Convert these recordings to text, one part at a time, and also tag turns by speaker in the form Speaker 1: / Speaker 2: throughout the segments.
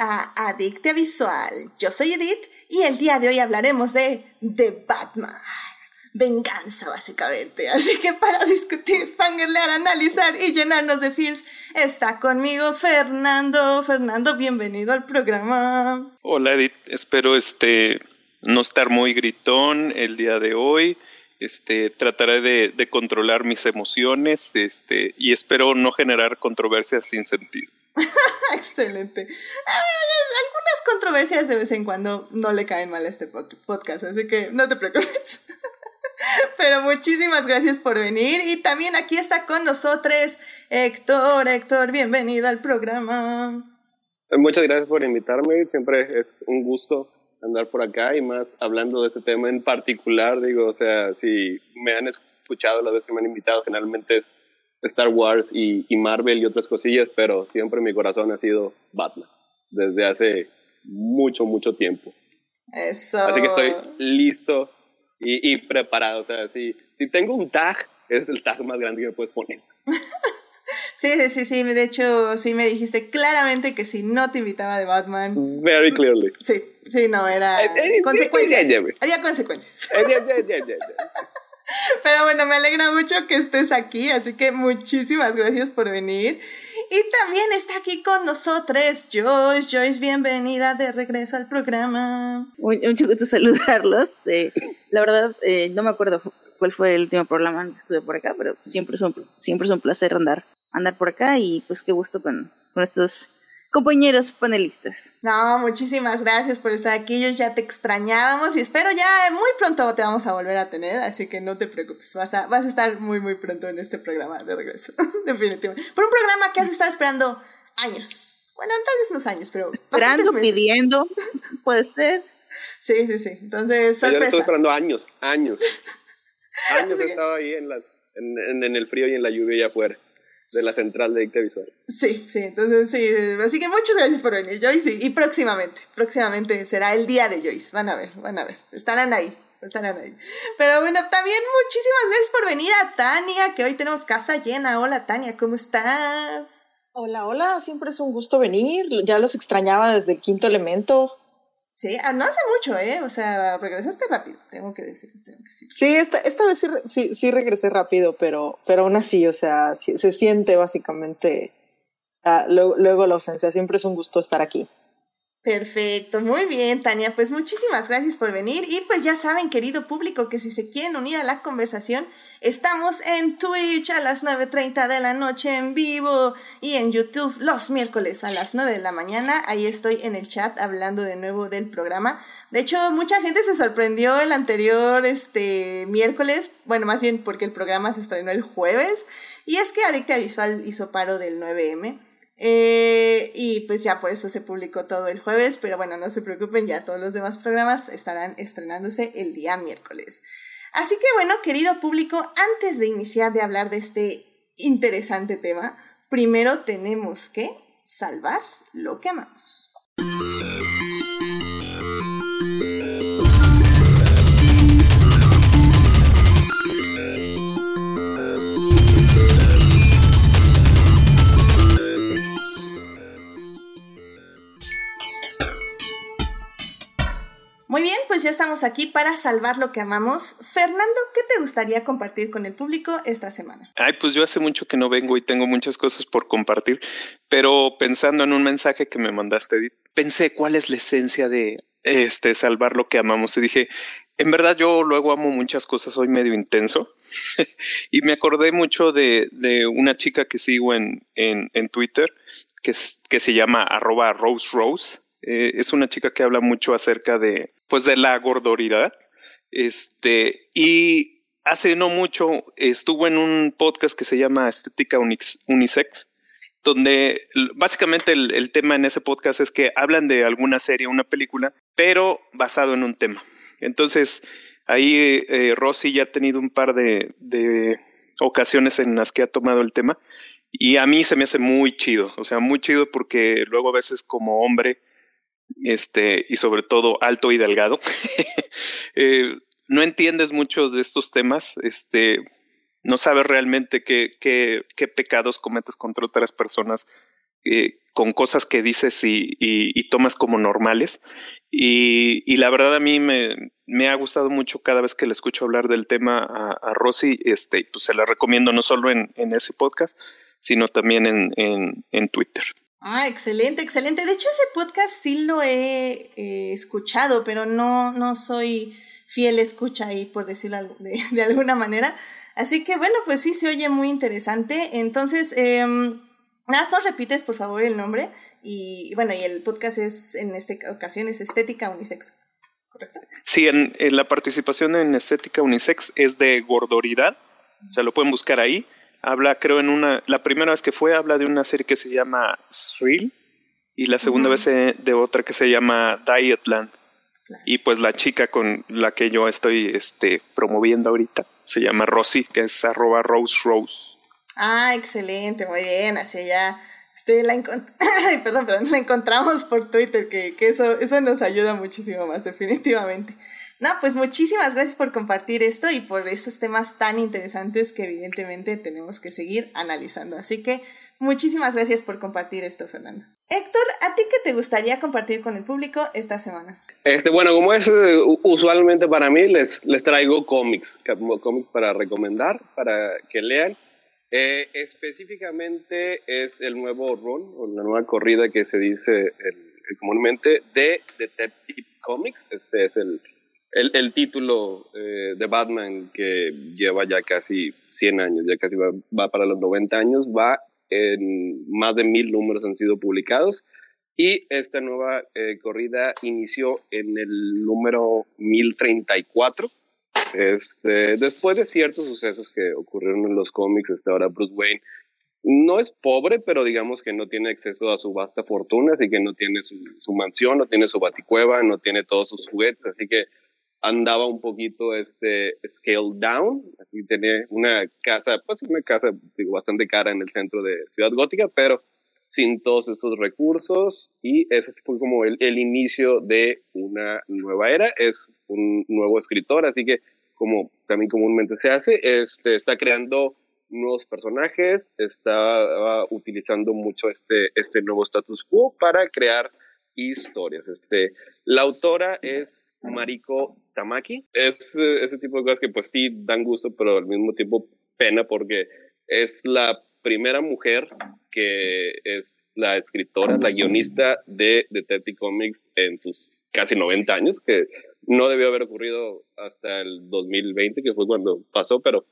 Speaker 1: a Adictia Visual. Yo soy Edith y el día de hoy hablaremos de The Batman. Venganza, básicamente. Así que para discutir, fangirlear, analizar y llenarnos de feels, está conmigo Fernando. Fernando, bienvenido al programa.
Speaker 2: Hola Edith, espero este no estar muy gritón el día de hoy. Este, trataré de, de controlar mis emociones este, y espero no generar controversias sin sentido.
Speaker 1: Excelente. Algunas controversias de vez en cuando no le caen mal a este podcast, así que no te preocupes. Pero muchísimas gracias por venir. Y también aquí está con nosotros Héctor. Héctor, bienvenido al programa.
Speaker 3: Muchas gracias por invitarme. Siempre es un gusto andar por acá y más hablando de este tema en particular. Digo, o sea, si me han escuchado la vez que me han invitado, generalmente es Star Wars y, Marvel y otras cosillas, pero siempre mi corazón ha sido Batman, desde hace mucho, mucho tiempo.
Speaker 1: Eso.
Speaker 3: Así que estoy listo y, preparado. O sea, si, si tengo un tag, es el tag más grande que me puedes poner.
Speaker 1: Sí, sí, sí, sí, de hecho sí me dijiste claramente que si no te invitaba de Batman.
Speaker 3: Very clearly.
Speaker 1: Sí, sí, no, era eh, eh, consecuencias. Había consecuencias. Pero bueno, me alegra mucho que estés aquí, así que muchísimas gracias por venir. Y también está aquí con nosotros Joyce. Joyce, bienvenida de regreso al programa.
Speaker 4: Mucho gusto saludarlos. Eh, la verdad, eh, no me acuerdo cuál fue el último programa que estuve por acá, pero siempre es un, siempre es un placer andar, andar por acá y pues qué gusto con, con estos compañeros panelistas.
Speaker 1: No, muchísimas gracias por estar aquí. Yo ya te extrañábamos y espero ya muy pronto te vamos a volver a tener, así que no te preocupes, vas a, vas a estar muy, muy pronto en este programa de regreso, definitivamente. Por un programa que has estado esperando años. Bueno, tal vez unos años, pero...
Speaker 4: Esperando, pidiendo, puede ser.
Speaker 1: Sí, sí, sí. Entonces, sorpresa.
Speaker 3: Yo estoy esperando años, años. años he estado ahí en, la, en, en el frío y en la lluvia y afuera de la central de dicta visual.
Speaker 1: Sí, sí, entonces sí, así que muchas gracias por venir, Joyce, y, próximamente, próximamente será el día de Joyce, van a ver, van a ver, estarán ahí, estarán ahí. Pero bueno, también muchísimas gracias por venir a Tania, que hoy tenemos casa llena. Hola Tania, ¿cómo estás?
Speaker 5: Hola, hola, siempre es un gusto venir, ya los extrañaba desde el quinto elemento.
Speaker 1: Sí, ah, no hace mucho, ¿eh? O sea, regresaste rápido, tengo que decir.
Speaker 5: Sí, esta, esta vez sí, sí, regresé rápido, pero, pero aún así, o sea, se siente básicamente ah, luego la ausencia. Siempre es un gusto estar aquí.
Speaker 1: Perfecto, muy bien, Tania. Pues muchísimas gracias por venir. Y pues ya saben, querido público, que si se quieren unir a la conversación, estamos en Twitch a las 9.30 de la noche en vivo y en YouTube los miércoles a las 9 de la mañana. Ahí estoy en el chat hablando de nuevo del programa. De hecho, mucha gente se sorprendió el anterior este, miércoles, bueno, más bien porque el programa se estrenó el jueves. Y es que Adicta Visual hizo paro del 9M. Eh, y pues ya por eso se publicó todo el jueves, pero bueno, no se preocupen, ya todos los demás programas estarán estrenándose el día miércoles. Así que bueno, querido público, antes de iniciar de hablar de este interesante tema, primero tenemos que salvar lo que amamos. Muy bien, pues ya estamos aquí para salvar lo que amamos. Fernando, ¿qué te gustaría compartir con el público esta semana?
Speaker 2: Ay, pues yo hace mucho que no vengo y tengo muchas cosas por compartir, pero pensando en un mensaje que me mandaste, pensé cuál es la esencia de este salvar lo que amamos y dije, en verdad yo luego amo muchas cosas, soy medio intenso y me acordé mucho de, una chica que sigo en, en, en Twitter que, que se llama arroba Rose Rose. Eh, es una chica que habla mucho acerca de pues de la gordoridad. Este, y hace no mucho estuvo en un podcast que se llama Estética Unisex, donde básicamente el, tema en ese podcast es que hablan de alguna serie, una película, pero basado en un tema. Entonces, ahí eh, Rosy ya ha tenido un par de, de ocasiones en las que ha tomado el tema y a mí se me hace muy chido, o sea, muy chido porque luego a veces como hombre este, y sobre todo alto y delgado, eh, no entiendes mucho de estos temas, este, no sabes realmente qué, qué, qué, pecados cometes contra otras personas eh, con cosas que dices y, tomas como normales. Y, la verdad a mí me, me, ha gustado mucho cada vez que le escucho hablar del tema a, a Rosy, este, pues se la recomiendo no solo en, en ese podcast, sino también en, en, en, Twitter.
Speaker 1: Ah, excelente, excelente. De hecho, ese podcast sí lo he eh, escuchado, pero no, no soy fiel escucha ahí, por decirlo de, de, alguna manera. Así que bueno, pues sí, se oye muy interesante. Entonces, eh, Nada, repites por favor el nombre y bueno, y el podcast es en esta ocasión es Estética Unisex, ¿correcto?
Speaker 2: Sí, en, la participación en Estética Unisex es de gordoridad, o sea, lo pueden buscar ahí. Habla, creo, en una, la primera vez que fue, habla de una serie que se llama Thrill y la segunda vez de otra que se llama Dietland. Y pues la chica con la que yo estoy este, promoviendo ahorita se llama Rosy, que es arroba Rose Rose.
Speaker 1: Ah, excelente, muy bien, así ya. Este, la, perdón, perdón, la encontramos por Twitter, que, que eso, eso nos ayuda muchísimo más, definitivamente. No, pues muchísimas gracias por compartir esto y por esos temas tan interesantes que evidentemente tenemos que seguir analizando. Así que muchísimas gracias por compartir esto, Fernando. Héctor, ¿a ti qué te gustaría compartir con el público esta semana?
Speaker 3: Este, bueno, como es eh, usualmente para mí, les, les traigo cómics, cómics para recomendar, para que lean. Eh, específicamente es el nuevo run, o la nueva corrida que se dice comúnmente de Detective Comics. Este es el, el, el título eh, de Batman que lleva ya casi 100 años, ya casi va, va, para los 90 años, va en más de mil números han sido publicados. Y esta nueva eh, corrida inició en el número 1034 este, después de ciertos sucesos que ocurrieron en los cómics, este, ahora Bruce Wayne no es pobre, pero digamos que no tiene acceso a su vasta fortuna, así que no tiene su, su mansión, no tiene su baticueva, no tiene todos sus juguetes, así que andaba un poquito este scale down, así tenía una casa, pues una casa digo, bastante cara en el centro de Ciudad Gótica, pero sin todos estos recursos y ese fue como el, el inicio de una nueva era, es un nuevo escritor, así que como también comúnmente se hace, este, está creando nuevos personajes, está utilizando mucho este, este nuevo status quo para crear historias. Este, la autora es Mariko Tamaki. Es ese tipo de cosas que pues sí dan gusto, pero al mismo tiempo pena porque es la primera mujer que es la escritora, la guionista de Detective Comics en sus casi 90 años, que no debió haber ocurrido hasta el 2020, que fue cuando pasó, pero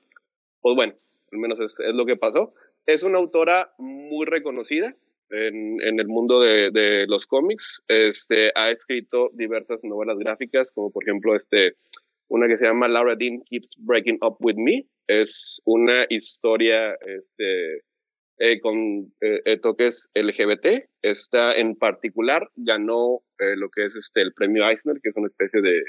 Speaker 3: pues bueno, al menos es, es lo que pasó. Es una autora muy reconocida en, el mundo de, los cómics. Este, ha escrito diversas novelas gráficas, como por ejemplo este, una que se llama Laura Dean Keeps Breaking Up With Me. Es una historia este, eh, con eh, eh, toques LGBT. Esta en particular ganó eh, lo que es este, el premio Eisner, que es una especie de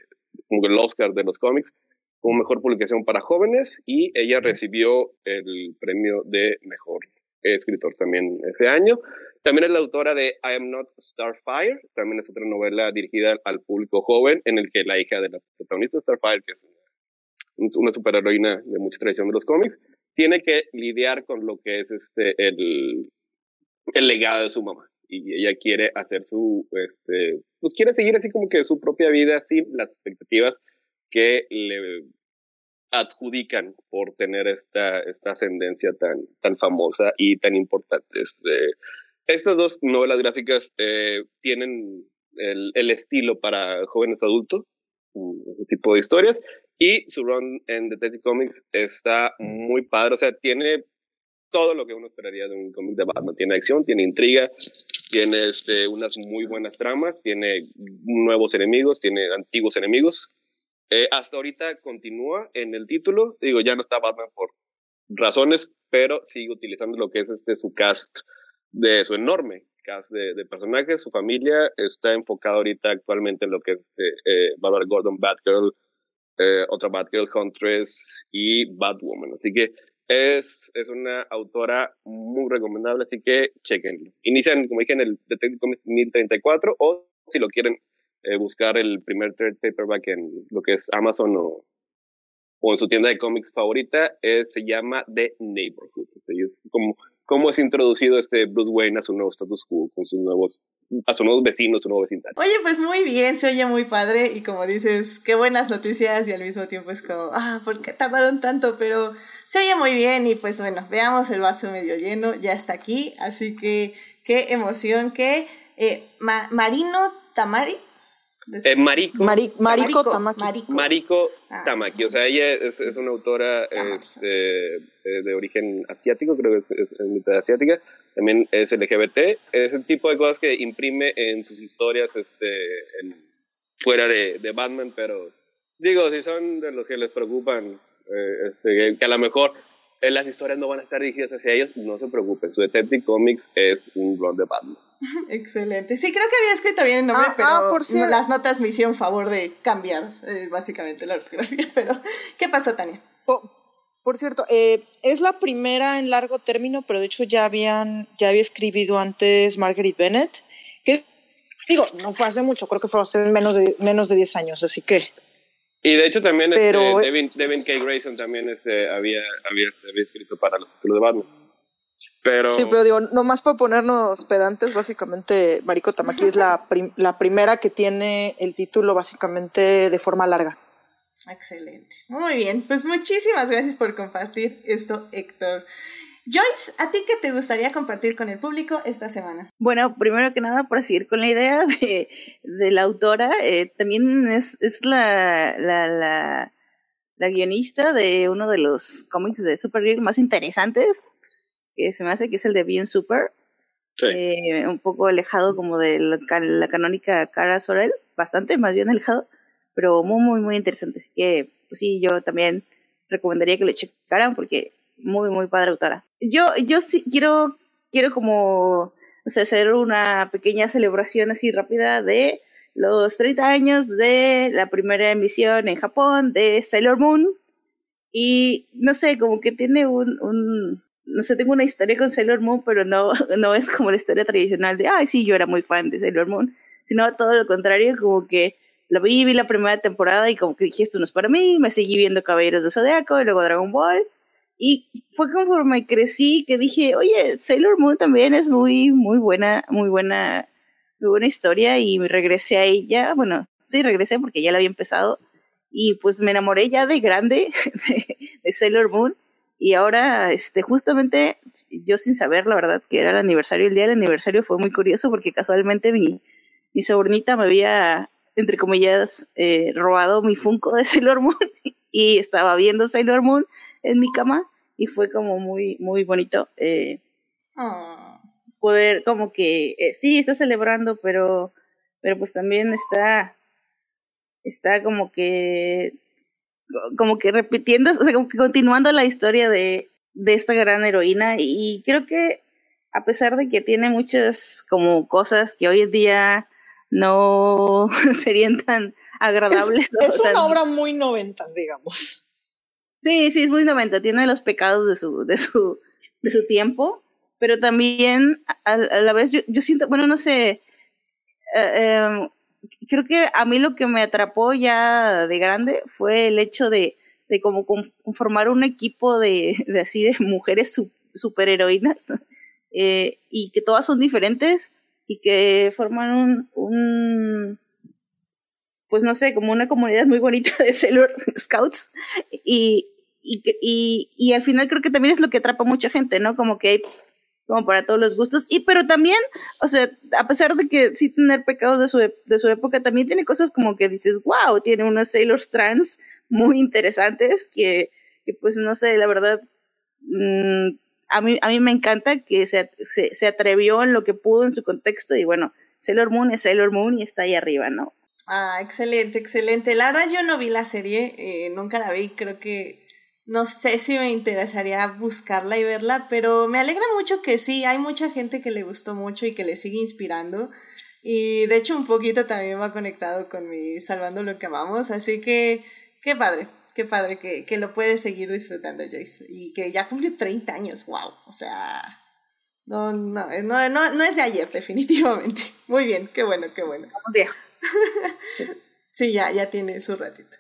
Speaker 3: el Oscar de los cómics, como mejor publicación para jóvenes, y ella recibió el premio de mejor escritor también ese año. También es la autora de I Am Not Starfire, también es otra novela dirigida al público joven, en el que la hija de la protagonista Starfire, que es una superheroína de mucha tradición de los cómics, tiene que lidiar con lo que es este el, el legado de su mamá. Y ella quiere hacer su, este, pues quiere seguir así como que su propia vida sin las expectativas que le adjudican por tener esta, esta ascendencia tan, tan famosa y tan importante. Estas dos novelas gráficas eh, tienen el, estilo para jóvenes adultos, ese tipo de historias, y su run en Detective Comics está muy padre, o sea, tiene todo lo que uno esperaría de un cómic de Batman. Tiene acción, tiene intriga, tiene este, unas muy buenas tramas, tiene nuevos enemigos, tiene antiguos enemigos. Eh, hasta ahorita continúa en el título, digo, ya no está Batman por razones, pero sigue utilizando lo que es este su cast de su enorme cast de, personajes, su familia está enfocada ahorita actualmente en lo que es este, eh, Barbara Gordon, Batgirl, eh, otra Batgirl Huntress y Batwoman. Así que es, es una autora muy recomendable, así que chequenlo. Inician, como dije, en el Detective Comics 1034 o si lo quieren eh, buscar el primer third paperback en lo que es Amazon o, o en su tienda de cómics favorita, eh, se llama The Neighborhood. Es como cómo es introducido este Bruce Wayne a su nuevo status quo, con sus nuevos, a sus nuevos vecinos, su nuevo vecindario.
Speaker 1: Oye, pues muy bien, se oye muy padre y como dices, qué buenas noticias y al mismo tiempo es como, ah, ¿por qué tardaron tanto? Pero se oye muy bien y pues bueno, veamos el vaso medio lleno, ya está aquí, así que qué emoción que eh, Marino Tamari
Speaker 3: eh, Mariko,
Speaker 5: Mariko, Tamaki.
Speaker 3: Mariko, ah. Tamaki. O sea, ella es, es una autora este, eh, de origen asiático, creo que es, es, asiática. También es LGBT. Es el tipo de cosas que imprime en sus historias este, fuera de, de Batman, pero digo, si son de los que les preocupan, eh, este, que a lo mejor las historias no van a estar dirigidas hacia ellos, no se preocupen. Su Detective Comics es un blog de Batman.
Speaker 1: Excelente. Sí, creo que había escrito bien el nombre, ah, pero ah, por las notas me hicieron favor de cambiar eh, básicamente la ortografía. Pero, ¿qué pasó, Tania?
Speaker 5: por cierto, eh, es la primera en largo término, pero de hecho ya habían, ya había escribido antes Margaret Bennett, que digo, no fue hace mucho, creo que fue hace menos de, menos de 10 años, así que
Speaker 3: y de hecho también este, Devin, Devin, K. Grayson también este, había, había, había escrito para los títulos de Batman. Pero...
Speaker 5: Sí, pero digo, nomás para ponernos pedantes, básicamente Mariko Tamaki es la, la primera que tiene el título básicamente de forma larga.
Speaker 1: Excelente. Muy bien, pues muchísimas gracias por compartir esto, Héctor. Joyce, ¿a ti qué te gustaría compartir con el público esta semana?
Speaker 4: Bueno, primero que nada, por seguir con la idea de, de la autora, eh, también es, es la, la, la, la, guionista de uno de los cómics de Supergirl más interesantes, que se me hace que es el de Bien Super. Eh, un poco alejado como de la, la canónica Cara Sorel, bastante más bien alejado, pero muy, muy, muy interesante. Así que, pues sí, yo también recomendaría que lo checaran porque muy, muy padre autora. Yo, yo sí quiero, quiero como hacer una pequeña celebración así rápida de los 30 años de la primera emisión en Japón de Sailor Moon. Y no sé, como que tiene un, un no sé, tengo una historia con Sailor Moon, pero no, no es como la historia tradicional de, ay, sí, yo era muy fan de Sailor Moon, sino todo lo contrario, como que lo vi, vi la primera temporada y como que dije, esto no es para mí, me seguí viendo Caballeros de Zodiaco y luego Dragon Ball, y fue conforme crecí que dije, oye, Sailor Moon también es muy, muy buena, muy buena, muy buena historia y regresé a ella. Bueno, sí, regresé porque ya la había empezado. Y pues me enamoré ya de grande de, Sailor Moon. Y ahora, este, justamente yo sin saber la verdad que era el aniversario, el día del aniversario fue muy curioso porque casualmente mi, mi sobrinita me había, entre comillas, eh, robado mi Funko de Sailor Moon y estaba viendo Sailor Moon en mi cama y fue como muy, muy bonito eh,
Speaker 1: ah.
Speaker 4: poder como que, eh, sí, está celebrando, pero, pero pues también está, está como que, como que repitiendo, o sea, como que continuando la historia de, de esta gran heroína y creo que a pesar de que tiene muchas como cosas que hoy en día no serían tan agradables.
Speaker 5: Es, una obra muy noventas, digamos.
Speaker 4: Sí, sí, es muy 90, tiene los pecados de su, de su, de su tiempo, pero también a, la vez yo, siento, bueno, no sé, eh, em, creo que a mí lo que me atrapó ya de grande fue el hecho de, de como conformar un equipo de, de así de mujeres su, superheroínas eh, y que todas son diferentes y que forman un, un pues no sé, como una comunidad muy bonita de Sailor Scouts y, y, y, y al final creo que también es lo que atrapa a mucha gente, ¿no? Como que hay como para todos los gustos. Y pero también, o sea, a pesar de que sí tener pecados de su, de su época, también tiene cosas como que dices, wow, tiene unas Sailors trans muy interesantes que, que pues no sé, la verdad, mmm, a, mí, a mí me encanta que se, se, se, atrevió en lo que pudo en su contexto y bueno, Sailor Moon es Sailor Moon y está ahí arriba, ¿no?
Speaker 1: Ah, excelente, excelente. La verdad yo no vi la serie, eh, nunca la vi, creo que no sé si me interesaría buscarla y verla, pero me alegra mucho que sí, hay mucha gente que le gustó mucho y que le sigue inspirando. Y de hecho un poquito también me ha conectado con mi Salvando lo que amamos, así que qué padre, qué padre que, que lo puedes seguir disfrutando Joyce. Y que ya cumplió 30 años, wow, o sea, no, no, no, no, no es de ayer definitivamente. Muy bien, qué bueno, qué bueno. Sí, ya, ya tiene su ratito.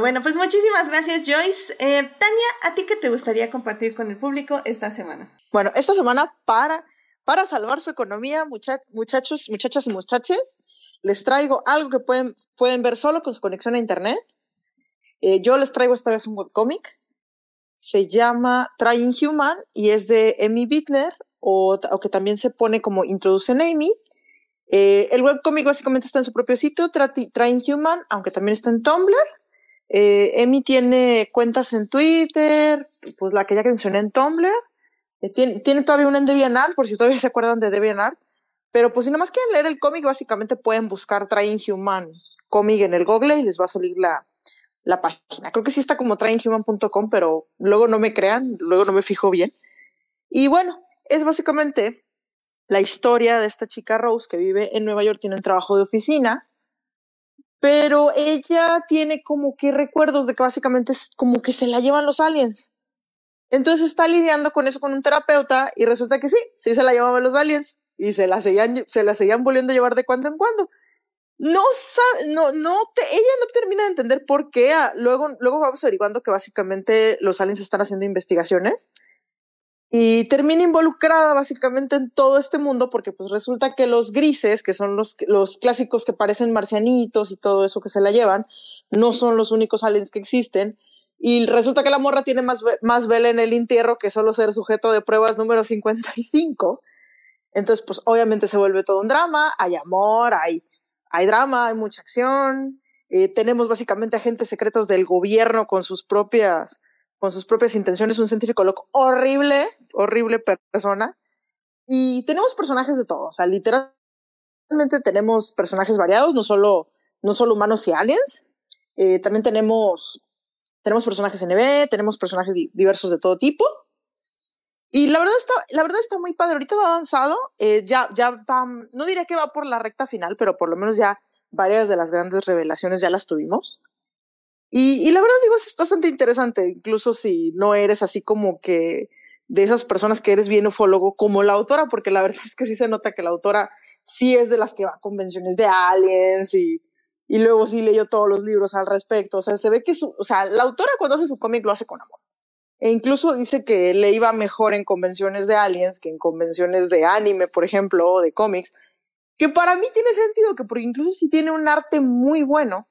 Speaker 1: Bueno, pues muchísimas gracias, Joyce. Eh, Tania, ¿a ti qué te gustaría compartir con el público esta semana?
Speaker 5: Bueno, esta semana para, para salvar su economía, muchachos, muchachas y muchaches, les traigo algo que pueden, pueden ver solo con su conexión a Internet. Eh, yo les traigo esta vez un webcómic. Se llama Trying Human y es de Amy Bittner, o, que también se pone como Introducen Amy. Eh, el webcómic básicamente está en su propio sitio, Trying Human, aunque también está en Tumblr. Eh, Emi tiene cuentas en Twitter, pues la que ya mencioné en Tumblr. Eh, tiene, todavía una en DeviantArt, por si todavía se acuerdan de DeviantArt. Pero pues si nada más quieren leer el cómic, básicamente pueden buscar Trying Human cómic en el Google y les va a salir la, la página. Creo que sí está como tryinghuman.com, pero luego no me crean, luego no me fijo bien. Y bueno, es básicamente la historia de esta chica Rose que vive en Nueva York, tiene un trabajo de oficina pero ella tiene como que recuerdos de que básicamente es como que se la llevan los aliens. Entonces está lidiando con eso con un terapeuta y resulta que sí, sí se la llevaban los aliens y se la seguían, se la seguían volviendo a llevar de cuando en cuando. No sabe, no, no, ella no termina de entender por qué. Luego, luego vamos averiguando que básicamente los aliens están haciendo investigaciones y termina involucrada básicamente en todo este mundo porque pues resulta que los grises, que son los, los clásicos que parecen marcianitos y todo eso que se la llevan, no son los únicos aliens que existen. Y resulta que la morra tiene más, más vela en el entierro que solo ser sujeto de pruebas número 55. Entonces, pues obviamente se vuelve todo un drama, hay amor, hay, hay drama, hay mucha acción. Eh, tenemos básicamente agentes secretos del gobierno con sus propias con sus propias intenciones, un científico loco horrible, horrible persona. Y tenemos personajes de todo, o sea, literalmente tenemos personajes variados, no solo, no solo humanos y aliens, eh, también tenemos, tenemos personajes NB, tenemos personajes diversos de todo tipo. Y la verdad está, la verdad está muy padre. Ahorita va avanzado. Eh, ya, ya va, no diré que va por la recta final, pero por lo menos ya varias de las grandes revelaciones ya las tuvimos. Y, la verdad digo, es bastante interesante, incluso si no eres así como que de esas personas que eres bien ufólogo como la autora, porque la verdad es que sí se nota que la autora sí es de las que va a convenciones de aliens y, y luego sí leyó todos los libros al respecto. O sea, se ve que su, o sea, la autora cuando hace su cómic lo hace con amor. E incluso dice que le iba mejor en convenciones de aliens que en convenciones de anime, por ejemplo, o de cómics. Que para mí tiene sentido, que porque incluso si tiene un arte muy bueno,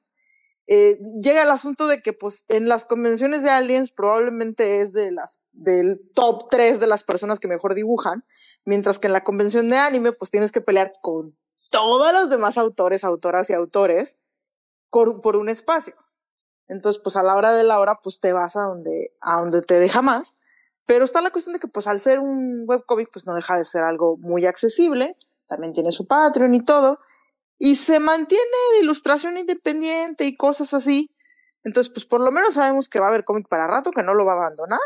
Speaker 5: eh, llega el asunto de que pues en las convenciones de aliens probablemente es de las del top 3 de las personas que mejor dibujan, mientras que en la convención de anime pues tienes que pelear con todos los demás autores, autoras y autores por, un espacio. Entonces pues a la hora de la hora pues te vas a donde, a donde te deja más, pero está la cuestión de que pues al ser un webcomic pues no deja de ser algo muy accesible, también tiene su Patreon y todo, y se mantiene de ilustración independiente y cosas así. Entonces, pues por lo menos sabemos que va a haber cómic para rato, que no lo va a abandonar,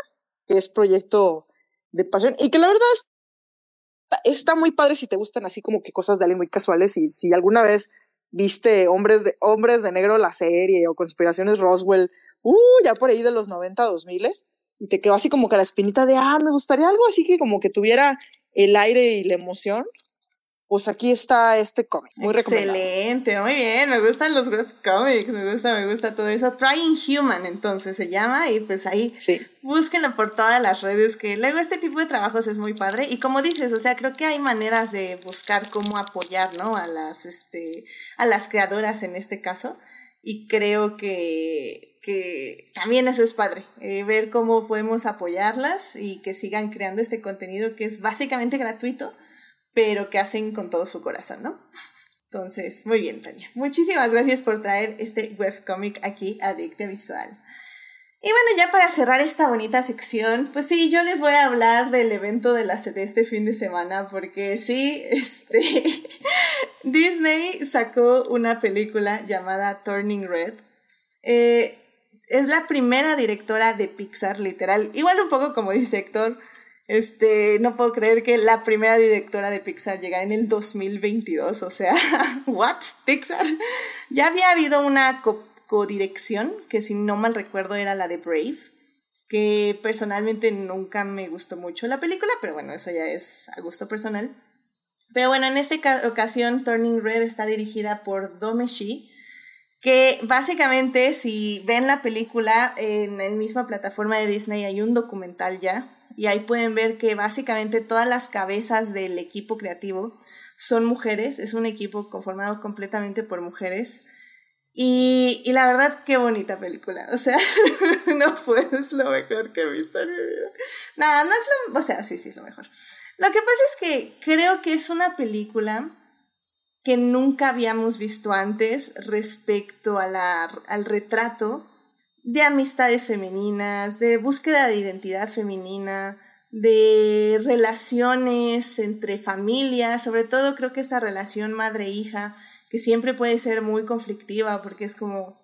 Speaker 5: que es proyecto de pasión y que la verdad está muy padre si te gustan así como que cosas de alguien muy casuales y si alguna vez viste Hombres de, Hombres de Negro la serie o Conspiraciones Roswell, uh, ya por ahí de los 90, 2000 y te quedó así como que la espinita de, ah, me gustaría algo así que como que tuviera el aire y la emoción pues aquí está este cómic, muy
Speaker 1: Excelente, muy bien, me gustan los webcomics, me gusta, me gusta todo eso. Trying Human, entonces se llama, y pues ahí sí. búsquenlo por todas las redes, que luego este tipo de trabajos es muy padre. Y como dices, o sea, creo que hay maneras de buscar cómo apoyar, ¿no? A las, este, a las creadoras en este caso. Y creo que, que también eso es padre, eh, ver cómo podemos apoyarlas y que sigan creando este contenido que es básicamente gratuito pero que hacen con todo su corazón, ¿no? Entonces, muy bien, Tania. Muchísimas gracias por traer este webcomic aquí a Dicte Visual. Y bueno, ya para cerrar esta bonita sección, pues sí, yo les voy a hablar del evento de la de este fin de semana, porque sí, este, Disney sacó una película llamada Turning Red. Eh, es la primera directora de Pixar, literal, igual un poco como dice Héctor, este, no puedo creer que la primera directora de Pixar llegara en el 2022, o sea, ¿what? Pixar. Ya había habido una codirección, que si no mal recuerdo era la de Brave, que personalmente nunca me gustó mucho la película, pero bueno, eso ya es a gusto personal. Pero bueno, en esta ocasión Turning Red está dirigida por Domeshi, que básicamente si ven la película en la misma plataforma de Disney hay un documental ya y ahí pueden ver que básicamente todas las cabezas del equipo creativo son mujeres, es un equipo conformado completamente por mujeres. Y, y, la verdad, qué bonita película. O sea, no fue, es lo mejor que he visto en mi vida. Nada, no es lo, o sea, sí, sí es lo mejor. Lo que pasa es que creo que es una película que nunca habíamos visto antes respecto a al retrato de amistades femeninas, de búsqueda de identidad femenina, de relaciones entre familias, sobre todo creo que esta relación madre-hija, que siempre puede ser muy conflictiva porque es como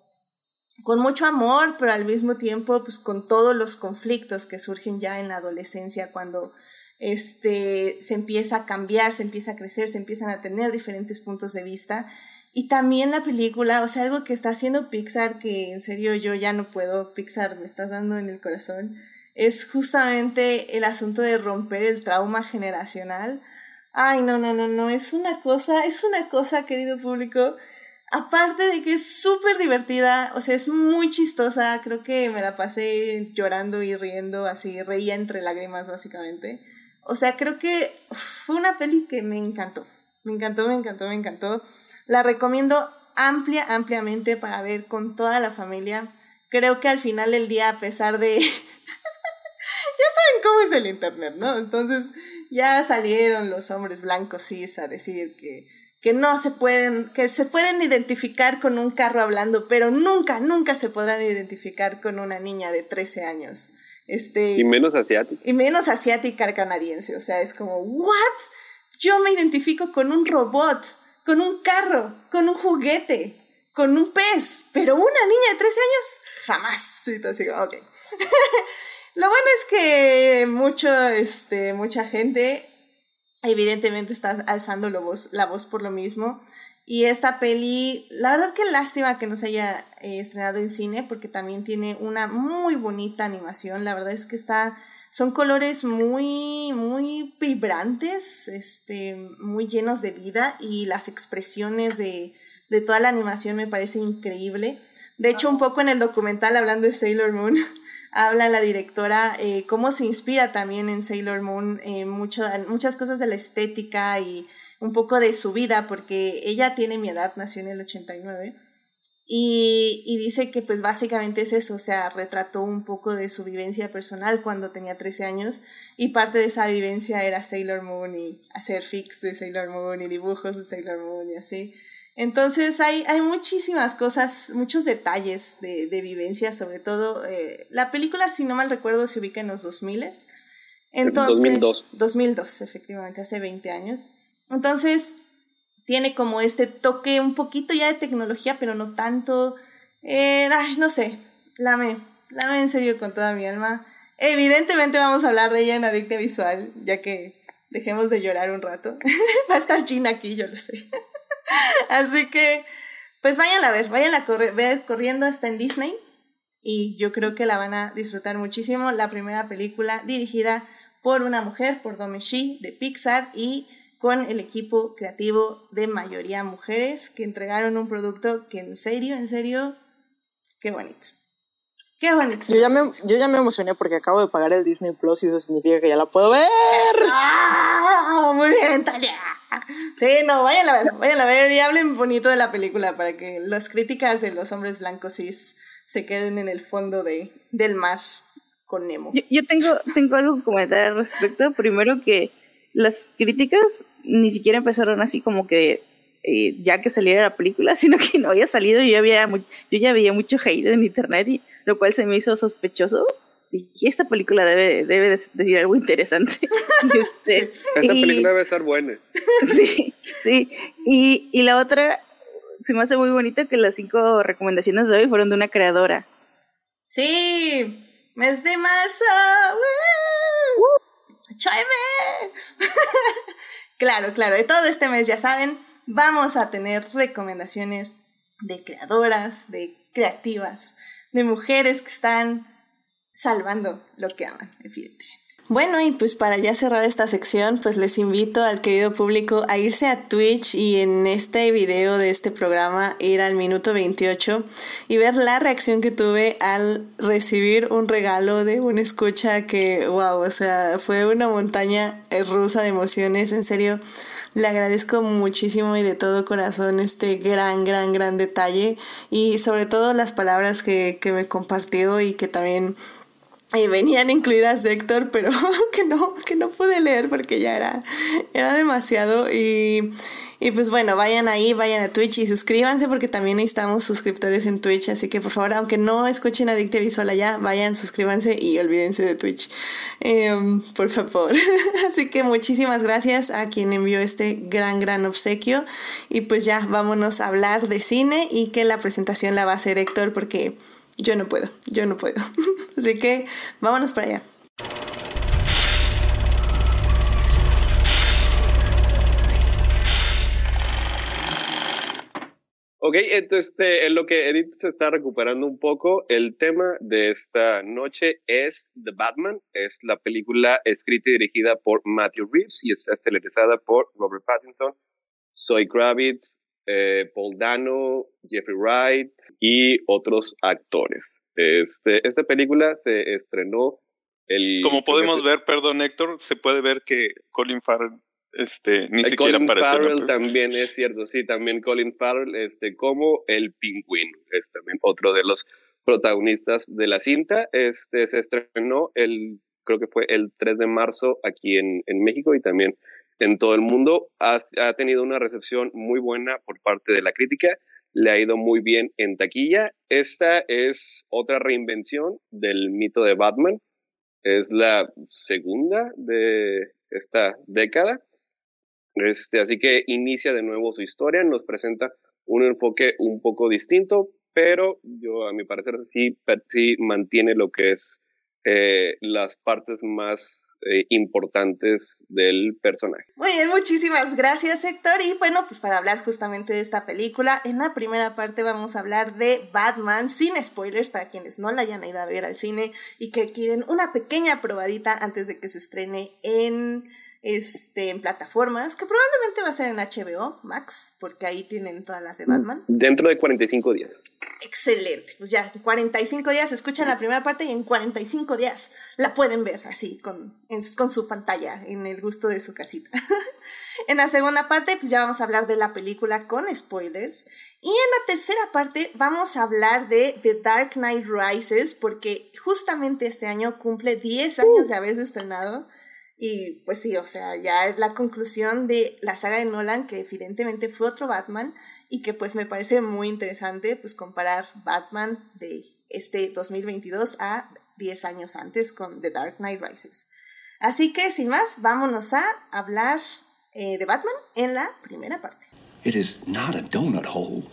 Speaker 1: con mucho amor, pero al mismo tiempo pues con todos los conflictos que surgen ya en la adolescencia cuando este se empieza a cambiar, se empieza a crecer, se empiezan a tener diferentes puntos de vista. Y también la película, o sea, algo que está haciendo Pixar, que en serio yo ya no puedo, Pixar me estás dando en el corazón, es justamente el asunto de romper el trauma generacional. Ay, no, no, no, no, es una cosa, es una cosa, querido público. Aparte de que es súper divertida, o sea, es muy chistosa, creo que me la pasé llorando y riendo, así, reía entre lágrimas básicamente. O sea, creo que fue una peli que me encantó, me encantó, me encantó, me encantó. La recomiendo amplia, ampliamente para ver con toda la familia. Creo que al final del día, a pesar de ya saben cómo es el Internet, ¿no? Entonces ya salieron los hombres blancos cis a decir que, que no se pueden, que se pueden identificar con un carro hablando, pero nunca, nunca se podrán identificar con una niña de 13 años. Este,
Speaker 3: y menos asiática.
Speaker 1: Y menos asiática canadiense. O sea, es como, ¿what? Yo me identifico con un robot, con un carro, con un juguete, con un pez, pero una niña de 13 años, jamás. Entonces, ok. Lo bueno es que mucho, este, mucha gente evidentemente está alzando la voz, la voz por lo mismo. Y esta peli, la verdad que lástima que no se haya eh, estrenado en cine porque también tiene una muy bonita animación. La verdad es que está, son colores muy, muy vibrantes, este, muy llenos de vida y las expresiones de, de toda la animación me parece increíble. De hecho, un poco en el documental hablando de Sailor Moon, habla la directora eh, cómo se inspira también en Sailor Moon eh, mucho, muchas cosas de la estética y un poco de su vida, porque ella tiene mi edad, nació en el 89. Y, y dice que pues básicamente es eso, o sea, retrató un poco de su vivencia personal cuando tenía 13 años y parte de esa vivencia era Sailor Moon y hacer fix de Sailor Moon y dibujos de Sailor Moon y así. Entonces hay, hay muchísimas cosas, muchos detalles de, de vivencia, sobre todo eh, la película, si no mal recuerdo, se ubica en los 2000. Entonces,
Speaker 3: 2002.
Speaker 1: 2002, efectivamente, hace 20 años. Entonces, tiene como este toque un poquito ya de tecnología, pero no tanto. Eh, no sé, la me, la me en serio con toda mi alma. Evidentemente vamos a hablar de ella en Adicta Visual, ya que dejemos de llorar un rato. Va a estar Gina aquí, yo lo sé. Así que, pues vayan a ver, vayan a ver corriendo, está en Disney y yo creo que la van a disfrutar muchísimo. La primera película dirigida por una mujer, por Domeshi de Pixar y con el equipo creativo de mayoría mujeres que entregaron un producto que en serio, en serio, qué bonito. Qué bonito.
Speaker 5: Yo ya, me, yo ya me emocioné porque acabo de pagar el Disney Plus y eso significa que ya la puedo ver.
Speaker 1: Muy bien, Talia. Sí, no, vayan a ver, vayan a ver y hablen bonito de la película para que las críticas de los hombres blancos cis se queden en el fondo de, del mar con Nemo.
Speaker 4: Yo, yo tengo, tengo algo que comentar al respecto. Primero que las críticas ni siquiera empezaron así como que eh, ya que saliera la película, sino que no había salido y yo, había, yo ya había mucho hate en internet, y, lo cual se me hizo sospechoso y esta película debe, debe decir algo interesante.
Speaker 3: Este, esta película debe estar buena.
Speaker 4: Sí, sí. Y, y la otra, se me hace muy bonito que las cinco recomendaciones de hoy fueron de una creadora.
Speaker 1: Sí, mes de marzo. ¡Cháeme! claro, claro, de todo este mes, ya saben, vamos a tener recomendaciones de creadoras, de creativas, de mujeres que están salvando lo que aman, evidentemente. Bueno, y pues para ya cerrar esta sección, pues les invito al querido público a irse a Twitch y en este video de este programa ir al minuto 28 y ver la reacción que tuve al recibir un regalo de una escucha que, wow, o sea, fue una montaña rusa de emociones, en serio. Le agradezco muchísimo y de todo corazón este gran, gran, gran detalle y sobre todo las palabras que, que me compartió y que también y venían incluidas de Héctor, pero que no, que no pude leer porque ya era, era demasiado. Y, y pues bueno, vayan ahí, vayan a Twitch y suscríbanse porque también necesitamos suscriptores en Twitch. Así que por favor, aunque no escuchen Adicte Visual allá, vayan, suscríbanse y olvídense de Twitch. Em, por favor. Así que muchísimas gracias a quien envió este gran, gran obsequio. Y pues ya, vámonos a hablar de cine y que la presentación la va a hacer Héctor porque yo no puedo, yo no puedo. Así que vámonos para allá.
Speaker 3: Ok, entonces este, en lo que Edith se está recuperando un poco, el tema de esta noche es The Batman. Es la película escrita y dirigida por Matthew Reeves y está estelarizada por Robert Pattinson, Zoe Kravitz, eh, Paul Dano, Jeffrey Wright y otros actores. Este, esta película se estrenó el...
Speaker 2: Como podemos ver, perdón Héctor, se puede ver que Colin Farrell este, ni siquiera
Speaker 3: Colin Farrell también es cierto, sí, también Colin Farrell este, como el pingüino, es también otro de los protagonistas de la cinta. Este, se estrenó el, creo que fue el 3 de marzo aquí en, en México y también en todo el mundo. Ha, tenido una recepción muy buena por parte de la crítica, le ha ido muy bien en taquilla. Esta es otra reinvención del mito de Batman. Es la segunda de esta década. Este, así que inicia de nuevo su historia, nos presenta un enfoque un poco distinto, pero yo a mi parecer sí, sí mantiene lo que es eh, las partes más eh, importantes del personaje.
Speaker 1: Muy bien, muchísimas gracias Héctor. Y bueno, pues para hablar justamente de esta película, en la primera parte vamos a hablar de Batman sin spoilers para quienes no la hayan ido a ver al cine y que quieren una pequeña probadita antes de que se estrene en este, en plataformas, que probablemente va a ser en HBO Max, porque ahí tienen todas las de Batman.
Speaker 3: Dentro de 45 días.
Speaker 1: Excelente, pues ya, en 45 días escuchan la primera parte y en 45 días la pueden ver así, con, con su pantalla, en el gusto de su casita. en la segunda parte, pues ya vamos a hablar de la película con spoilers. Y en la tercera parte vamos a hablar de The Dark Knight Rises, porque justamente este año cumple 10 años de haberse estrenado. Y pues sí, o sea, ya es la conclusión de la saga de Nolan, que evidentemente fue otro Batman, y que pues me parece muy interesante pues comparar Batman de este 2022 a 10 años antes con The Dark Knight Rises. Así que sin más, vámonos a hablar eh, de Batman en la primera parte.
Speaker 6: It is not a donut hole,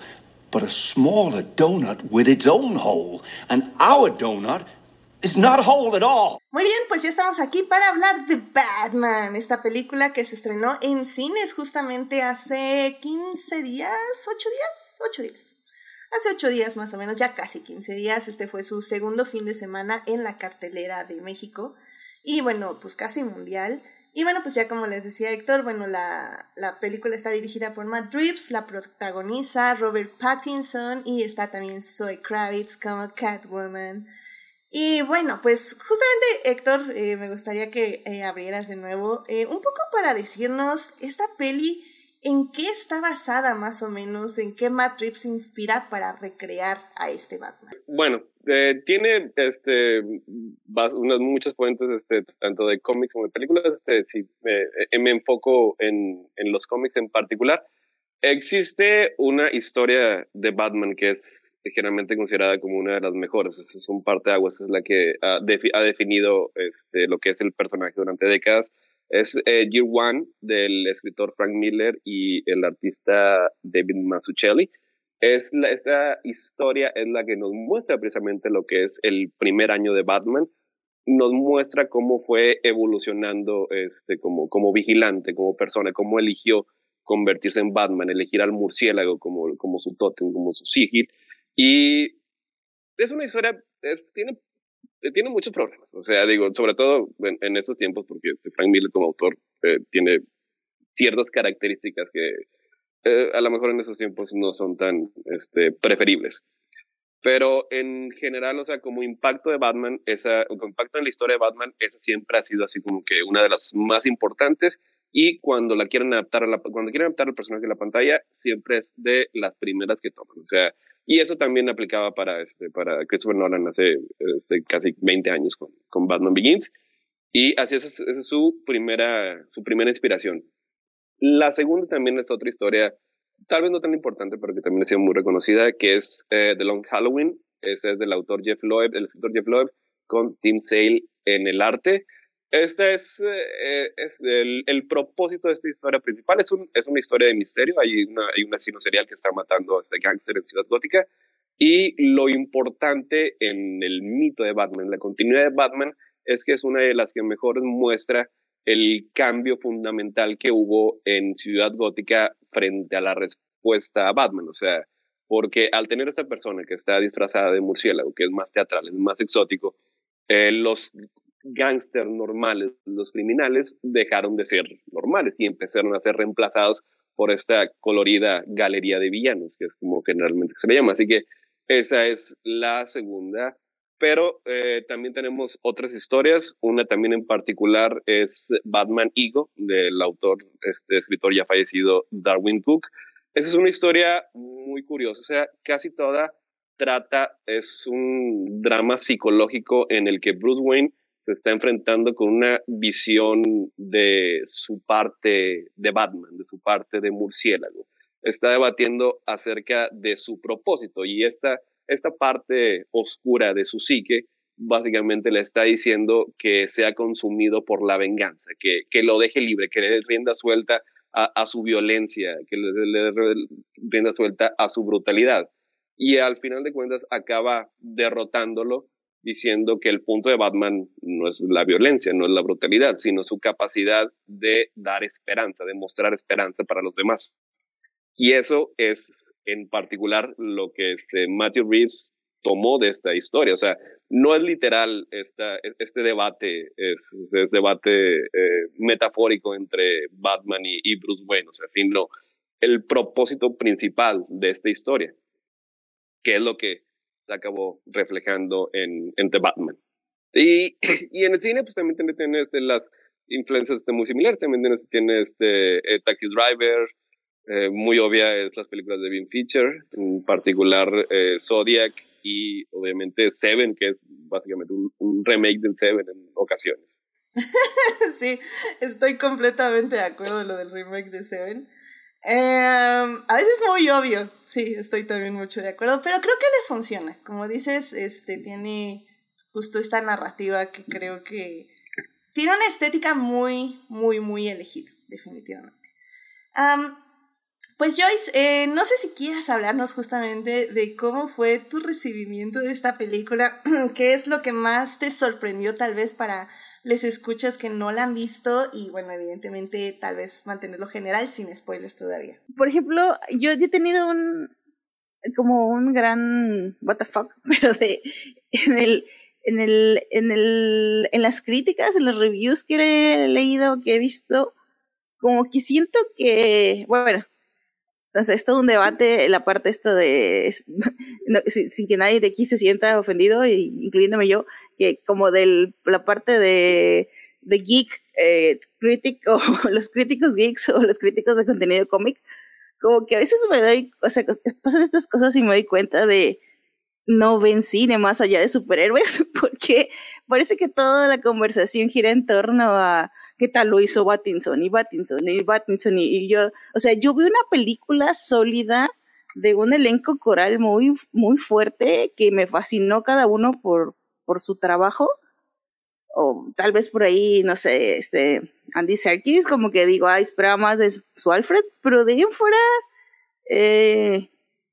Speaker 6: but a smaller donut with its own hole, and our donut It's not at all.
Speaker 1: Muy bien, pues ya estamos aquí para hablar de Batman, esta película que se estrenó en cines justamente hace 15 días, 8 días, 8 días. Hace 8 días más o menos, ya casi 15 días, este fue su segundo fin de semana en la cartelera de México y bueno, pues casi mundial. Y bueno, pues ya como les decía Héctor, bueno, la, la película está dirigida por Matt Reeves, la protagoniza Robert Pattinson y está también Zoe Kravitz como Catwoman. Y bueno, pues justamente Héctor, eh, me gustaría que eh, abrieras de nuevo eh, un poco para decirnos esta peli, en qué está basada más o menos, en qué Matt Reeves se inspira para recrear a este Batman.
Speaker 3: Bueno, tiene este unas muchas fuentes, este, tanto de cómics como de películas. Este, si me enfoco en, en los cómics en particular. Existe una historia de Batman que es generalmente considerada como una de las mejores. Es un parte de aguas, es la que ha, definido este, lo que es el personaje durante décadas. Es eh, Year One del escritor Frank Miller y el artista David Mazzucchelli. Es esta historia es la que nos muestra precisamente lo que es el primer año de Batman. Nos muestra cómo fue evolucionando este, como, como vigilante, como persona, cómo eligió convertirse en Batman, elegir al murciélago como, su tótem, como su sigil. Y es una historia, tiene eh, tiene muchos problemas. O sea, digo, sobre todo en, estos tiempos, porque Frank Miller como autor eh, tiene ciertas características que eh, a lo mejor en esos tiempos no son tan este, preferibles. Pero en general, o sea, como impacto de Batman, esa, como impacto en la historia de Batman, esa siempre ha sido así como que una de las más importantes. Y cuando la quieren adaptar a la, cuando quieren adaptar al personaje en la pantalla, siempre es de las primeras que toman. O sea, y eso también aplicaba para, este, para Christopher Nolan hace este, casi 20 años con, con Batman Begins. Y así es, esa es su primera, su primera inspiración. La segunda también es otra historia, tal vez no tan importante, pero que también ha sido muy reconocida, que es eh, The Long Halloween. Ese es del autor Jeff Loeb, el escritor Jeff Loeb, con Tim Sale en el arte. Este es, eh, es el, el, propósito de esta historia principal. Es, un, es una historia de misterio. Hay, una, hay un asesino serial que está matando a este gángster en Ciudad Gótica. Y lo importante en el mito de Batman, la continuidad de Batman, es que es una de las que mejor muestra el cambio fundamental que hubo en Ciudad Gótica frente a la respuesta a Batman. O sea, porque al tener esta persona que está disfrazada de murciélago, que es más teatral, es más exótico, eh, los gángsters normales, los criminales, dejaron de ser normales y empezaron a ser reemplazados por esta colorida galería de villanos, que es como generalmente se le llama. Así que esa es la segunda pero eh, también tenemos otras historias. Una también en particular es Batman Ego, del autor, este escritor ya fallecido, Darwin Cook. Esa es una historia muy curiosa, o sea, casi toda trata, es un drama psicológico en el que Bruce Wayne se está enfrentando con una visión de su parte de Batman, de su parte de murciélago. Está debatiendo acerca de su propósito y esta esta parte oscura de su psique básicamente le está diciendo que sea consumido por la venganza, que, que lo deje libre, que le dé rienda suelta a, su violencia, que le dé rienda suelta a su brutalidad. Y al final de cuentas acaba derrotándolo diciendo que el punto de Batman no es la violencia, no es la brutalidad, sino su capacidad de dar esperanza, de mostrar esperanza para los demás. Y eso es en particular lo que este Matthew Reeves tomó de esta historia. O sea, no es literal este debate, es, es debate eh, metafórico entre Batman y, Bruce Wayne, o sea, sino el propósito principal de esta historia, que es lo que se acabó reflejando en, en The Batman. Y, y en el cine, pues también tiene, tiene este, las influencias este, muy similares, también tiene, tiene este, eh, Taxi Driver, eh, muy obvia es las películas de Vin Feature, en particular eh, Zodiac y obviamente Seven, que es básicamente un, remake del Seven en ocasiones.
Speaker 1: sí, estoy completamente de acuerdo en lo del remake de Seven. Em, a veces es muy obvio, sí, estoy también mucho de acuerdo, pero creo que le funciona. Como dices, este tiene justo esta narrativa que creo que tiene una estética muy, muy, muy elegida, definitivamente. Pues Joyce, eh, no sé si quieras hablarnos justamente de cómo fue tu recibimiento de esta película, qué es lo que más te sorprendió tal vez para les escuchas que no la han visto y bueno, evidentemente tal vez mantenerlo general sin spoilers todavía.
Speaker 4: Por ejemplo, yo he tenido un como un gran what the fuck, pero de en el en el en el en las críticas, en los reviews que he leído, que he visto, como que siento que bueno, entonces, es todo un debate, la parte esta de, sin, que nadie de aquí se sienta ofendido, incluyéndome yo, que como de la parte de, de geek, eh, crítico, los críticos geeks o los críticos de contenido cómic, como que a veces me doy, o sea, pasan estas cosas y me doy cuenta de no ven cine más allá de superhéroes, porque parece que toda la conversación gira en torno a qué tal lo hizo Battinson y Battinson y Battinson y, yo, o sea, yo vi una película sólida de un elenco coral muy, muy fuerte que me fascinó cada uno por, por su trabajo. O tal vez por ahí, no sé, este, Andy Serkis, como que digo, ay, esperaba más de su Alfred, pero de ahí fuera, eh,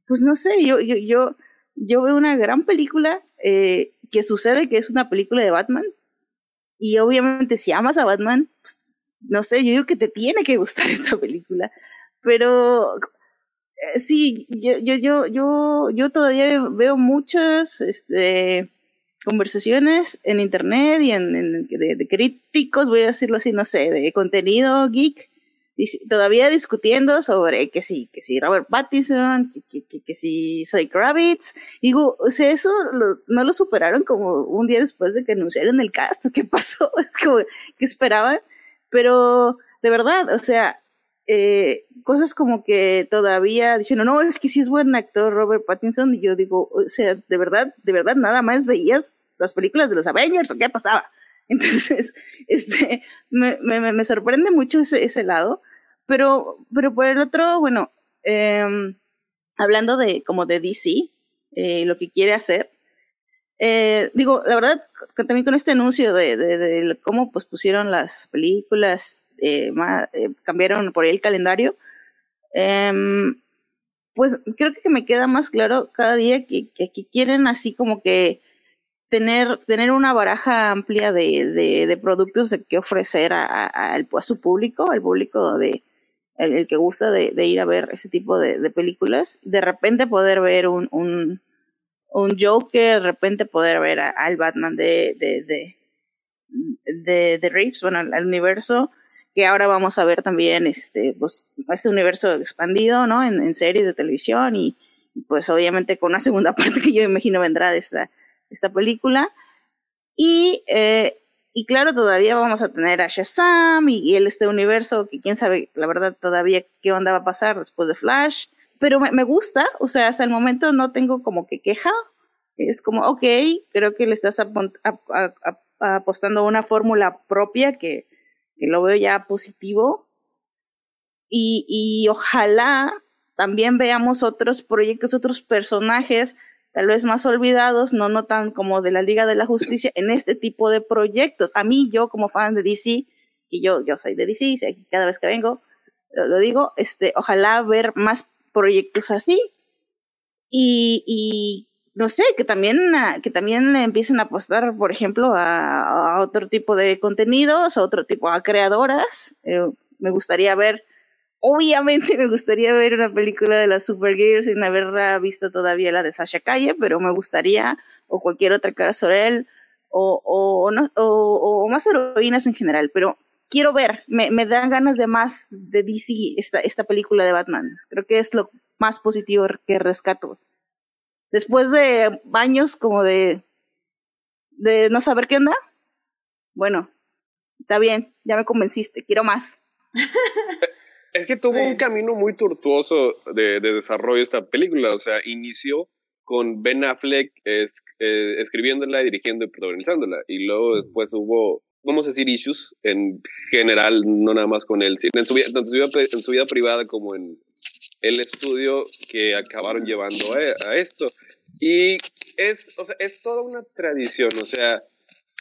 Speaker 4: pues no sé, yo, yo, yo, yo veo una gran película eh, que sucede que es una película de Batman, y obviamente si amas a Batman, pues, no sé, yo digo que te tiene que gustar esta película. Pero eh, sí, yo, yo, yo, yo, yo todavía veo muchas, este, conversaciones en internet y en, de, críticos, voy a decirlo así, no sé, de contenido geek, todavía discutiendo sobre que sí, que sí Robert Pattinson, que, que, que, sí Soy Kravitz. Digo, o sea, eso no lo superaron como un día después de que anunciaron el cast. ¿Qué pasó? Es como que esperaban. Pero de verdad, o sea, eh, cosas como que todavía diciendo, no, es que sí es buen actor Robert Pattinson. Y yo digo, o sea, de verdad, de verdad, nada más veías las películas de los Avengers o qué pasaba. Entonces, este, me, me, me sorprende mucho ese, ese lado. Pero, pero por el otro, bueno, em, hablando de como de DC, eh, lo que quiere hacer, eh, digo, la verdad, también con este anuncio de, cómo pues pusieron las películas, eh, cambiaron por ahí el calendario, em, pues creo que me queda más claro cada día que, quieren así como que tener, tener una baraja amplia de, productos de que ofrecer a, su público, al público de, el, que gusta de, ir a ver ese tipo de, películas, de repente poder ver un, un Joker, de repente poder ver al Batman de, de, de, de, de Reeves, bueno, al, universo, que ahora vamos a ver también este, pues, este universo expandido, ¿no? En, en series de televisión y, pues obviamente con una segunda parte que yo imagino vendrá de esta, esta película. Y eh, y claro, todavía vamos a tener a Shazam y, el este universo, que quién sabe, la verdad, todavía qué onda va a pasar después de Flash. Pero me, gusta, o sea, hasta el momento no tengo como que queja. Es como, ok, creo que le estás apostando a una fórmula propia que, que, lo veo ya positivo. Y, y ojalá también veamos otros proyectos, otros personajes tal vez más olvidados, no no tan como de la Liga de la Justicia, en este tipo de proyectos. A mí, yo como fan de DC, y yo, yo soy de DC, cada vez que vengo, lo, digo, este, ojalá ver más proyectos así. Y, y no sé, que también, que también empiecen a apostar, por ejemplo, a, otro tipo de contenidos, a otro tipo, a creadoras. Eh, me gustaría ver Obviamente me gustaría ver una película de las Supergirls sin haberla visto todavía la de Sasha Calle, pero me gustaría, o cualquier otra cara sobre él, o, o, no, o, más heroínas en general, pero quiero ver, me, me, dan ganas de más de DC esta, esta película de Batman. Creo que es lo más positivo que rescato. Después de años como de, de no saber qué onda, bueno, está bien, ya me convenciste, quiero más.
Speaker 3: Es que tuvo un camino muy tortuoso de, de, desarrollo esta película. O sea, inició con Ben Affleck eh, escribiéndola, dirigiendo y protagonizándola. Y luego después hubo, vamos a decir, issues en general, no nada más con él, en su, vida, su, vida, privada como en el estudio que acabaron llevando a, a esto. Y es, o sea, es toda una tradición. O sea,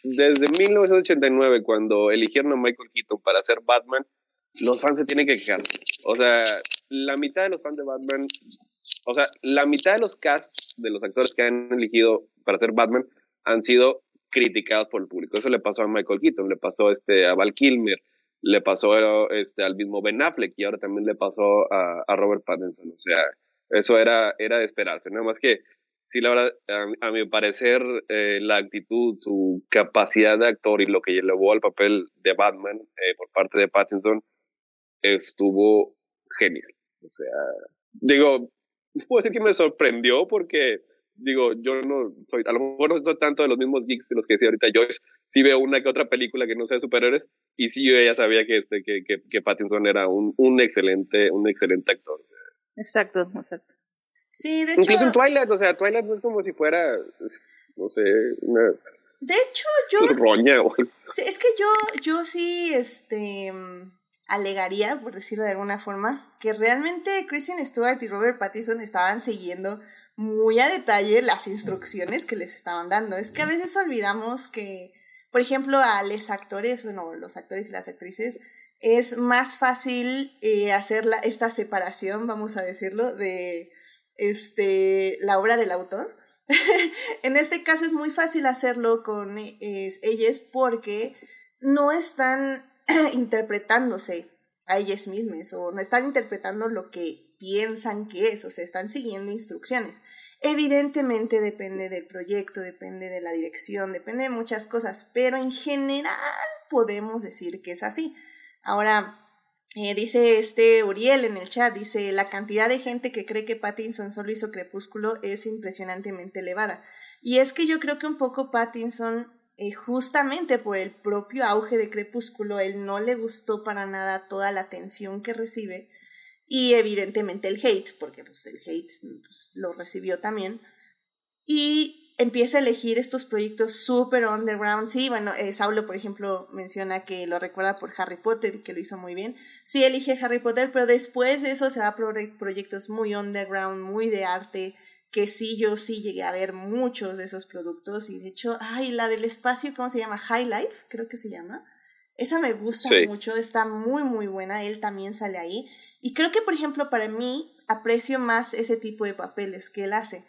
Speaker 3: desde 1989, cuando eligieron a Michael Keaton para hacer Batman, los fans se tienen que quejar. O sea, la mitad de los fans de Batman, o sea, la mitad de los casts de los actores que han elegido para ser Batman han sido criticados por el público. Eso le pasó a Michael Keaton, le pasó este, a Val Kilmer, le pasó este, al mismo Ben Affleck y ahora también le pasó a, a Robert Pattinson. O sea, eso era, era de esperarse. Nada más que, sí, la verdad, a, mi parecer, eh, la actitud, su capacidad de actor y lo que llevó al papel de Batman eh, por parte de Pattinson estuvo genial. O sea, digo, puedo decir que me sorprendió porque, digo, yo no soy, a lo mejor no soy tanto de los mismos geeks de los que decía ahorita Joyce, sí veo una que otra película que no sea de superhéroes y sí yo ya sabía que, este, que, que, que Pattinson era un, un excelente, un excelente actor.
Speaker 4: Exacto, exacto.
Speaker 1: Sí, de hecho.
Speaker 3: Incluso en Twilight, o sea, Twilight no es como si fuera, no sé, una.
Speaker 1: De hecho, yo.
Speaker 3: Roña,
Speaker 1: Es que yo, yo sí, este alegaría, por decirlo de alguna forma, que realmente Kristen Stewart y Robert Pattinson estaban siguiendo muy a detalle las instrucciones que les estaban dando. Es que a veces olvidamos que, por ejemplo, a los actores, bueno, los actores y las actrices, es más fácil eh, hacer la, esta separación, vamos a decirlo, de este, la obra del autor. en este caso es muy fácil hacerlo con ellas porque no están interpretándose a ellas mismas o no están interpretando lo que piensan que es, o sea, están siguiendo instrucciones. Evidentemente depende del proyecto, depende de la dirección, depende de muchas cosas, pero en general podemos decir que es así. Ahora, eh, dice este Uriel en el chat, dice, la cantidad de gente que cree que Pattinson solo hizo Crepúsculo es impresionantemente elevada. Y es que yo creo que un poco Pattinson, eh, justamente por el propio auge de Crepúsculo, él no le gustó para nada toda la atención que recibe y evidentemente el hate, porque pues, el hate pues, lo recibió también. Y empieza a elegir estos proyectos súper underground. Sí, bueno, eh, Saulo, por ejemplo, menciona que lo recuerda por Harry Potter que lo hizo muy bien. Sí, elige Harry Potter, pero después de eso se va a proyectos muy underground, muy de arte, que sí, yo sí llegué a ver muchos de esos productos. Y de hecho, ay, la del espacio, ¿cómo se llama? High Life, creo que se llama. Esa me gusta mucho, está muy, muy buena. Él también sale ahí. Y creo que, por ejemplo, para mí aprecio más ese tipo de papeles que él hace.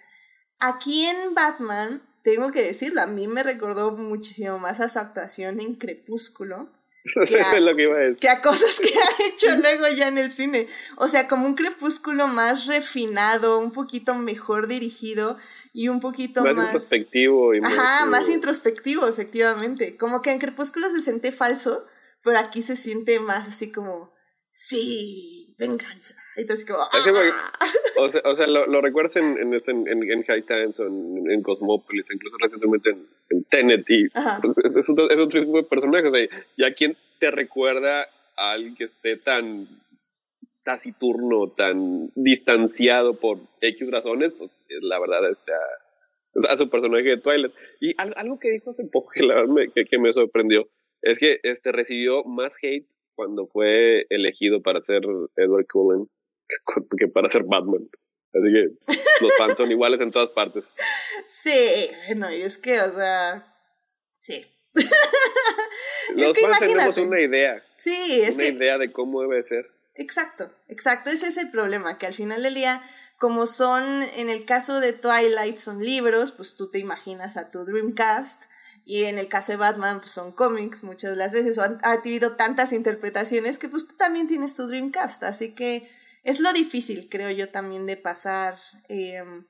Speaker 1: Aquí en Batman, tengo que decirlo, a mí me recordó muchísimo más a su actuación en Crepúsculo. Que a,
Speaker 3: lo que, iba a decir.
Speaker 1: que a cosas que ha hecho luego ya en el cine. O sea, como un crepúsculo más refinado, un poquito mejor dirigido y un poquito más.
Speaker 3: Más introspectivo. Y
Speaker 1: Ajá, más introspectivo, efectivamente. Como que en Crepúsculo se siente falso, pero aquí se siente más así como. Sí, venganza. Entonces, como, ¡ah!
Speaker 3: o, sea, o sea, lo, lo recuerdas en, en, este, en, en, High Times o en, en Cosmopolis, incluso recientemente en, en Tenet, y pues, es, es, otro, es, otro, tipo de personaje. O sea, ¿Y quién te recuerda a alguien que esté tan taciturno, tan distanciado por X razones? Pues la verdad, este, a, a su personaje de Twilight. Y algo que dijo hace poco que, la verdad me, que, que me sorprendió es que este, recibió más hate cuando fue elegido para ser Edward Cullen que para ser Batman. Así que los fans son iguales en todas partes.
Speaker 1: Sí, bueno, y es que, o sea, sí.
Speaker 3: los es que fans tenemos una idea.
Speaker 1: Sí, es
Speaker 3: una idea de cómo debe ser.
Speaker 1: Exacto, exacto, ese es el problema, que al final del día, como son, en el caso de Twilight, son libros, pues tú te imaginas a tu Dreamcast, y en el caso de Batman, pues son cómics muchas de las veces, o han, ha tenido tantas interpretaciones que pues tú también tienes tu Dreamcast, así que es lo difícil, creo yo, también de pasar em,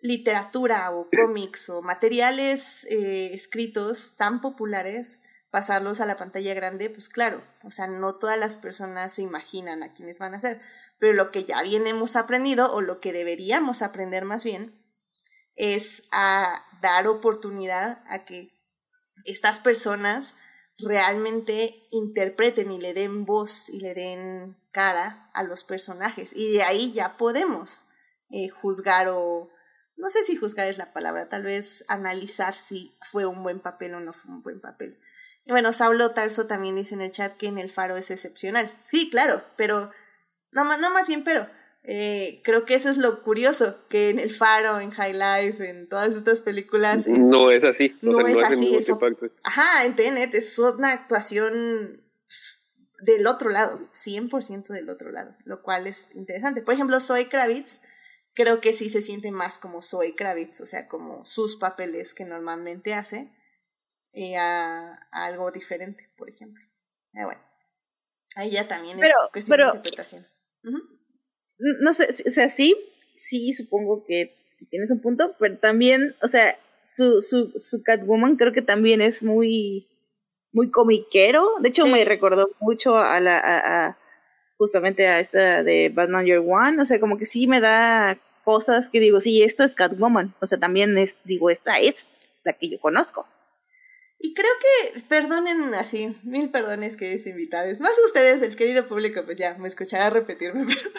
Speaker 1: literatura o cómics o materiales eh, escritos tan populares, pasarlos a la pantalla grande, pues claro, o sea, no todas las personas se imaginan a quiénes van a ser, pero lo que ya bien hemos aprendido, o lo que deberíamos aprender más bien, es a dar oportunidad a que estas personas realmente interpreten y le den voz y le den cara a los personajes. Y de ahí ya podemos eh, juzgar o, no sé si juzgar es la palabra, tal vez analizar si fue un buen papel o no fue un buen papel. Y bueno, Saulo Tarso también dice en el chat que en el faro es excepcional. Sí, claro, pero, no, no más bien, pero eh, creo que eso es lo curioso, que en El Faro, en High Life, en todas estas películas...
Speaker 3: no es así.
Speaker 1: No, es, así. Eso, ajá, en Tenet es una actuación del otro lado, 100% del otro lado, lo cual es interesante. Por ejemplo, Zoe Kravitz, creo que sí se siente más como Zoe Kravitz, o sea, como sus papeles que normalmente hace, y a, algo diferente, por ejemplo. Ah, bueno, ahí ya también es cuestión de interpretación
Speaker 4: no sé, o sea, sí, sí, supongo que tienes un punto, pero también, o sea, su, su, su Catwoman creo que también es muy, muy comiquero. De hecho, me recordó mucho a la, a, justamente a esta de Batman Year One. O sea, como que sí me da cosas que digo, sí, esta es Catwoman. O sea, también es, digo, esta es la que yo conozco.
Speaker 1: Y creo que, perdonen así, mil perdones, queridos invitados. Más ustedes, el querido público, pues ya me escuchará repetirme, pero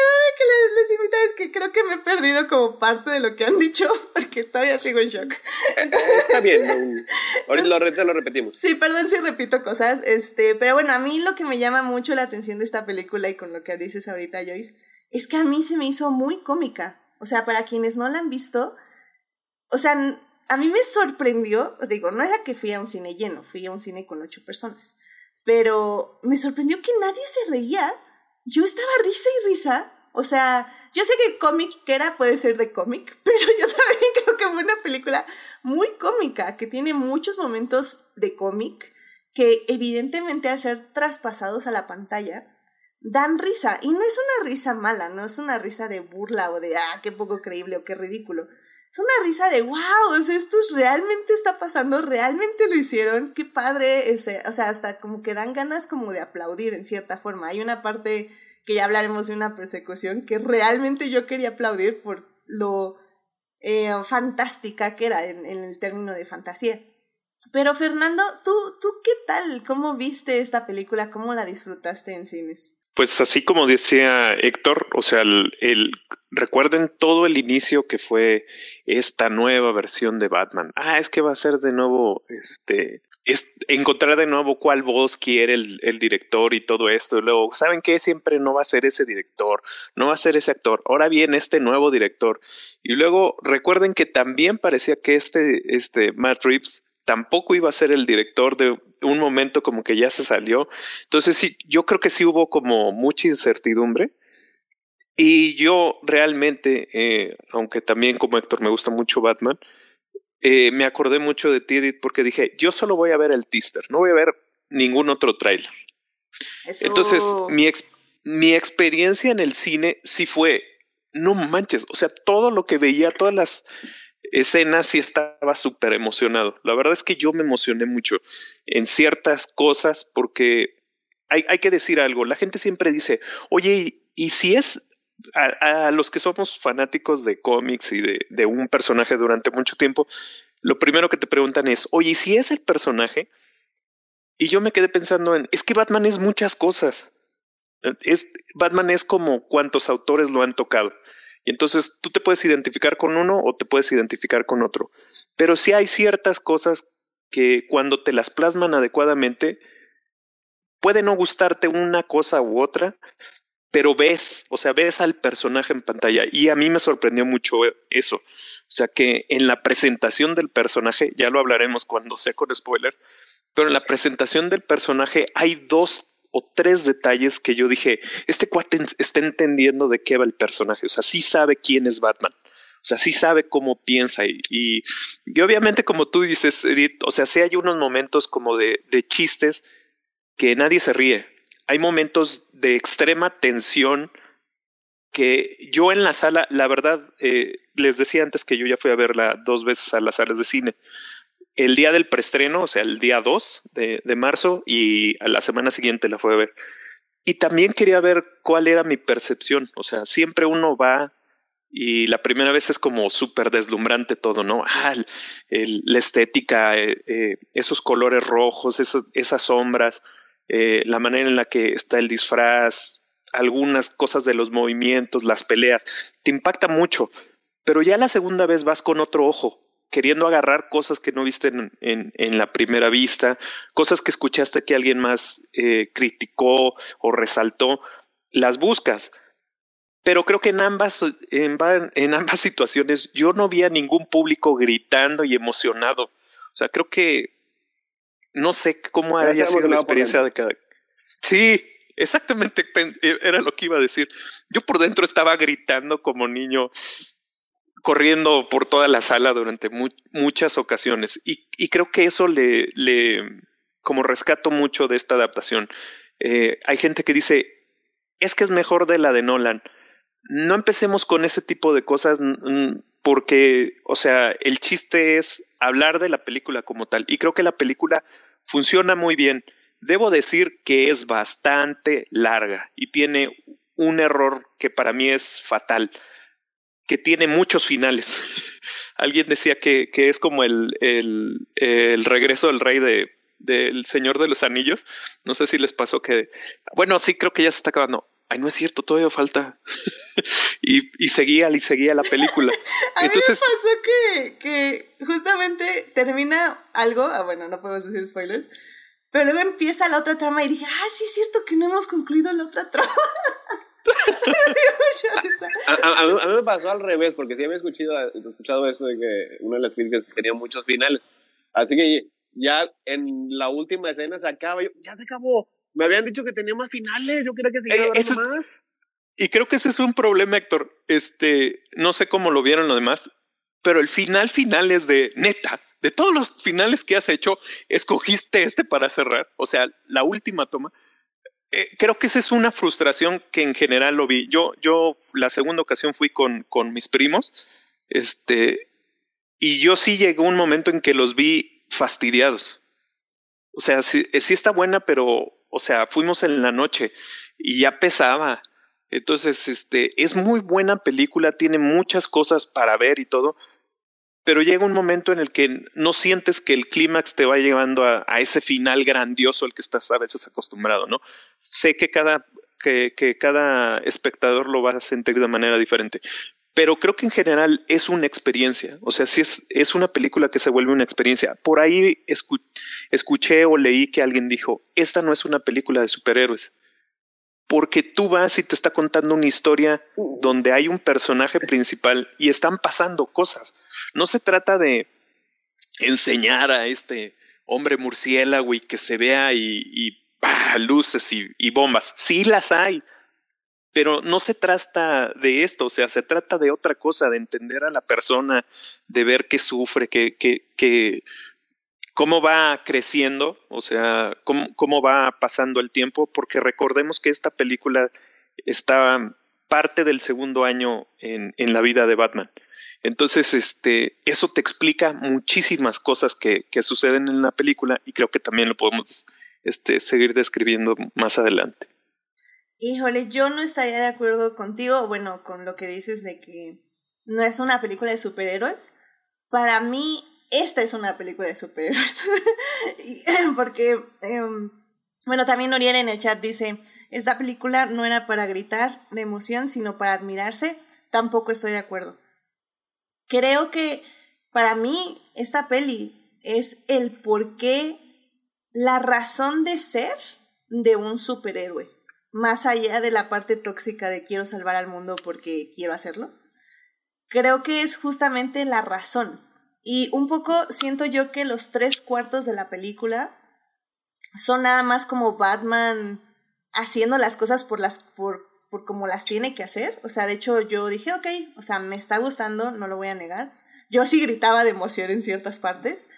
Speaker 1: perdonen que les, les invitados que creo que me he perdido como parte de lo que han dicho, porque todavía sigo en shock.
Speaker 3: Está bien, ahorita lo, lo repetimos.
Speaker 1: Sí, perdón si repito cosas, este, pero bueno, a mí lo que me llama mucho la atención de esta película y con lo que dices ahorita, Joyce, es que a mí se me hizo muy cómica. O sea, para quienes no la han visto, o sea, a mí me sorprendió, digo, no era que fui a un cine lleno, fui a un cine con ocho personas, pero me sorprendió que nadie se reía. Yo estaba risa y risa. O sea, yo sé que cómic que era puede ser de cómic, pero yo también creo que fue una película muy cómica, que tiene muchos momentos de cómic que evidentemente al ser traspasados a la pantalla, dan risa. Y no es una risa mala, no es una risa de burla o de, ah, qué poco creíble o qué ridículo. Es una risa de, wow, o sea, esto realmente está pasando, realmente lo hicieron, qué padre, ese, o sea, hasta como que dan ganas como de aplaudir en cierta forma. Hay una parte que ya hablaremos de una persecución que realmente yo quería aplaudir por lo eh, fantástica que era en, en el término de fantasía. Pero Fernando, ¿tú, ¿tú qué tal? ¿Cómo viste esta película? ¿Cómo la disfrutaste en cines?
Speaker 2: Pues así como decía Héctor, o sea, el, recuerden todo el inicio que fue esta nueva versión de Batman. Ah, es que va a ser de nuevo, este, es encontrar de nuevo cuál voz quiere el, director y todo esto. Luego, ¿saben qué? Siempre no va a ser ese director, no va a ser ese actor. Ahora viene este nuevo director. Y luego recuerden que también parecía que este, este Matt Reeves tampoco iba a ser el director de un momento como que ya se salió. Entonces sí, yo creo que sí hubo como mucha incertidumbre. Y yo realmente, eh, aunque también como Héctor me gusta mucho Batman, eh, me acordé mucho de ti, Edith, porque dije, yo solo voy a ver el teaser, no voy a ver ningún otro tráiler. Entonces, mi, mi experiencia en el cine sí fue, no manches, o sea, todo lo que veía, todas las escena sí estaba súper emocionado. La verdad es que yo me emocioné mucho en ciertas cosas porque hay, hay que decir algo. La gente siempre dice, oye, ¿y, si es a, los que somos fanáticos de cómics y de, de un personaje durante mucho tiempo? Lo primero que te preguntan es, oye, ¿y si es el personaje? Y yo me quedé pensando en, es que Batman es muchas cosas. Es, Batman es como cuantos autores lo han tocado. Y entonces tú te puedes identificar con uno o te puedes identificar con otro. Pero sí hay ciertas cosas que cuando te las plasman adecuadamente, puede no gustarte una cosa u otra, pero ves, o sea, ves al personaje en pantalla. Y a mí me sorprendió mucho eso. O sea, que en la presentación del personaje, ya lo hablaremos cuando sea con spoiler, pero en la presentación del personaje hay dos o tres detalles que yo dije, este cuate está entendiendo de qué va el personaje, o sea, sí sabe quién es Batman. O sea, sí sabe cómo piensa y, y, obviamente como tú dices, Edith, o sea, sí hay unos momentos como de, de chistes que nadie se ríe. Hay momentos de extrema tensión que yo en la sala, la verdad, eh, les decía antes que yo ya fui a verla dos veces a las salas de cine el día del preestreno, o sea, el día 2 de, de, marzo, y a la semana siguiente la fue a ver. Y también quería ver cuál era mi percepción. O sea, siempre uno va y la primera vez es como súper deslumbrante todo, ¿no? Ah, el, la estética, eh, eh, esos colores rojos, esas sombras, eh, la manera en la que está el disfraz, algunas cosas de los movimientos, las peleas, te impacta mucho. Pero ya la segunda vez vas con otro ojo, queriendo agarrar cosas que no viste en, en, en, la primera vista, cosas que escuchaste que alguien más eh, criticó o resaltó, las buscas. Pero creo que en ambas, en, en ambas situaciones yo no vi a ningún público gritando y emocionado. O sea, creo que no sé cómo haya sido la experiencia de cada. Sí, exactamente era lo que iba a decir. Yo por dentro estaba gritando como niño corriendo por toda la sala durante mu muchas ocasiones y, y, creo que eso le, le, como rescato mucho de esta adaptación. Eh, hay gente que dice, es que es mejor de la de Nolan. No empecemos con ese tipo de cosas porque, o sea, el chiste es hablar de la película como tal y creo que la película funciona muy bien. Debo decir que es bastante larga y tiene un error que para mí es fatal que tiene muchos finales. Alguien decía que, que es como el, el, el, regreso del rey de del Señor de los Anillos. No sé si les pasó que, bueno, sí creo que ya se está acabando. Ay, no es cierto, todavía falta. y, y seguía y seguía la película.
Speaker 1: A Entonces, mí me pasó que, que justamente termina algo, ah, bueno, no podemos decir spoilers, pero luego empieza la otra trama y dije, ah, sí es cierto que no hemos concluido la otra trama.
Speaker 3: a, a, a, mí, a, mí me pasó al revés, porque sí había escuchado, escuchado eso de que una de las críticas tenía muchos finales. Así que ya en la última escena se acaba, yo, ya se acabó. Me habían dicho que tenía más finales, yo quería que siguiera eh, es, más.
Speaker 2: Y creo que ese es un problema, Héctor. Este, no sé cómo lo vieron los demás, pero el final final es de neta. De todos los finales que has hecho, escogiste este para cerrar. O sea, la última toma eh, creo que esa es una frustración que en general lo vi. Yo, yo la segunda ocasión fui con, con mis primos, este, y yo sí llegó un momento en que los vi fastidiados. O sea, sí, sí está buena, pero, o sea, fuimos en la noche y ya pesaba. Entonces, este, es muy buena película, tiene muchas cosas para ver y todo, pero llega un momento en el que no sientes que el clímax te va llevando a, a, ese final grandioso al que estás a veces acostumbrado, ¿no? Sé que cada, que, que cada espectador lo va a sentir de manera diferente, pero creo que en general es una experiencia, o sea, sí es, es una película que se vuelve una experiencia. Por ahí escu escuché o leí que alguien dijo, esta no es una película de superhéroes, porque tú vas y te está contando una historia donde hay un personaje principal y están pasando cosas. No se trata de enseñar a este hombre murciélago y que se vea y, bah, luces y, bombas. Sí las hay, pero no se trata de esto, o sea, se trata de otra cosa, de entender a la persona, de ver qué sufre, que cómo va creciendo, o sea, cómo, cómo va pasando el tiempo, porque recordemos que esta película está parte del segundo año en, en la vida de Batman. Entonces, este, eso te explica muchísimas cosas que, que, suceden en la película y creo que también lo podemos este, seguir describiendo más adelante.
Speaker 1: Híjole, yo no estaría de acuerdo contigo, bueno, con lo que dices de que no es una película de superhéroes. Para mí, esta es una película de superhéroes. Porque, eh, bueno, también Noriel en el chat dice, esta película no era para gritar de emoción, sino para admirarse. Tampoco estoy de acuerdo creo que para mí esta peli es el porqué, la razón de ser de un superhéroe, más allá de la parte tóxica de quiero salvar al mundo porque quiero hacerlo. Creo que es justamente la razón. Y un poco siento yo que los tres cuartos de la película son nada más como Batman haciendo las cosas por las por por cómo las tiene que hacer. O sea, de hecho yo dije, ok, o sea, me está gustando, no lo voy a negar. Yo sí gritaba de emoción en ciertas partes,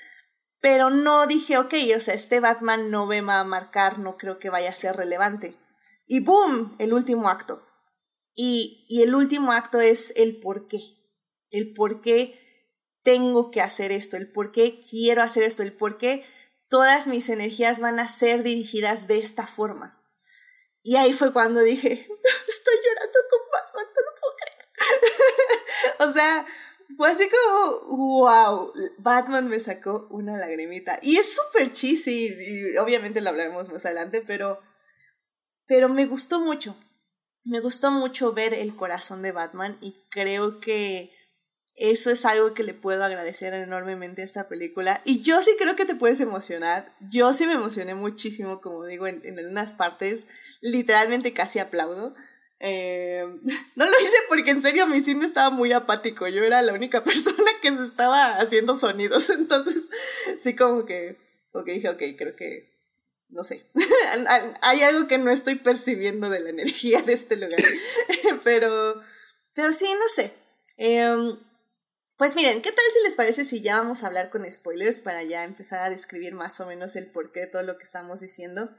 Speaker 1: pero no dije, ok, o sea, este Batman no me va a marcar, no creo que vaya a ser relevante. Y boom, el último acto. Y, y el último acto es el por qué. El por qué tengo que hacer esto, el por qué quiero hacer esto, el por qué todas mis energías van a ser dirigidas de esta forma. Y ahí fue cuando dije, estoy llorando con Batman, no lo puedo creer. o sea, fue así como, wow, Batman me sacó una lagrimita. Y es súper cheesy, y obviamente lo hablaremos más adelante, pero, pero me gustó mucho. Me gustó mucho ver el corazón de Batman y creo que eso es algo que le puedo agradecer enormemente a esta película. Y yo sí creo que te puedes emocionar. Yo sí me emocioné muchísimo, como digo, en, en unas partes. Literalmente casi aplaudo. Eh, no lo hice porque en serio mi cine estaba muy apático. Yo era la única persona que se estaba haciendo sonidos. Entonces, sí, como que. Ok, dije, ok, creo que. No sé. Hay algo que no estoy percibiendo de la energía de este lugar. pero. Pero sí, no sé. Eh, pues miren, ¿qué tal si les parece si ya vamos a hablar con spoilers para ya empezar a describir más o menos el porqué de todo lo que estamos diciendo?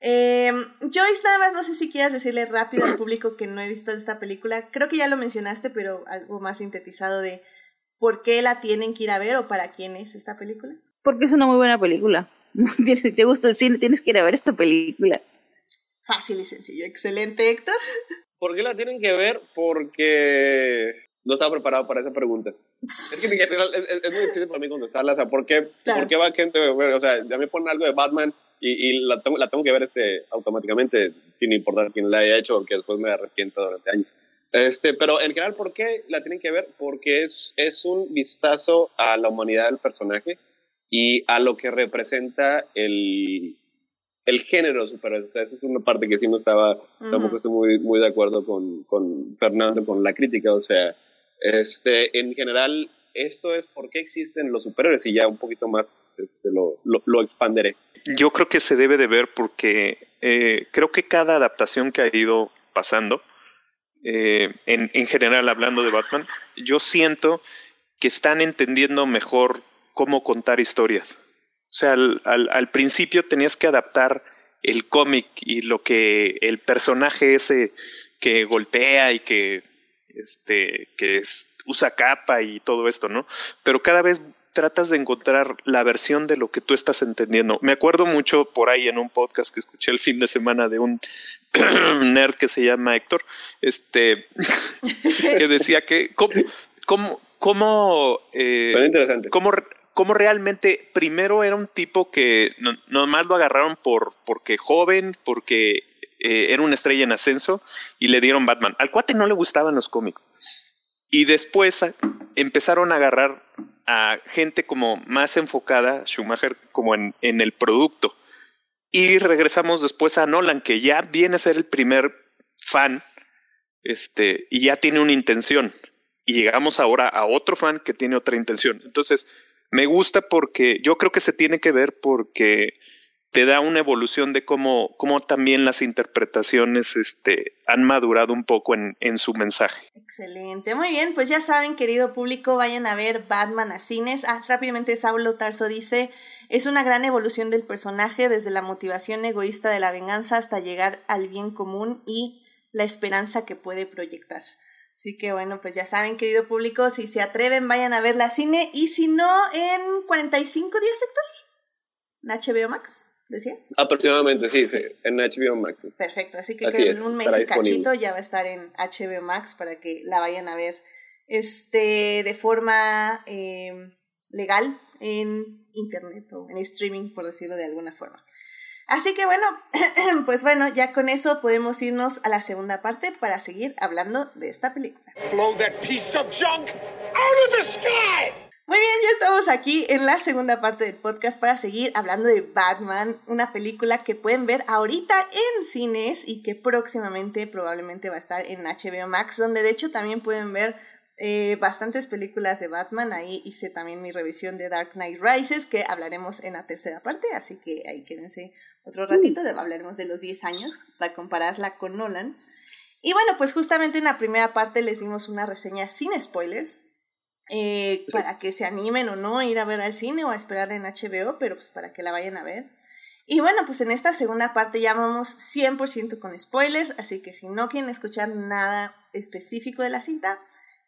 Speaker 1: Eh, Joyce, nada más no sé si quieras decirle rápido al público que no he visto esta película. Creo que ya lo mencionaste, pero algo más sintetizado de por qué la tienen que ir a ver o para quién es esta película.
Speaker 4: Porque es una muy buena película. Si te gusta el cine, tienes que ir a ver esta película.
Speaker 1: Fácil y sencillo. Excelente, Héctor.
Speaker 3: ¿Por qué la tienen que ver? Porque no estaba preparado para esa pregunta. Es que es, es, es, muy difícil para mí contestarla, o sea, ¿por qué, claro. ¿por qué va gente? O sea, ya me ponen algo de Batman y, y la, tengo, la tengo que ver este, automáticamente, sin importar quién la haya hecho, porque después me arrepiento durante años. Este, pero en general, ¿por qué la tienen que ver? Porque es, es un vistazo a la humanidad del personaje y a lo que representa el, el género superhéroes. O sea, esa es una parte que sí no estaba, uh -huh. tampoco estoy muy, muy de acuerdo con, con Fernando, con la crítica. O sea, este, en general, esto es por qué existen los superhéroes y ya un poquito más este, lo, lo, expanderé.
Speaker 2: Yo creo que se debe de ver porque eh, creo que cada adaptación que ha ido pasando, eh, en, en general hablando de Batman, yo siento que están entendiendo mejor cómo contar historias. O sea, al, al, al principio tenías que adaptar el cómic y lo que el personaje ese que golpea y que este que usa capa y todo esto, ¿no? Pero cada vez tratas de encontrar la versión de lo que tú estás entendiendo. Me acuerdo mucho por ahí en un podcast que escuché el fin de semana de un nerd que se llama Héctor, este, que decía que cómo, cómo, cómo,
Speaker 3: eh,
Speaker 2: cómo, cómo, realmente primero era un tipo que no, nomás lo agarraron por porque joven, porque eh, era una estrella en ascenso y le dieron Batman. Al cuate no le gustaban los cómics. Y después empezaron a agarrar a gente como más enfocada, Schumacher, como en, en el producto. Y regresamos después a Nolan, que ya viene a ser el primer fan, este, y ya tiene una intención. Y llegamos ahora a otro fan que tiene otra intención. Entonces, me gusta porque yo creo que se tiene que ver porque te da una evolución de cómo, cómo también las interpretaciones este, han madurado un poco en, en, su mensaje.
Speaker 1: Excelente, muy bien, pues ya saben, querido público, vayan a ver Batman a cines. Ah, rápidamente Saulo Tarso dice, es una gran evolución del personaje desde la motivación egoísta de la venganza hasta llegar al bien común y la esperanza que puede proyectar. Así que bueno, pues ya saben, querido público, si se atreven, vayan a ver la cine y si no, en 45 días, Héctor, HBO Max decías?
Speaker 3: Aproximadamente, sí, sí, en HBO Max.
Speaker 1: Perfecto, así que en un mes y cachito ya va a estar en HBO Max para que la vayan a ver este de forma eh, legal en internet o en streaming, por decirlo de alguna forma. Así que bueno, pues bueno, ya con eso podemos irnos a la segunda parte para seguir hablando de esta película. Blow that piece of junk out of the sky! Muy bien, ya estamos aquí en la segunda parte del podcast para seguir hablando de Batman, una película que pueden ver ahorita en cines y que próximamente probablemente va a estar en HBO Max, donde de hecho también pueden ver eh, bastantes películas de Batman. Ahí hice también mi revisión de Dark Knight Rises, que hablaremos en la tercera parte, así que ahí quédense otro ratito, hablaremos de los 10 años para compararla con Nolan. Y bueno, pues justamente en la primera parte les dimos una reseña sin spoilers, eh, para que se animen o no a ir a ver al cine o a esperar en HBO, pero pues para que la vayan a ver. Y bueno, pues en esta segunda parte ya vamos 100% con spoilers, así que si no quieren escuchar nada específico de la cinta,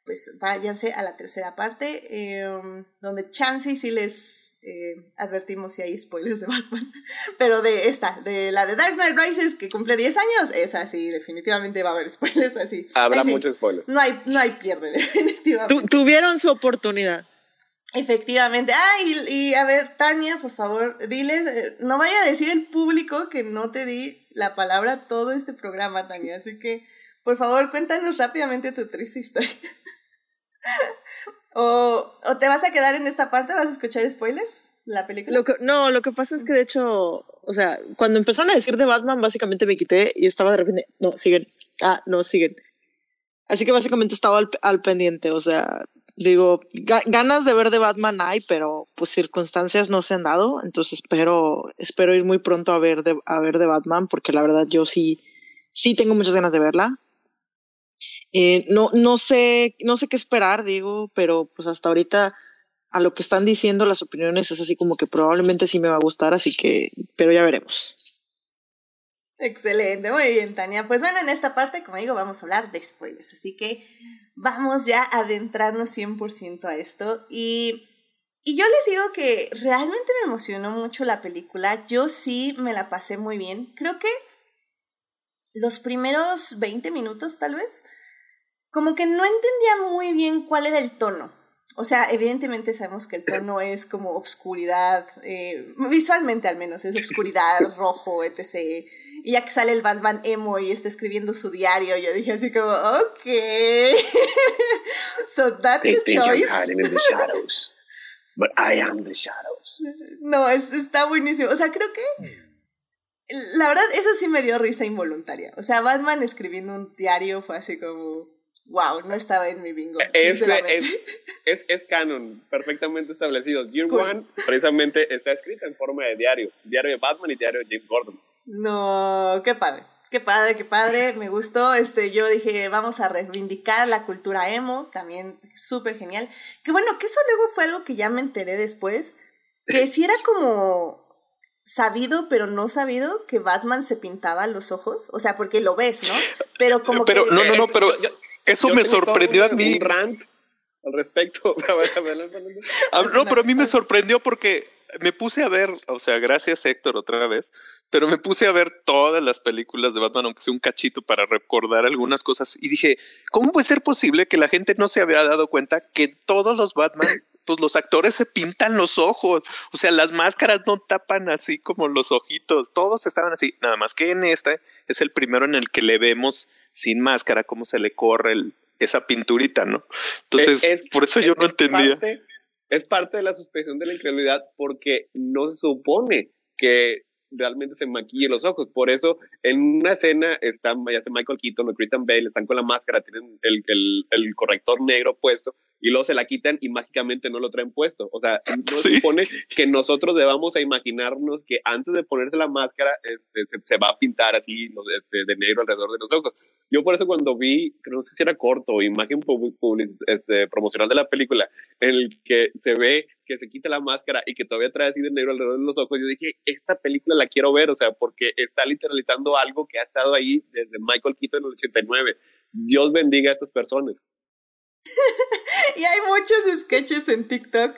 Speaker 1: pues váyanse a la tercera parte, em, donde chance y sí les eh, advertimos si hay spoilers de Batman. Pero de esta, de la de Dark Knight Rises, que cumple 10 años, esa sí, definitivamente va a haber spoilers así.
Speaker 3: Habrá muchos spoilers.
Speaker 1: No hay, no hay pierde, definitivamente.
Speaker 5: tuvieron su oportunidad.
Speaker 1: Efectivamente. Ah, y, a ver, Tania, por favor, diles, eh, no vaya a decir el público que no te di la palabra todo este programa, Tania. Así que, por favor, cuéntanos rápidamente tu triste historia. O, ¿O te vas a quedar en esta parte? ¿Vas a escuchar spoilers? La película.
Speaker 5: no, lo que pasa es que de hecho, o sea, cuando empezaron a decir de Batman, básicamente me quité y estaba de repente, no, siguen, ah, no, siguen. Así que básicamente estaba al, pendiente, o sea, digo, ganas de ver de Batman hay, pero pues circunstancias no se han dado, entonces espero, espero ir muy pronto a ver de, a ver de Batman, porque la verdad yo sí, sí tengo muchas ganas de verla. Eh, no, no sé, no sé qué esperar, digo, pero pues hasta ahorita a lo que están diciendo las opiniones es así como que probablemente sí me va a gustar, así que, pero ya veremos.
Speaker 1: Excelente, muy bien, Tania. Pues bueno, en esta parte, como digo, vamos a hablar de spoilers, así que vamos ya a adentrarnos 100% a esto. Y, y yo les digo que realmente me emocionó mucho la película, yo sí me la pasé muy bien. Creo que los primeros 20 minutos tal vez como que no entendía muy bien cuál era el tono. O sea, evidentemente sabemos que el tono es como obscuridad, eh, visualmente al menos, es obscuridad, rojo, etc. Y ya que sale el Batman emo y está escribiendo su diario, yo dije así como, ok. so that's the choice.
Speaker 3: but I am the shadows.
Speaker 1: No, es, está buenísimo. O sea, creo que la verdad, eso sí me dio risa involuntaria. O sea, Batman escribiendo un diario fue así como wow, no estaba en mi bingo.
Speaker 3: Es, es, es, canon, perfectamente establecido. Year One precisamente está escrito en forma de diario, diario de Batman y diario de James Gordon.
Speaker 1: No, qué padre. Qué padre, qué padre, me gustó. Este, yo dije, vamos a reivindicar la cultura emo, también súper genial. Que bueno, que eso luego fue algo que ya me enteré después, que si era como sabido, pero no sabido, que Batman se pintaba los ojos. O sea, porque lo ves, ¿no? Pero como
Speaker 2: pero,
Speaker 1: que.
Speaker 2: No, no, no, pero eso me sorprendió a mí.
Speaker 3: Un rant al respecto.
Speaker 2: No, pero a mí me sorprendió porque me puse a ver, o sea, gracias Héctor otra vez, pero me puse a ver todas las películas de Batman, aunque sea un cachito para recordar algunas cosas, y dije, ¿cómo puede ser posible que la gente no se había dado cuenta que todos los Batman, pues los actores se pintan los ojos, o sea, las máscaras no tapan así como los ojitos, todos estaban así, nada más que en este es el primero en el que le vemos sin máscara cómo se le corre el, esa pinturita, ¿no? Entonces, por eso yo no entendía
Speaker 3: es parte de la suspensión de la incredulidad porque no se supone que realmente se maquille los ojos. Por eso, en una escena están, ya sea Michael Keaton o Christian Bale, están con la máscara, tienen el, el, el, corrector negro puesto y luego se la quitan y mágicamente no lo traen puesto. O sea, no se supone que nosotros debamos a imaginarnos que antes de ponerse la máscara este, se, va a pintar así este, de negro alrededor de los ojos. Yo por eso cuando vi, no sé si era corto imagen este, promocional de la película, en el que se ve que se quita la máscara y que todavía trae así de negro alrededor de los ojos, yo dije, esta película la quiero ver, o sea, porque está literalizando algo que ha estado ahí desde Michael Keaton en el 89. Dios bendiga a estas personas.
Speaker 1: y hay muchos sketches en TikTok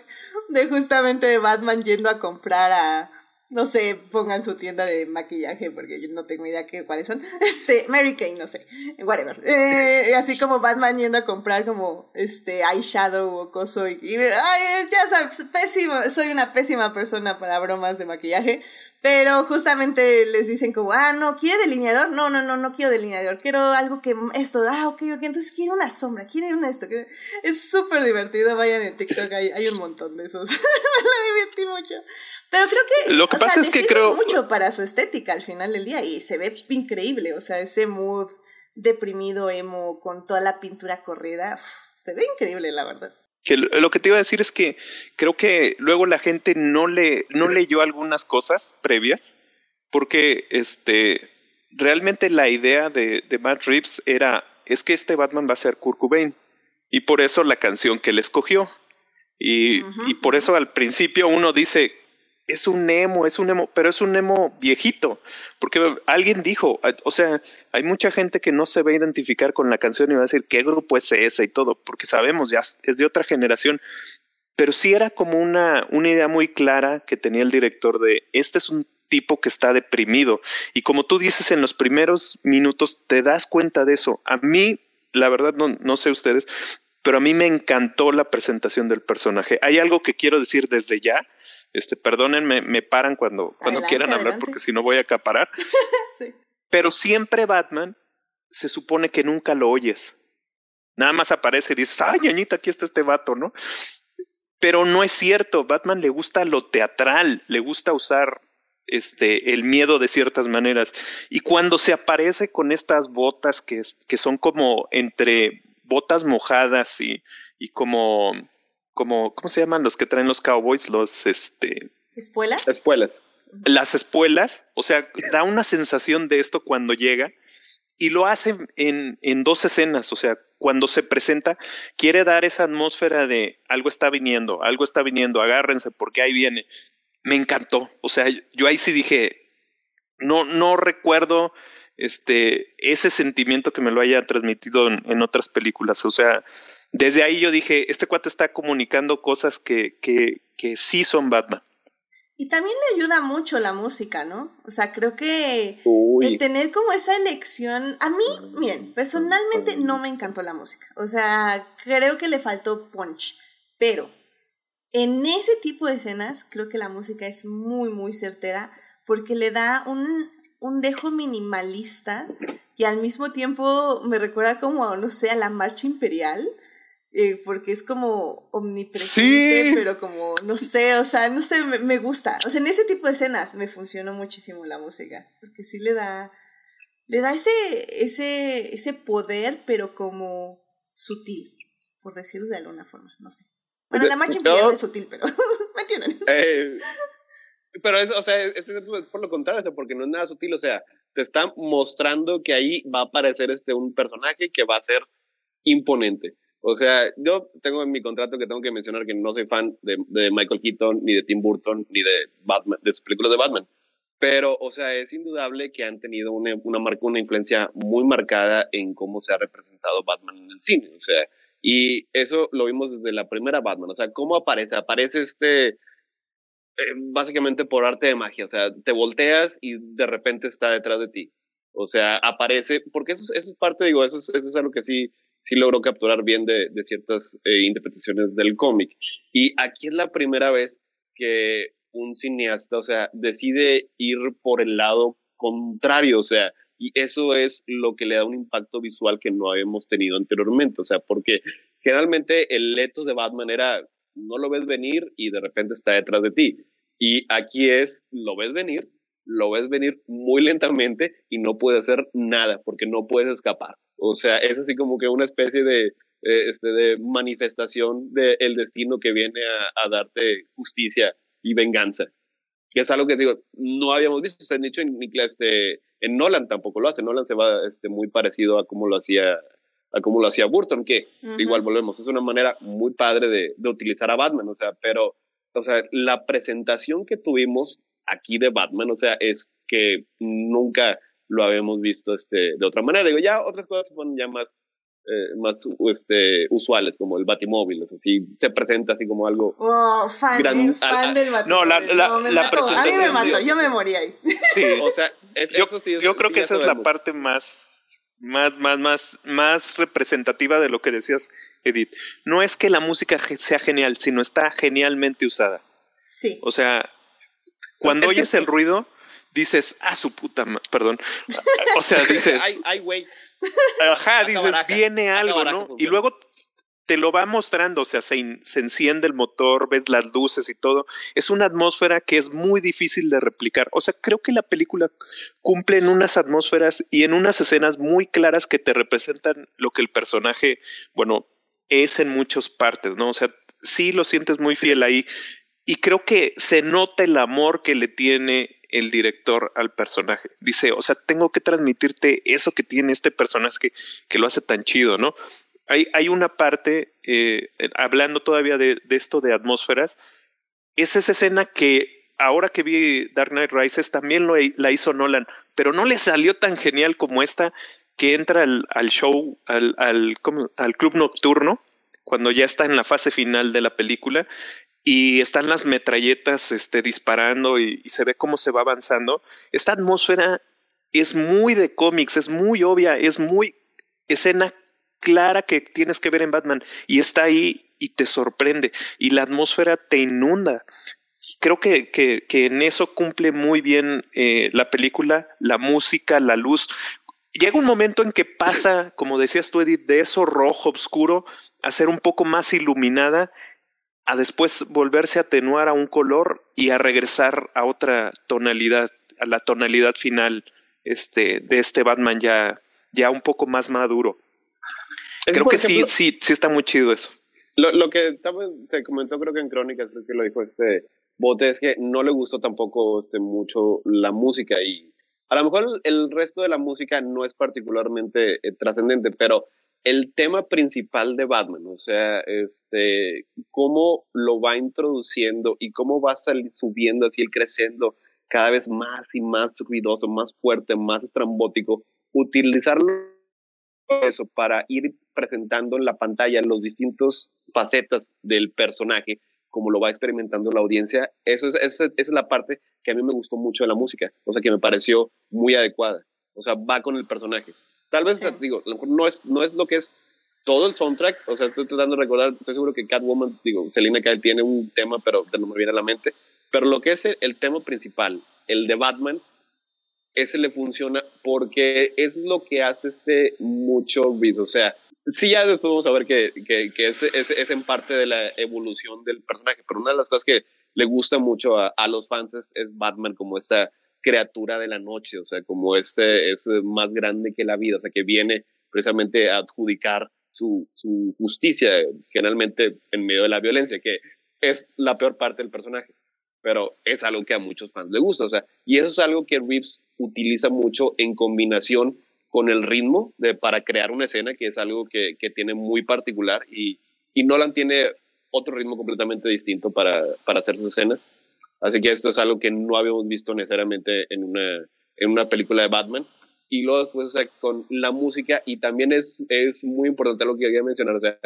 Speaker 1: de justamente de Batman yendo a comprar a, no sé, pongan su tienda de maquillaje porque yo no tengo idea qué cuáles son. Este, Mary Kay, no sé, whatever. Eh, así como Batman yendo a comprar como este eyeshadow o coso y, ay, ya sabes, pésimo, soy una pésima persona para bromas de maquillaje. Pero justamente les dicen como, ah, no, ¿quiere delineador? No, no, no, no quiero delineador. Quiero algo que, esto, ah, ok, ok, entonces quiero una sombra, quiere un esto. Es súper divertido, vayan en TikTok, hay, hay un montón de esos. Me la divertí mucho. Pero creo que...
Speaker 2: Lo que pasa es que creo...
Speaker 1: mucho para su estética al final del día y se ve increíble, o sea, ese mood deprimido, emo, con toda la pintura corrida, se ve increíble, la verdad.
Speaker 2: Que lo que te iba a decir es que creo que luego la gente no le no leyó algunas cosas previas porque este realmente la idea de, de Matt Reeves era es que este Batman va a ser Kurt Cobain y por eso la canción que él escogió. Y, y por eso al principio uno dice es un emo, es un emo, pero es un emo viejito, porque alguien dijo, o sea, hay mucha gente que no se va a identificar con la canción y va a decir qué grupo es ese y todo, porque sabemos, ya es de otra generación, pero sí era como una, una idea muy clara que tenía el director de, este es un tipo que está deprimido, y como tú dices en los primeros minutos, te das cuenta de eso. A mí, la verdad, no, no sé ustedes, pero a mí me encantó la presentación del personaje. Hay algo que quiero decir desde ya, este, perdónenme, me paran cuando, cuando quieran hablar porque si no voy a acaparar. sí. Pero siempre Batman se supone que nunca lo oyes. Nada más aparece y dices, ay, ñañita, aquí está este vato, ¿no? Pero no es cierto. Batman le gusta lo teatral, le gusta usar este, el miedo de ciertas maneras. Y cuando se aparece con estas botas que, que son como entre botas mojadas y, y como como, ¿cómo se llaman los que traen los cowboys? Los, este...
Speaker 1: ¿Espuelas?
Speaker 3: Espuelas.
Speaker 2: Las espuelas, o sea, da una sensación de esto cuando llega y lo hace en, en dos escenas, o sea, cuando se presenta, quiere dar esa atmósfera de algo está viniendo, algo está viniendo, agárrense porque ahí viene. Me encantó, o sea, yo ahí sí dije, no, no recuerdo este, ese sentimiento que me lo haya transmitido en, otras películas. O sea, desde ahí yo dije, este cuate está comunicando cosas que, que, que sí son Batman.
Speaker 1: Y también le ayuda mucho la música, ¿no? O sea, creo que tener como esa elección, a mí, miren, personalmente no me encantó la música. O sea, creo que le faltó punch, pero en ese tipo de escenas creo que la música es muy, muy certera porque le da un, un dejo minimalista y al mismo tiempo me recuerda como, no sé, a la marcha imperial. Eh, porque es como omnipresente, pero como, no sé, o sea, no sé, me, gusta. O sea, en ese tipo de escenas me funcionó muchísimo la música, porque sí le da, le da ese, ese, ese poder, pero como sutil, por decirlo de alguna forma, no sé. Bueno, la marcha imperial es sutil, pero, ¿me entienden?
Speaker 3: Eh, pero, es, o sea, es, por lo contrario, porque no es nada sutil, o sea, te está mostrando que ahí va a aparecer este un personaje que va a ser imponente. O sea, yo tengo en mi contrato que tengo que mencionar que no soy fan de, Michael Keaton, ni de Tim Burton, ni de Batman, de sus películas de Batman. Pero, o sea, es indudable que han tenido una, una, marca, una influencia muy marcada en cómo se ha representado Batman en el cine. O sea, y eso lo vimos desde la primera Batman. O sea, ¿cómo aparece? Aparece este, eh, básicamente por arte de magia. O sea, te volteas y de repente está detrás de ti. O sea, aparece, porque eso, eso es parte, digo, eso es, eso es algo que sí, sí logró capturar bien de, ciertas eh, interpretaciones del cómic. Y aquí es la primera vez que un cineasta, o sea, decide ir por el lado contrario, o sea, y eso es lo que le da un impacto visual que no habíamos tenido anteriormente, o sea, porque generalmente el letos de Batman era, no lo ves venir y de repente está detrás de ti. Y aquí es, lo ves venir, lo ves venir muy lentamente y no puede hacer nada porque no puedes escapar. O sea, es así como que una especie de, este, de manifestación del destino que viene a, a darte justicia y venganza. Que es algo que digo, no habíamos visto, se han dicho en, este, en Nolan tampoco lo hace, Nolan se va este, muy parecido a cómo lo hacía a cómo lo hacía Burton, que igual volvemos, es una manera muy padre de, de, utilizar a Batman, o sea, pero, o sea, la presentación que tuvimos aquí de Batman, o sea, es que nunca lo habíamos visto este, de otra manera. Digo, ya otras cosas se ponen ya más, eh, más este, usuales, como el Batimóvil, o sea, si se presenta así como algo...
Speaker 1: Oh, fan, gran, fan del Batimóvil.
Speaker 2: No, la, la, no, la
Speaker 1: presentación... A mí me mató, yo me morí ahí.
Speaker 2: Sí,
Speaker 3: o sea, es,
Speaker 2: yo,
Speaker 3: eso sí,
Speaker 2: yo creo que esa es la parte más, más, más, más, más representativa de lo que decías, Edith. No es que la música sea genial, sino está genialmente usada.
Speaker 1: Sí.
Speaker 2: O sea, cuando oyes el ruido, dices, ah, su puta, ma-", perdón. O sea, dices,
Speaker 3: ay, güey.
Speaker 2: Ajá, dices,
Speaker 3: baraja,
Speaker 2: viene algo,
Speaker 3: baraja,
Speaker 2: ¿no? Y luego te lo va mostrando, o sea, se, in- se enciende el motor, ves las luces y todo. Es una atmósfera que es muy difícil de replicar. O sea, creo que la película cumple en unas atmósferas y en unas escenas muy claras que te representan lo que el personaje, bueno, es en muchas partes, ¿no? O sea, sí lo sientes muy fiel ahí. Y creo que se nota el amor que le tiene el director al personaje. Dice, o sea, tengo que transmitirte eso que tiene este personaje que, lo hace tan chido, ¿no? Hay, hay una parte, eh, hablando todavía de, esto de atmósferas, es esa escena que ahora que vi Dark Knight Rises también lo, la hizo Nolan, pero no le salió tan genial como esta que entra al, show, al club nocturno, cuando ya está en la fase final de la película y están las metralletas este, disparando y, se ve cómo se va avanzando. Esta atmósfera es muy de cómics, es muy obvia, es muy escena clara que tienes que ver en Batman y está ahí y te sorprende y la atmósfera te inunda. Creo que, que, que en eso cumple muy bien eh, la película, la música, la luz. Llega un momento en que pasa, como decías tú, Edith, de eso rojo oscuro a ser un poco más iluminada, a después volverse a atenuar a un color y a regresar a otra tonalidad, a la tonalidad final este, de este Batman ya, ya un poco más maduro. Creo que
Speaker 3: ejemplo,
Speaker 2: sí, sí, sí está muy chido eso.
Speaker 3: Lo, lo que se comentó creo que en Crónicas, creo que lo dijo este Bote, es que no le gustó tampoco este, mucho la música y a lo mejor el resto de la música no es particularmente eh, trascendente, pero el tema principal de Batman, o sea, este, cómo lo va introduciendo y cómo va salir, subiendo así, el creciendo cada vez más y más ruidoso, más fuerte, más estrambótico, utilizarlo eso para ir presentando en la pantalla los distintos facetas del personaje, como lo va experimentando la audiencia, eso es, esa, esa es la parte que a mí me gustó mucho de la música, o sea, que me pareció muy adecuada, o sea, va con el personaje. Tal vez,
Speaker 1: Sí.
Speaker 3: digo, a lo mejor no es, no es lo que es todo el soundtrack, o sea, estoy tratando de recordar, estoy seguro que Catwoman, digo, Selina Kyle tiene un tema, pero no me viene a la mente, pero lo que es el, el tema principal, el de Batman, ese le funciona porque es lo que hace este mucho Reeves. O sea, sí, ya después vamos a ver que, que, que es, es, es, en parte de la evolución del personaje, pero una de las cosas que le gusta mucho a, a los fans es, es, Batman como esta criatura de la noche, o sea, como este es más grande que la vida, o sea, que viene precisamente a adjudicar su, justicia, generalmente en medio de la violencia, que es la peor parte del personaje pero es algo que a muchos fans le gusta, o sea, y eso es algo que Reeves utiliza mucho en combinación con el ritmo de, para crear una escena, que es algo que, tiene muy particular y, y Nolan tiene otro ritmo completamente distinto para hacer sus escenas, Así que esto es algo que no habíamos visto necesariamente en una, en una película de Batman. Y luego después, con la música, y también es, es muy importante lo que quería mencionar, o sea,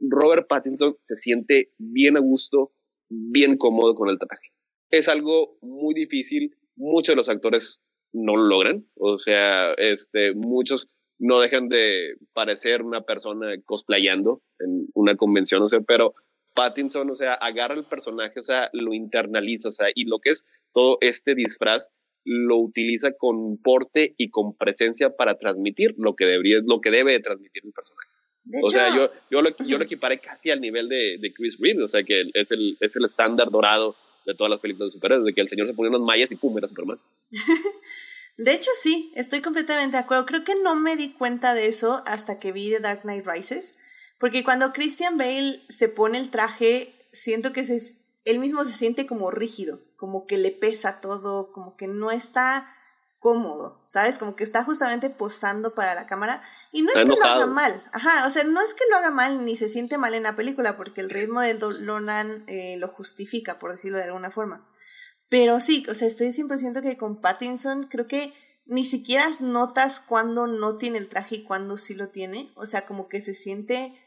Speaker 3: Robert Pattinson se siente bien a gusto, bien cómodo con el traje. Es algo muy difícil, muchos de los actores no lo logran, o sea, este, muchos no dejan de parecer una persona cosplayando en una convención, o sea, pero Pattinson, o sea, agarra el personaje, o sea, lo internaliza, o sea, y lo que es todo este disfraz lo utiliza con porte y con presencia para transmitir lo que debería, lo que debe de transmitir el personaje. o sea, yo, yo, lo, yo lo equiparé casi al nivel de, de Chris Reeve, o sea, que es el, es el estándar dorado de todas las películas de superhéroes, de que el señor se ponía unas mallas y pum, era Superman.
Speaker 1: De hecho, sí, estoy completamente de acuerdo. Creo que no me di cuenta de eso hasta que vi The Dark Knight Rises. Porque cuando Christian Bale se pone el traje, siento que se, él mismo se siente como rígido, como que le pesa todo, como que no está cómodo, ¿sabes? Como que está justamente posando para la cámara. Y no es que lo haga mal, ajá, o sea, no es que lo haga mal ni se siente mal en la película, porque el ritmo de Lonan eh, lo justifica, por decirlo de alguna forma. Pero sí, o sea, estoy 100% que con Pattinson creo que ni siquiera notas cuando no tiene el traje y cuando sí lo tiene. O sea, como que se siente,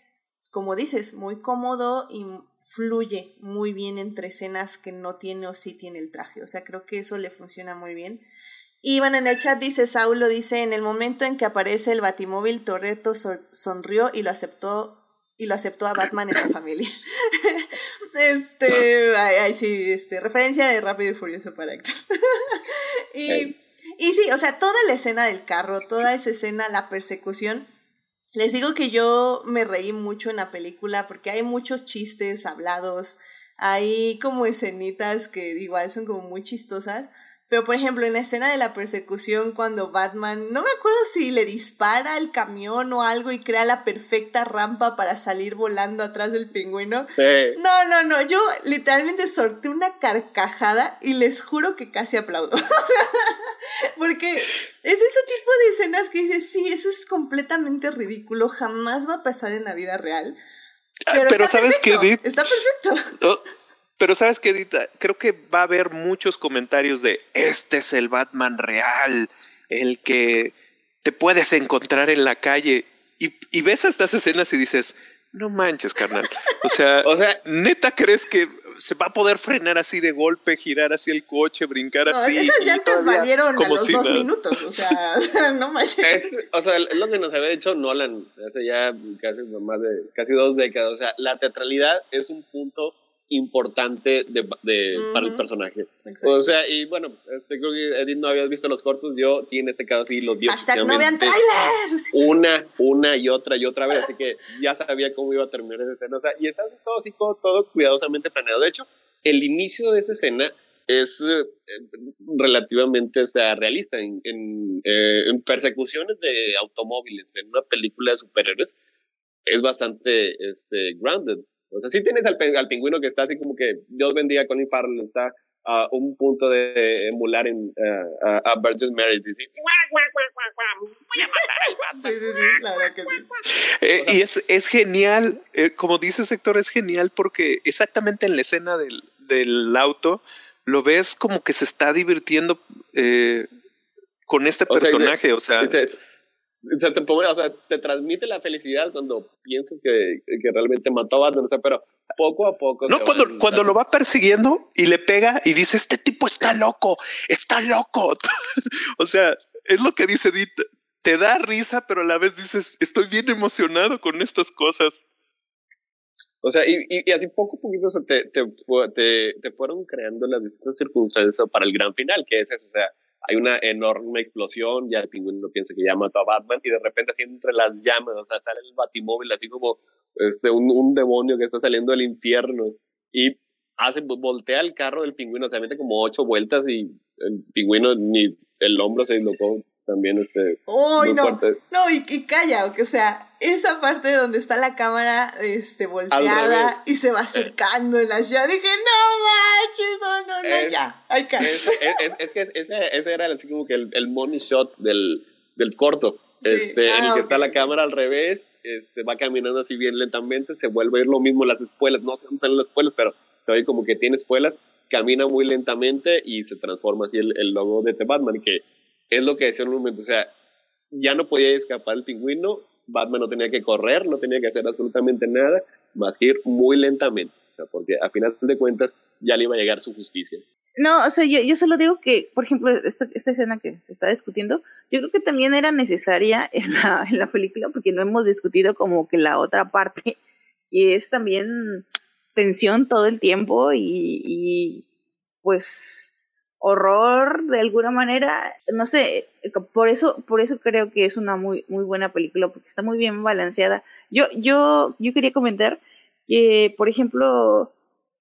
Speaker 1: como dices, muy cómodo y fluye muy bien entre escenas que no tiene o sí tiene el traje. O sea, creo que eso le funciona muy bien. Y bueno, en el chat dice, Saulo dice, en el momento en que aparece el Batimóvil, Torreto sonrió y lo aceptó y lo aceptó a Batman en la familia. este, ay, sí, este, referencia de Rápido y Furioso para Héctor. y, y sí, o sea, toda la escena del carro, toda esa escena, la persecución, les digo que yo me reí mucho en la película porque hay muchos chistes hablados, hay como escenitas que igual son como muy chistosas, pero por ejemplo, en la escena de la persecución, cuando Batman, no me acuerdo si le dispara al camión o algo y crea la perfecta rampa para salir volando atrás del pingüino. No, no, no, yo literalmente sorté una carcajada y les juro que casi aplaudo. porque es ese tipo de escenas que dices, sí, eso es completamente ridículo, jamás va a pasar en la vida real.
Speaker 2: Ah, pero, ¿sabes qué,
Speaker 1: Está perfecto.
Speaker 2: Oh, pero sabes qué, Edita, creo que va a haber muchos comentarios de este es el Batman real, el que te puedes encontrar en la calle. Y, y ves estas escenas y dices, no manches, carnal. O sea, o sea, neta crees que se va a poder frenar así de golpe, girar así el coche, brincar
Speaker 1: no,
Speaker 2: así.
Speaker 1: Esas llantas valieron como a los dos minutos, o sea, no manches.
Speaker 3: o sea, es lo que nos había dicho Nolan hace ya casi más de casi dos décadas. O sea, la teatralidad es un punto importante de, de para el personaje. O sea, y bueno, este, creo que Edith no habías visto los cortos, yo sí en este caso sí los vi.
Speaker 1: Hashtag no vean trailers.
Speaker 3: Una, una y otra y otra vez, así que ya sabía cómo iba a terminar esa escena. O sea, y está todo así, todo, todo cuidadosamente planeado. De hecho, el inicio de esa escena es eh, relativamente o sea, realista en, en, eh, en, persecuciones de automóviles en una película de superhéroes es bastante este, grounded o sea, sí tienes al, al pingüino que está así como que Dios bendiga con Farrell, está a un punto de emular en, uh, a, a Virgin Mary. Dice,
Speaker 1: sí, sí, sí, la verdad que sí.
Speaker 2: Eh, y es, es genial, eh, como dice Sector, es genial porque exactamente en la escena del, del auto lo ves como que se está divirtiendo eh, con este personaje, o sea, o sea
Speaker 3: o te, o sea, te transmite la felicidad cuando piensas que, que realmente mató a Batman, o sea, pero poco a poco.
Speaker 2: No, cuando, cuando lo va persiguiendo y le pega y dice, este tipo está loco, está loco. o sea, es lo que dice Edith, te da risa, pero a la vez dices, estoy bien emocionado con estas cosas.
Speaker 3: O sea, y, y, así poco a poquito te, te, te, te, fueron creando las distintas circunstancias para el gran final, que es eso, o sea, hay una enorme explosión, ya el pingüino piensa que ya mató a Batman y de repente así entre las llamas, o sea, sale el batimóvil así como este, un, demonio que está saliendo del infierno y hace, voltea el carro del pingüino, se mete como ocho vueltas y el pingüino ni el hombro se dislocó también este
Speaker 1: Uy, no, no y, y, calla, o sea, esa parte donde está la cámara este volteada y se va acercando en las llaves, dije, no manches, no, no, no, ya, hay
Speaker 3: es, es, es, que ese, ese, era así como que el, el money shot del, del corto, este, en el ah, que está la cámara al revés, este, va caminando así bien lentamente, se vuelve a ir lo mismo las espuelas, no dónde están las espuelas, pero se ve como que tiene espuelas camina muy lentamente y se transforma así el, el logo de The Batman, que es lo que decía en un momento, o sea, ya no podía escapar el pingüino, Batman no tenía que correr, no tenía que hacer absolutamente nada, más que ir muy lentamente, o sea, porque a final de cuentas ya le iba a llegar su justicia.
Speaker 4: No, o sea, yo, yo solo digo que, por ejemplo, esta, esta escena que se está discutiendo, yo creo que también era necesaria en la, en la película, porque no hemos discutido como que la otra parte, y es también tensión todo el tiempo y, y pues horror de alguna manera, no sé, por eso, por eso creo que es una muy, muy buena película, porque está muy bien balanceada. Yo, yo, yo quería comentar que, por ejemplo,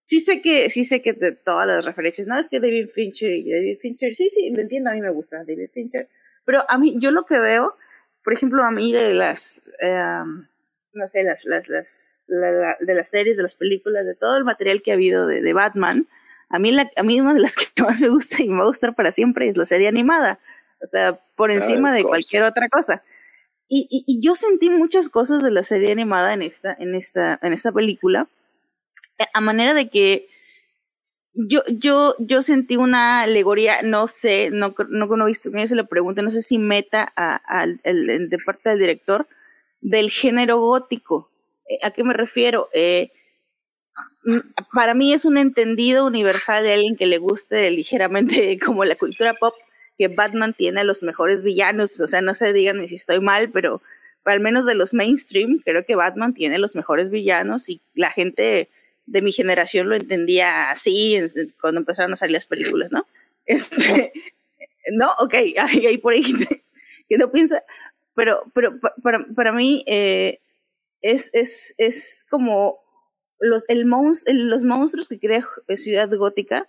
Speaker 4: sí sé que, sí sé que de todas las referencias, no es que David Fincher David Fincher, sí, sí, lo entiendo, a mí me gusta David Fincher, pero a mí, yo lo que veo, por ejemplo, a mí de las, um, no sé, las, las, las, la, de las series, de las películas, de todo el material que ha habido de Batman, a mí, la, a mí una de las que más me gusta y me va a gustar para siempre es la serie animada. O sea, por encima de cualquier otra cosa. Y, y, y, yo sentí muchas cosas de la serie animada en esta, en esta, en esta película. A manera de que yo, yo, yo sentí una alegoría, no sé, no, no, no visto, se lo pregunto, no sé si meta a, a, de parte del director, del género gótico. ¿A qué me refiero? Eh, para mí es un entendido universal de alguien que le guste ligeramente como la cultura pop, que Batman tiene los mejores villanos, o sea, no se digan ni si estoy mal, pero al menos de los mainstream, creo que Batman tiene los mejores villanos y la gente de mi generación lo entendía así cuando empezaron a salir las películas, ¿no? Este, no, ok, hay, hay por ahí que no piensa, pero, pero para, para mí eh, es, es, es como los, el los monstruos que crea Ciudad Gótica,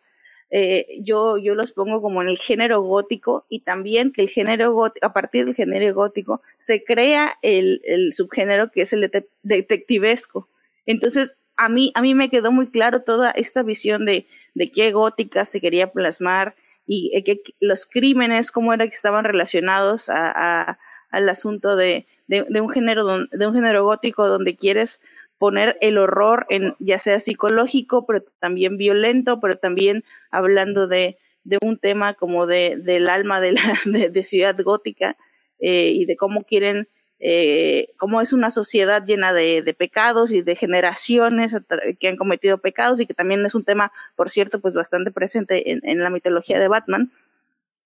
Speaker 4: eh, yo, yo los pongo como en el género gótico y también que el género gótico, a partir del género gótico, se crea el, el subgénero que es el detectivesco. Entonces, a mí, a mí me quedó muy claro toda esta visión de, de qué gótica se quería plasmar y eh, que los crímenes, cómo era que estaban relacionados a, a al asunto de, de, de, un género, de un género gótico donde quieres poner el horror en ya sea psicológico, pero también violento, pero también hablando de, de un tema como de, del alma de, la, de, Ciudad Gótica eh, y de cómo quieren, eh, cómo es una sociedad llena de, de, pecados y de generaciones que han cometido pecados y que también es un tema, por cierto, pues bastante presente en, en la mitología de Batman.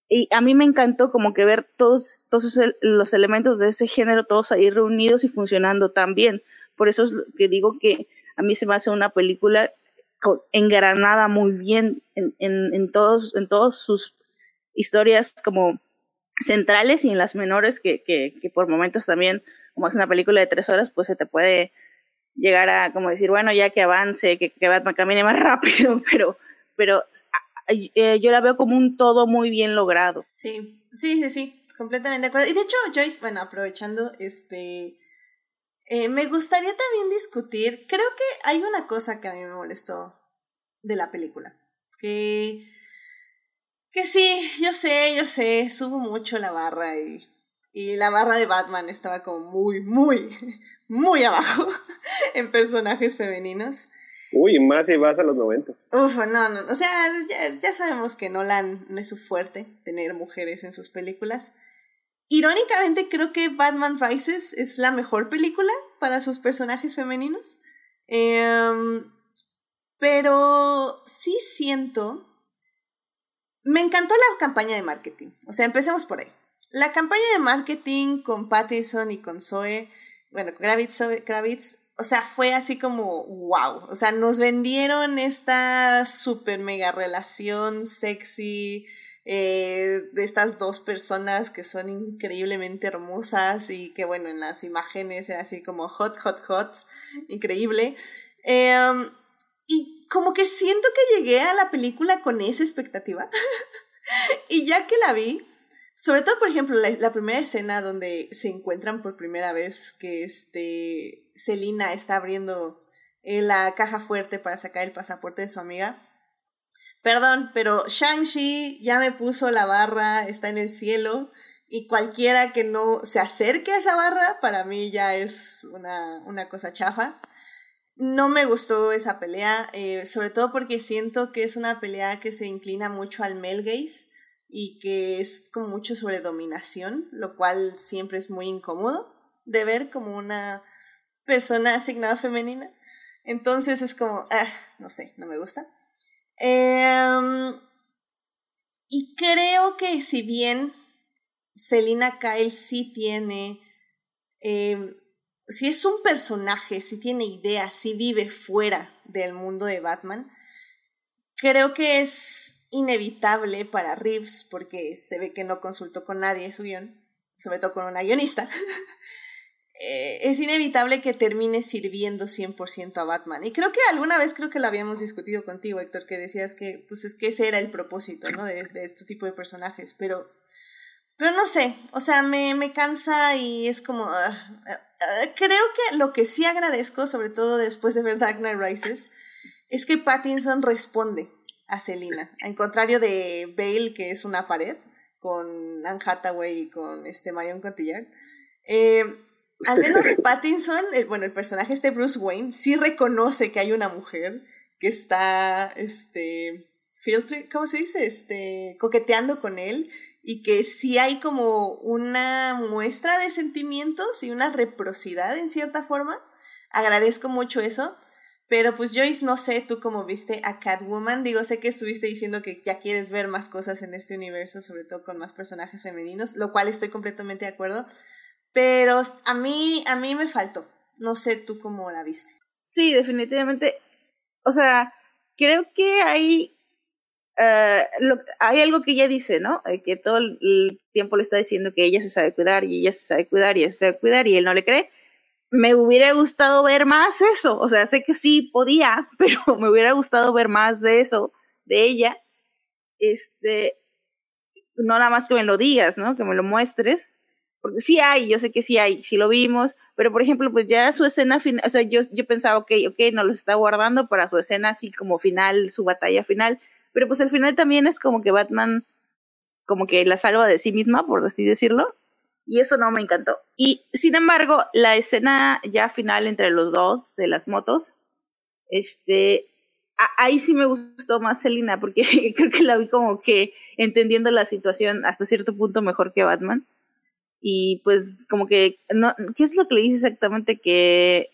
Speaker 4: Y a mí me encantó como que ver todos, todos los elementos de ese género, todos ahí reunidos y funcionando tan bien por eso es que digo que a mí se me hace una película engranada muy bien en, en, todos, en todas sus historias como centrales y en las menores que, que, por momentos también, como es una película de tres horas, pues se te puede llegar a como decir, bueno, ya que avance, que, que Batman camine más rápido, pero, pero eh, yo la veo como un todo muy bien logrado.
Speaker 1: Sí, sí, sí, sí, completamente de acuerdo. Y de hecho, Joyce, bueno, aprovechando, este, eh, me gustaría también discutir, creo que hay una cosa que a mí me molestó de la película, que, que sí, yo sé, yo sé, subo mucho la barra y, y la barra de Batman estaba como muy, muy, muy abajo en personajes femeninos.
Speaker 3: Uy, más si vas a los 90.
Speaker 1: Uf, no, no, o sea, ya, ya sabemos que Nolan no es su fuerte tener mujeres en sus películas. Irónicamente, creo que Batman Rises es la mejor película para sus personajes femeninos. Eh, pero sí siento. Me encantó la campaña de marketing. O sea, empecemos por ahí. La campaña de marketing con Pattinson y con Zoe, bueno, Kravitz, Kravitz, o sea, fue así como wow. O sea, nos vendieron esta super mega relación sexy eh, de estas dos personas que son increíblemente hermosas y que bueno, en las imágenes era así como hot, hot, hot, increíble. Em, y como que siento que llegué a la película con esa expectativa. y ya que la vi, sobre todo, por ejemplo, la, primera escena donde se encuentran por primera vez que este Selina está abriendo eh, la caja fuerte para sacar el pasaporte de su amiga. Perdón, pero Shang-Chi ya me puso la barra, está en el cielo, y cualquiera que no se acerque a esa barra, para mí ya es una, una cosa chafa. no me gustó esa pelea, eh, sobre todo porque siento que es una pelea que se inclina mucho al male y que es como mucho sobre dominación, lo cual siempre es muy incómodo de ver como una persona asignada femenina. Entonces es como, ah, no sé, no me gusta. Em, y creo que si bien Selina Kyle sí tiene em, si es un personaje, si tiene ideas, si vive fuera del mundo de Batman, creo que es inevitable para Reeves, porque se ve que no consultó con nadie su guion, sobre todo con una guionista. Eh, es inevitable que termine sirviendo 100% a Batman. Y creo que alguna vez creo que lo habíamos discutido contigo, Héctor, que decías que pues es que ese era el propósito, ¿no? De, de este tipo de personajes, pero pero no sé, o sea, me, me cansa y es como... Ah, ah, creo que lo que sí agradezco, sobre todo después de ver Dark Knight Rises, es que Pattinson responde a Selina. En contrario de Bale, que es una pared, con Anne Hathaway y con este Marion Cotillard. Eh, al menos Pattinson, el, bueno, el personaje este Bruce Wayne, sí reconoce que hay una mujer que está, este, filter, ¿cómo se dice? Este, coqueteando con él y que sí hay como una muestra de sentimientos y una reciprocidad en cierta forma. Agradezco mucho eso. Pero pues Joyce, no sé tú cómo viste a Catwoman. Digo, sé que estuviste diciendo que ya quieres ver más cosas en este universo, sobre todo con más personajes femeninos, lo cual estoy completamente de acuerdo. Pero a mí, a mí me faltó. No sé tú cómo la viste.
Speaker 4: Sí, definitivamente. O sea, creo que hay eh, hay algo que ella dice, ¿no? Eh, que todo el tiempo le está diciendo que ella se sabe cuidar y ella se sabe cuidar y ella se sabe cuidar y él no le cree. Me hubiera gustado ver más eso, o sea, sé que sí podía, pero me hubiera gustado ver más de eso, de ella. Este, no nada más que me lo digas, ¿no? Que me lo muestres. Porque sí hay, yo sé que sí hay, sí lo vimos, pero por ejemplo, pues ya su escena final, o sea, yo, yo pensaba, ok, ok, no los está guardando para su escena así como final, su batalla final, pero pues al final también es como que Batman como que la salva de sí misma, por así decirlo. Y eso no me encantó. Y sin embargo, la escena ya final entre los dos de las motos, este, ahí sí me gustó más Selina, porque creo que la vi como que entendiendo la situación hasta cierto punto mejor que Batman. Y pues como que, no, ¿qué es lo que le dice exactamente? Que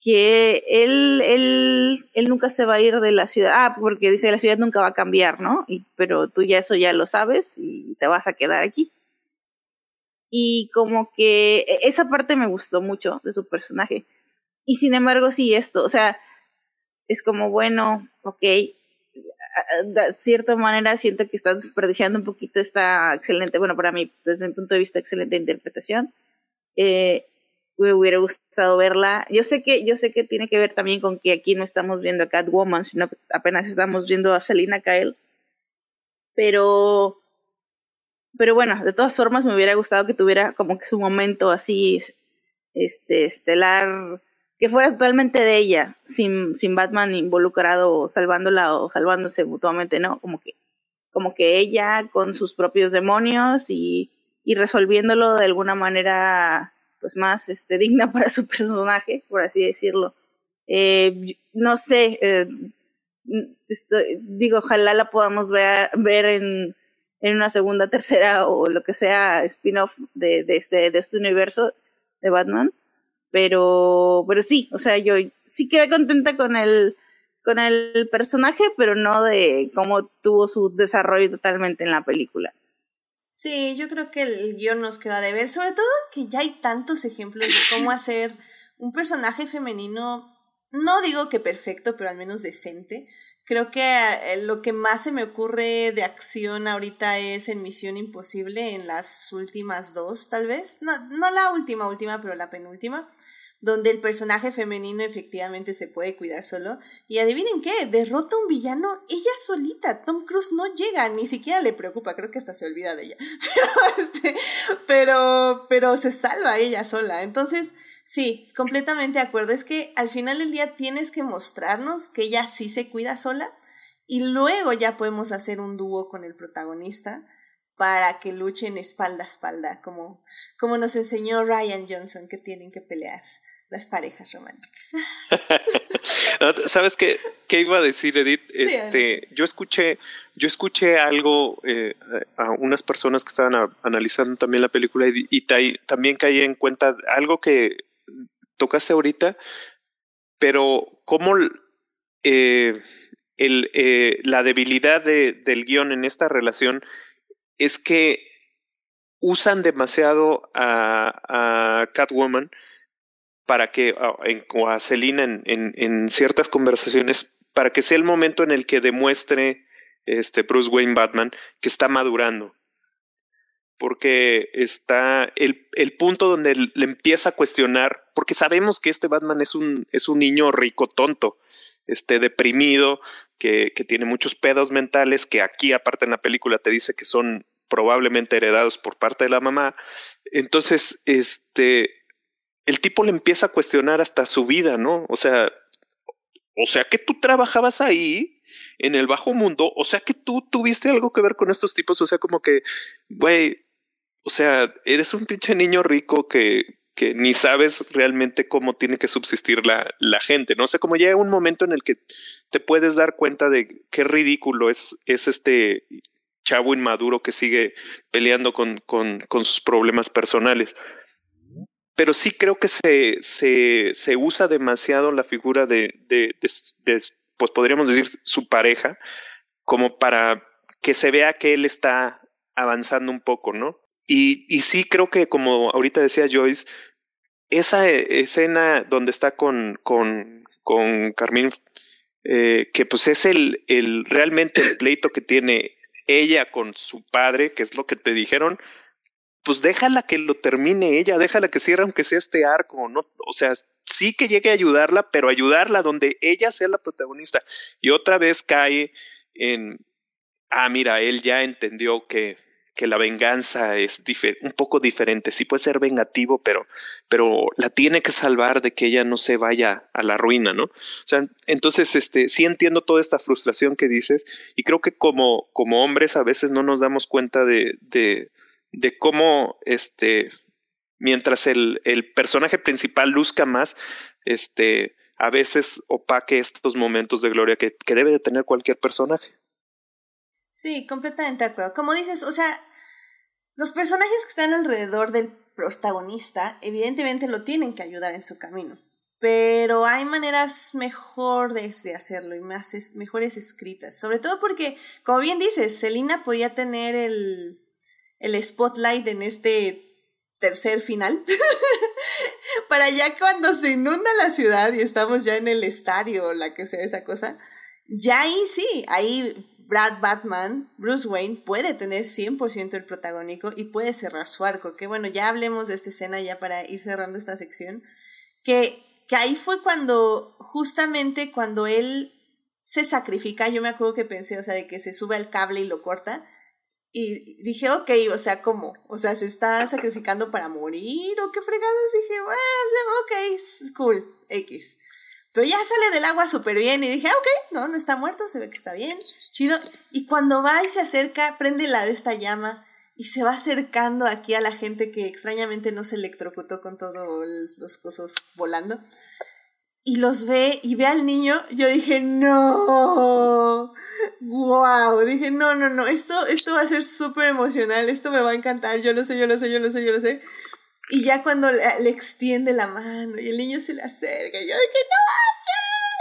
Speaker 4: que él, él, él nunca se va a ir de la ciudad, ah, porque dice la ciudad nunca va a cambiar, ¿no? Y, pero tú ya eso ya lo sabes y te vas a quedar aquí. Y como que e, esa parte me gustó mucho de su personaje. Y sin embargo, sí, esto, o sea, es como, bueno, ok, de cierta manera siento que estás desperdiciando un poquito esta excelente, bueno, para mí, desde mi punto de vista, excelente interpretación. Eh, me hubiera gustado verla. Yo sé que, yo sé que tiene que ver también con que aquí no estamos viendo a Catwoman, sino que apenas estamos viendo a Selina Kyle. Pero, pero bueno, de todas formas me hubiera gustado que tuviera como que su momento así, este, estelar, que fuera totalmente de ella, sin, sin Batman involucrado, salvándola o salvándose mutuamente, ¿no? Como que, como que ella con sus propios demonios y, y resolviéndolo de alguna manera pues más este, digna para su personaje, por así decirlo. Eh, no sé, eh, digo, ojalá la podamos ver, ver en, en una segunda, tercera o lo que sea spin-off de, de, este, de este universo de Batman. Pero, pero sí, o sea, yo sí quedé contenta con el, con el personaje, pero no de cómo tuvo su desarrollo totalmente en la película.
Speaker 1: Sí, yo creo que el guion nos queda de ver, sobre todo que ya hay tantos ejemplos de cómo hacer un personaje femenino, no digo que perfecto, pero al menos decente. Creo que eh, lo que más se me ocurre de acción ahorita es en Misión Imposible, en las últimas dos, tal vez. No, no la última, última, pero la penúltima donde el personaje femenino efectivamente se puede cuidar solo. Y adivinen qué, derrota a un villano ella solita. Tom Cruise no llega, ni siquiera le preocupa, creo que hasta se olvida de ella. Pero, este, pero, pero se salva ella sola. Entonces, sí, completamente de acuerdo. Es que al final del día tienes que mostrarnos que ella sí se cuida sola y luego ya podemos hacer un dúo con el protagonista para que luchen espalda a espalda, como, como nos enseñó Ryan Johnson que tienen que pelear las parejas románticas.
Speaker 2: ¿Sabes qué, qué, iba a decir, Edith? Este, yo escuché, yo escuché algo eh, a unas personas que estaban analizando también la película y, también caí en cuenta algo que tocaste ahorita, pero cómo eh, el, eh, la debilidad de, del guion en esta relación es que usan demasiado a, Catwoman para que, o a Selina en, en, en, ciertas conversaciones, para que sea el momento en el que demuestre este Bruce Wayne Batman que está madurando. Porque está el, el punto donde le empieza a cuestionar, porque sabemos que este Batman es un, es un niño rico tonto, este deprimido, que, que tiene muchos pedos mentales, que aquí aparte en la película te dice que son probablemente heredados por parte de la mamá. Entonces, este, el tipo le empieza a cuestionar hasta su vida, ¿no? O sea, o sea que tú trabajabas ahí en el bajo mundo, o sea que tú tuviste algo que ver con estos tipos, o sea, como que, güey, o sea, eres un pinche niño rico que, que ni sabes realmente cómo tiene que subsistir la, la gente, ¿no? O sea, como llega un momento en el que te puedes dar cuenta de qué ridículo es, es este chavo inmaduro que sigue peleando con, con, sus problemas personales pero sí creo que se, se, se usa demasiado la figura de, de, de, pues podríamos decir, su pareja, como para que se vea que él está avanzando un poco, ¿no? Y, sí creo que, como ahorita decía Joyce, esa escena donde está con, con, con Carmín, eh, que pues es el, el realmente el pleito que tiene ella con su padre, que es lo que te dijeron, pues déjala que lo termine ella, déjala que cierre aunque sea este arco, ¿no? O sea, sí que llegue a ayudarla, pero ayudarla donde ella sea la protagonista. Y otra vez cae en, ah, mira, él ya entendió que, que la venganza es un poco diferente. Sí puede ser vengativo, pero, pero la tiene que salvar de que ella no se vaya a la ruina, ¿no? O sea, entonces, este, sí entiendo toda esta frustración que dices y creo que como, como hombres a veces no nos damos cuenta de, de cómo este mientras el, el personaje principal luzca más, este, a veces opaque estos momentos de gloria que, que debe de tener cualquier personaje.
Speaker 1: Sí, completamente de acuerdo. Como dices, o sea, los personajes que están alrededor del protagonista, evidentemente lo tienen que ayudar en su camino. Pero hay maneras mejores de hacerlo y más mejores escritas. Sobre todo porque, como bien dices, Selina podía tener el, el spotlight en este tercer final. Para ya cuando se inunda la ciudad y estamos ya en el estadio o la que sea esa cosa, ya ahí sí, ahí Brad Batman, Bruce Wayne, puede tener 100% el protagónico y puede cerrar su arco. Que bueno, ya hablemos de esta escena ya para ir cerrando esta sección. Que, que ahí fue cuando, justamente cuando él se sacrifica, yo me acuerdo que pensé, o sea, de que se sube al cable y lo corta y dije, ok, o sea, ¿cómo? O sea, ¿se está sacrificando para morir o qué fregados? Dije, bueno, ok, cool, X. Pero ya sale del agua súper bien y dije, ok, no, no está muerto, se ve que está bien, chido. Y cuando va y se acerca, prende la de esta llama y se va acercando aquí a la gente que extrañamente no se electrocutó con todos los cosas volando y los ve y ve al niño, yo dije, no, wow, dije, no, no, no, esto, esto va a ser súper emocional, esto me va a encantar, yo lo sé, yo lo sé, yo lo sé, yo lo sé. Y ya cuando le, extiende la mano y el niño se le acerca, yo dije, no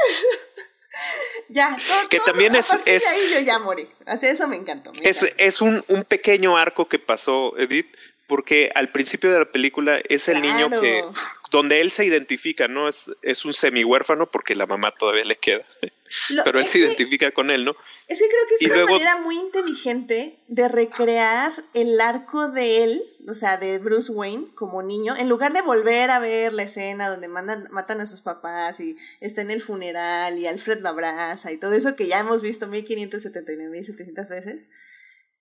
Speaker 1: ya, todo,
Speaker 2: que también es, es
Speaker 1: ahí yo ya morí. Así eso me encantó.
Speaker 2: es, es un, un, pequeño arco que pasó, Edith, porque al principio de la película es el niño que donde él se identifica, ¿no? Es, es un semi huérfano porque la mamá todavía le queda. Pero él se identifica con él, ¿no?
Speaker 1: Es que creo que es una manera muy inteligente de recrear el arco de él, o sea, de Bruce Wayne como niño, en lugar de volver a ver la escena donde mandan, matan a sus papás y está en el funeral y Alfred lo abraza y todo eso que ya hemos visto 1579, 1700 veces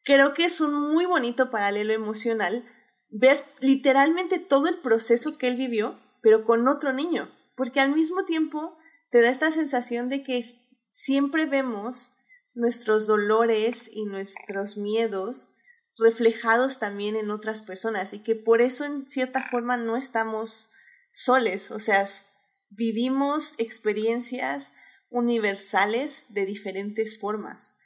Speaker 1: creo que es un muy bonito paralelo emocional ver literalmente todo el proceso que él vivió, pero con otro niño, porque al mismo tiempo te da esta sensación de que siempre vemos nuestros dolores y nuestros miedos reflejados también en otras personas y que por eso en cierta forma no estamos soles, o sea, vivimos experiencias universales de diferentes formas.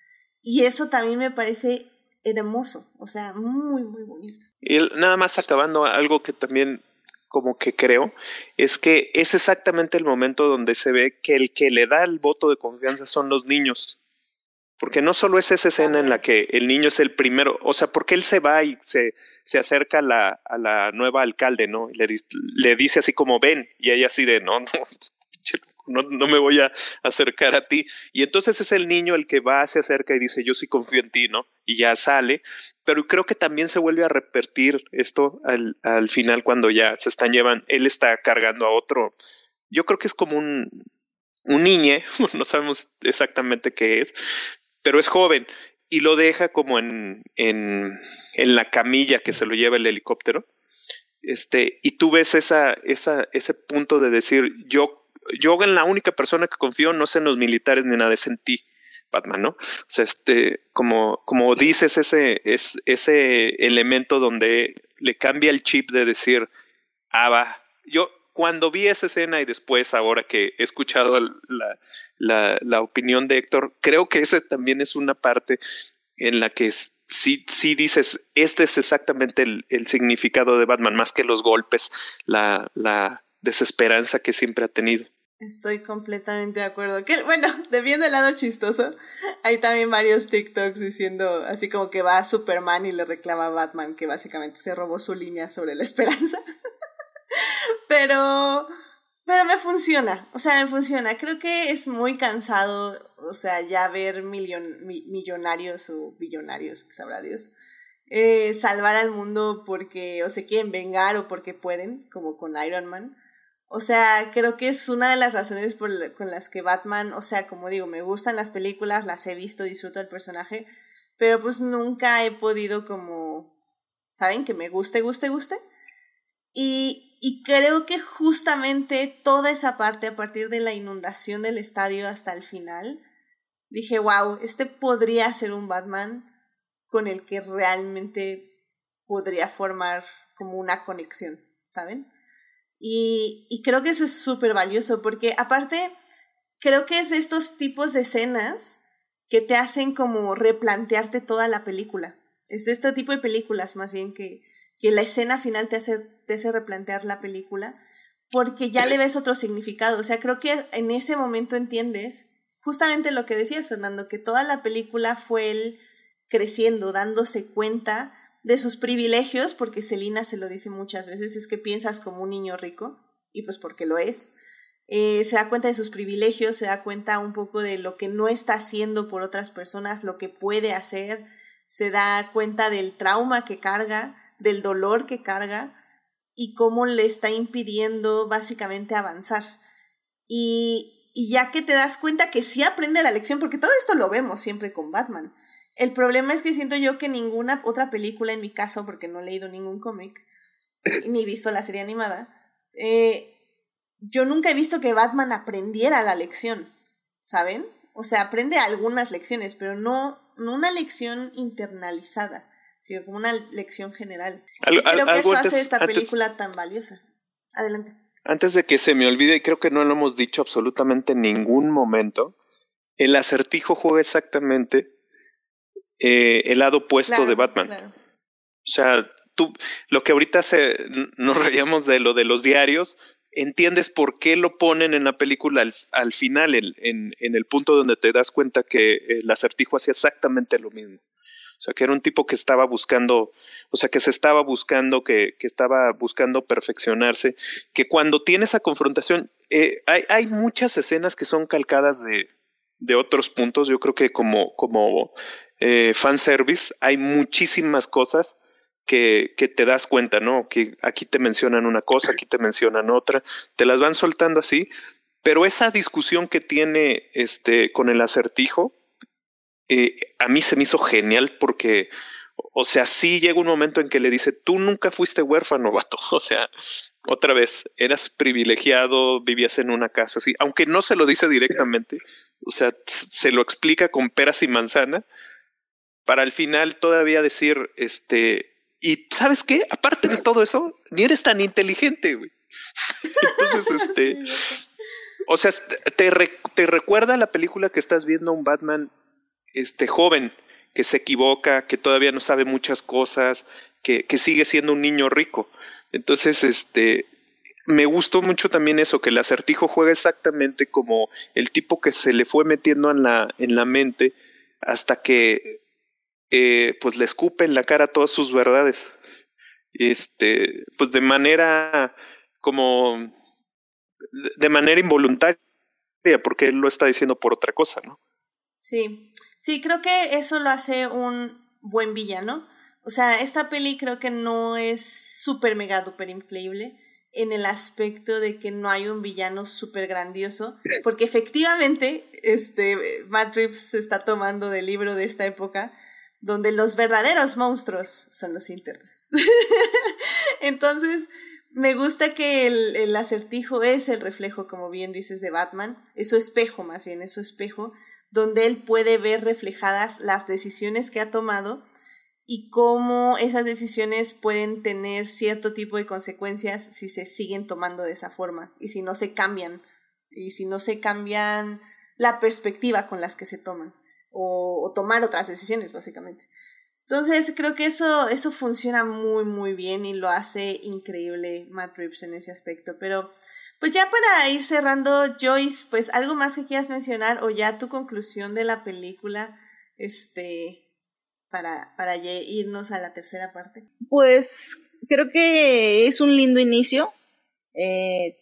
Speaker 1: Y eso también me parece hermoso, o sea, muy, muy bonito.
Speaker 2: Y nada más acabando, algo que también como que creo, es que es exactamente el momento donde se ve que el que le da el voto de confianza son los niños. Porque no solo es esa escena en la que el niño es el primero, o sea, porque él se va y se, se acerca a la, a la nueva alcalde, ¿no? le, le dice así como ven, y ella así de no, no, no, no, me voy a acercar a ti. Y entonces es el niño el que va, se acerca y dice, yo sí confío en ti, ¿no? Y ya sale. Pero creo que también se vuelve a repetir esto al, al final cuando ya se están llevando, él está cargando a otro. Yo creo que es como un, un no sabemos exactamente qué es, pero es joven y lo deja como en, en, en la camilla que se lo lleva el helicóptero. Este, y tú ves esa, esa, ese punto de decir, yo yo en la única persona que confío no es en los militares ni nada, es en ti, Batman, ¿no? O sea, este, como, como dices, ese, es, ese elemento donde le cambia el chip de decir, ah, va, yo cuando vi esa escena y después, ahora que he escuchado la, la, la opinión de Héctor, creo que esa también es una parte en la que sí, sí dices, este es exactamente el, el significado de Batman, más que los golpes, la, la desesperanza que siempre ha tenido.
Speaker 1: Estoy completamente de acuerdo. Que, bueno, de viendo el lado chistoso, hay también varios TikToks diciendo así como que va a Superman y le reclama a Batman que básicamente se robó su línea sobre la esperanza. pero, pero me funciona, o sea, me funciona. Creo que es muy cansado, o sea, ya ver millonarios o billonarios, que sabrá Dios, eh, salvar al mundo porque o se quieren vengar o porque pueden, como con Iron Man o sea, creo que es una de las razones con las que Batman, o sea, como digo, me gustan las películas, las he visto, disfruto del personaje, pero pues nunca he podido como, ¿saben? Que me guste, guste, guste. Y, y creo que justamente toda esa parte, a partir de la inundación del estadio hasta el final, dije, wow, este podría ser un Batman con el que realmente podría formar como una conexión, ¿saben? Y, y creo que eso es súper valioso porque aparte, creo que es estos tipos de escenas que te hacen como replantearte toda la película. Es de este tipo de películas más bien que, que la escena final te hace, te hace replantear la película porque ya le ves otro significado. O sea, creo que en ese momento entiendes justamente lo que decías, Fernando, que toda la película fue él creciendo, dándose cuenta de sus privilegios, porque Celina se lo dice muchas veces, es que piensas como un niño rico, y pues porque lo es. Eh, se da cuenta de sus privilegios, se da cuenta un poco de lo que no está haciendo por otras personas, lo que puede hacer, se da cuenta del trauma que carga, del dolor que carga y cómo le está impidiendo básicamente avanzar. Y, y ya que te das cuenta que sí aprende la lección, porque todo esto lo vemos siempre con Batman, el problema es que siento yo que ninguna otra película, en mi caso, porque no he leído ningún cómic, ni visto la serie animada, eh, yo nunca he visto que Batman aprendiera la lección, ¿saben? O sea, aprende algunas lecciones, pero no, no una lección internalizada, sino como una lección general. y creo que eso hace esta película tan valiosa. Adelante.
Speaker 2: Antes de que se me olvide, y creo que no lo hemos dicho absolutamente en ningún momento, el acertijo juega exactamente eh, el lado opuesto de Batman. O sea, tú, lo que ahorita se, nos reíamos de lo de los diarios, entiendes por qué lo ponen en la película al, al final, en, en, en, el punto donde te das cuenta que el acertijo hacía exactamente lo mismo. O sea, que era un tipo que estaba buscando, o sea, que se estaba buscando, que, que estaba buscando perfeccionarse, que cuando tiene esa confrontación, eh, hay, hay muchas escenas que son calcadas de, de otros puntos. Yo creo que como, como eh, fanservice, hay muchísimas cosas que, que te das cuenta, ¿no? Que aquí te mencionan una cosa, aquí te mencionan otra, te las van soltando así, pero esa discusión que tiene este con el acertijo, eh, a mí se me hizo genial porque, o sea, sí llega un momento en que le dice, tú nunca fuiste huérfano, vato, o sea, otra vez, eras privilegiado, vivías en una casa así, aunque no se lo dice directamente, o sea, se lo explica con peras y manzanas, para al final todavía decir, este, y ¿sabes qué? Aparte de todo eso, ni eres tan inteligente, güey. Entonces, este, o sea, te, te recuerda la película que estás viendo un Batman, este, joven, que se equivoca, que todavía no sabe muchas cosas, que, que sigue siendo un niño rico. Entonces, este, me gustó mucho también eso, que el acertijo juega exactamente como el tipo que se le fue metiendo en la, en la mente hasta que eh, pues le escupe en la cara todas sus verdades. Este, pues de manera como de manera involuntaria, porque él lo está diciendo por otra cosa, ¿no?
Speaker 1: Sí, sí, creo que eso lo hace un buen villano. O sea, esta peli creo que no es súper mega duper increíble en el aspecto de que no hay un villano súper grandioso, porque efectivamente este, Matt Reeves se está tomando del libro de esta época, donde los verdaderos monstruos son los internos. Entonces, me gusta que el, el, acertijo es el reflejo, como bien dices, de Batman, es su espejo más bien, es su espejo, donde él puede ver reflejadas las decisiones que ha tomado y cómo esas decisiones pueden tener cierto tipo de consecuencias si se siguen tomando de esa forma y si no se cambian y si no se cambian la perspectiva con las que se toman o, o tomar otras decisiones básicamente. Entonces creo que eso, eso funciona muy muy bien y lo hace increíble Matt Reeves en ese aspecto. Pero pues ya para ir cerrando, Joyce, pues algo más que quieras mencionar o ya tu conclusión de la película, este, para, para irnos a la tercera parte?
Speaker 4: Pues creo que es un lindo inicio. Eh,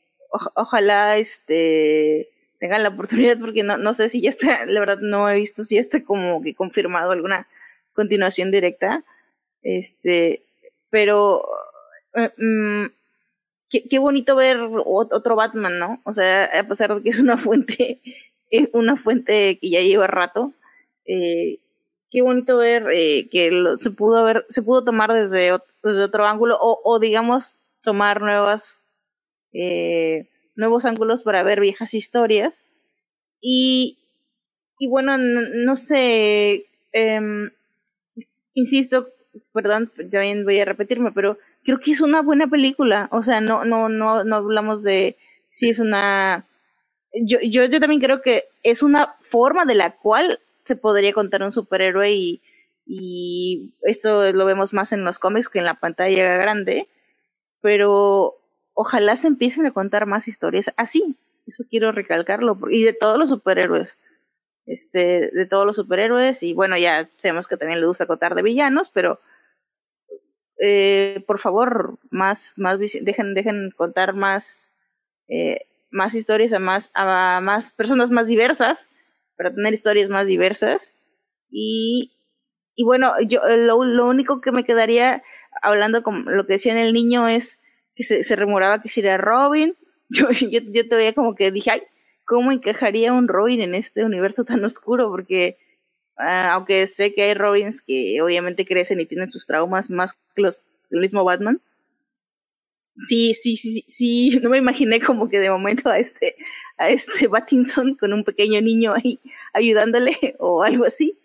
Speaker 4: ojalá este tengan la oportunidad porque no, no sé si ya está, la verdad no he visto si está como que confirmado alguna continuación directa. Este, pero eh, mm, qué, bonito ver otro Batman, ¿no? O sea, a pesar de que es una fuente, una fuente que ya lleva rato, eh, qué bonito ver eh, que se pudo ver, se pudo tomar desde, desde otro ángulo o, o digamos tomar nuevas eh, nuevos ángulos para ver viejas historias. Y y bueno no, sé em, insisto perdón también voy a repetirme pero creo que es una buena película. O sea no no no no hablamos de si es una yo, yo, yo también creo que es una forma de la cual se podría contar un superhéroe y, y esto lo vemos más en los cómics que en la pantalla grande, pero ojalá se empiecen a contar más historias así, eso quiero recalcarlo, y de todos los superhéroes, este, de todos los superhéroes, y bueno, ya sabemos que también le gusta contar de villanos, pero eh, por favor, más, más dejen, dejen contar más, eh, más historias a más, a más personas más diversas, para tener historias más diversas. Y, y bueno, yo lo, lo único que me quedaría hablando con lo que decía en el niño es que se, se rumoraba que si era Robin. Yo, yo, yo todavía como que dije, ay, ¿cómo encajaría un Robin en este universo tan oscuro? Porque uh, aunque sé que hay Robins que obviamente crecen y tienen sus traumas más que los del mismo Batman, sí, sí, sí, sí, no me imaginé como que de momento a este, a este Battinson con un pequeño niño ahí ayudándole o algo así.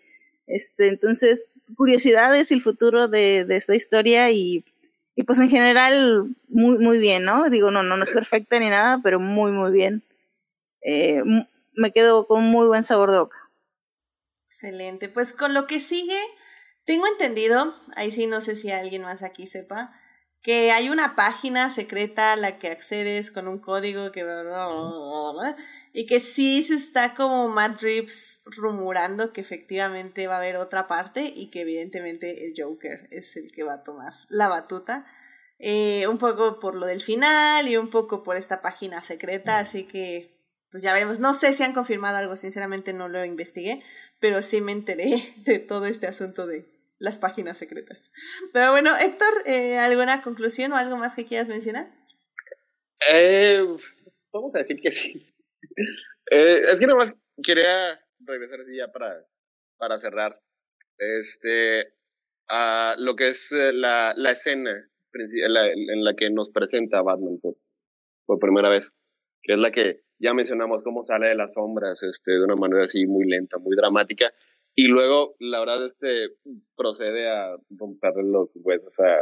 Speaker 4: Este, entonces, curiosidades y el futuro de, de esta historia y, y pues en general muy, muy bien, ¿no? Digo, no, no, no es perfecta ni nada, pero muy, muy bien. Eh, me quedo con muy buen sabor de boca.
Speaker 1: Excelente. Pues con lo que sigue, tengo entendido, ahí sí no sé si alguien más aquí sepa, que hay una página secreta a la que accedes con un código que y que sí se está como Matt Reeves rumorando que efectivamente va a haber otra parte y que evidentemente el Joker es el que va a tomar la batuta. Eh, un poco por lo del final y un poco por esta página secreta, así que pues ya veremos. No sé si han confirmado algo, sinceramente no lo investigué, pero sí me enteré de todo este asunto de, las páginas secretas. Pero bueno, Héctor, eh, ¿alguna conclusión o algo más que quieras mencionar?
Speaker 3: Eh, vamos a decir que sí. Eh, es que nomás quería regresar así ya para, para cerrar. Este, a lo que es eh, la, la escena en la que nos presenta Batman por, por primera vez, que es la que ya mencionamos cómo sale de las sombras este, de una manera así muy lenta, muy dramática y luego, la verdad, este procede a romperle los huesos a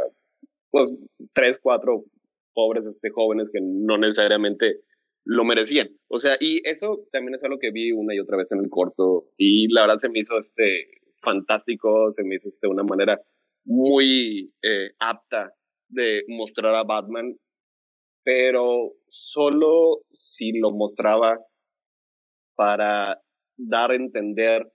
Speaker 3: pues tres, cuatro pobres este, jóvenes que no necesariamente lo merecían. O sea, y eso también es algo que vi una y otra vez en el corto y la verdad se me hizo este fantástico, se me hizo este una manera muy eh, apta de mostrar a Batman, pero solo si lo mostraba para dar a entender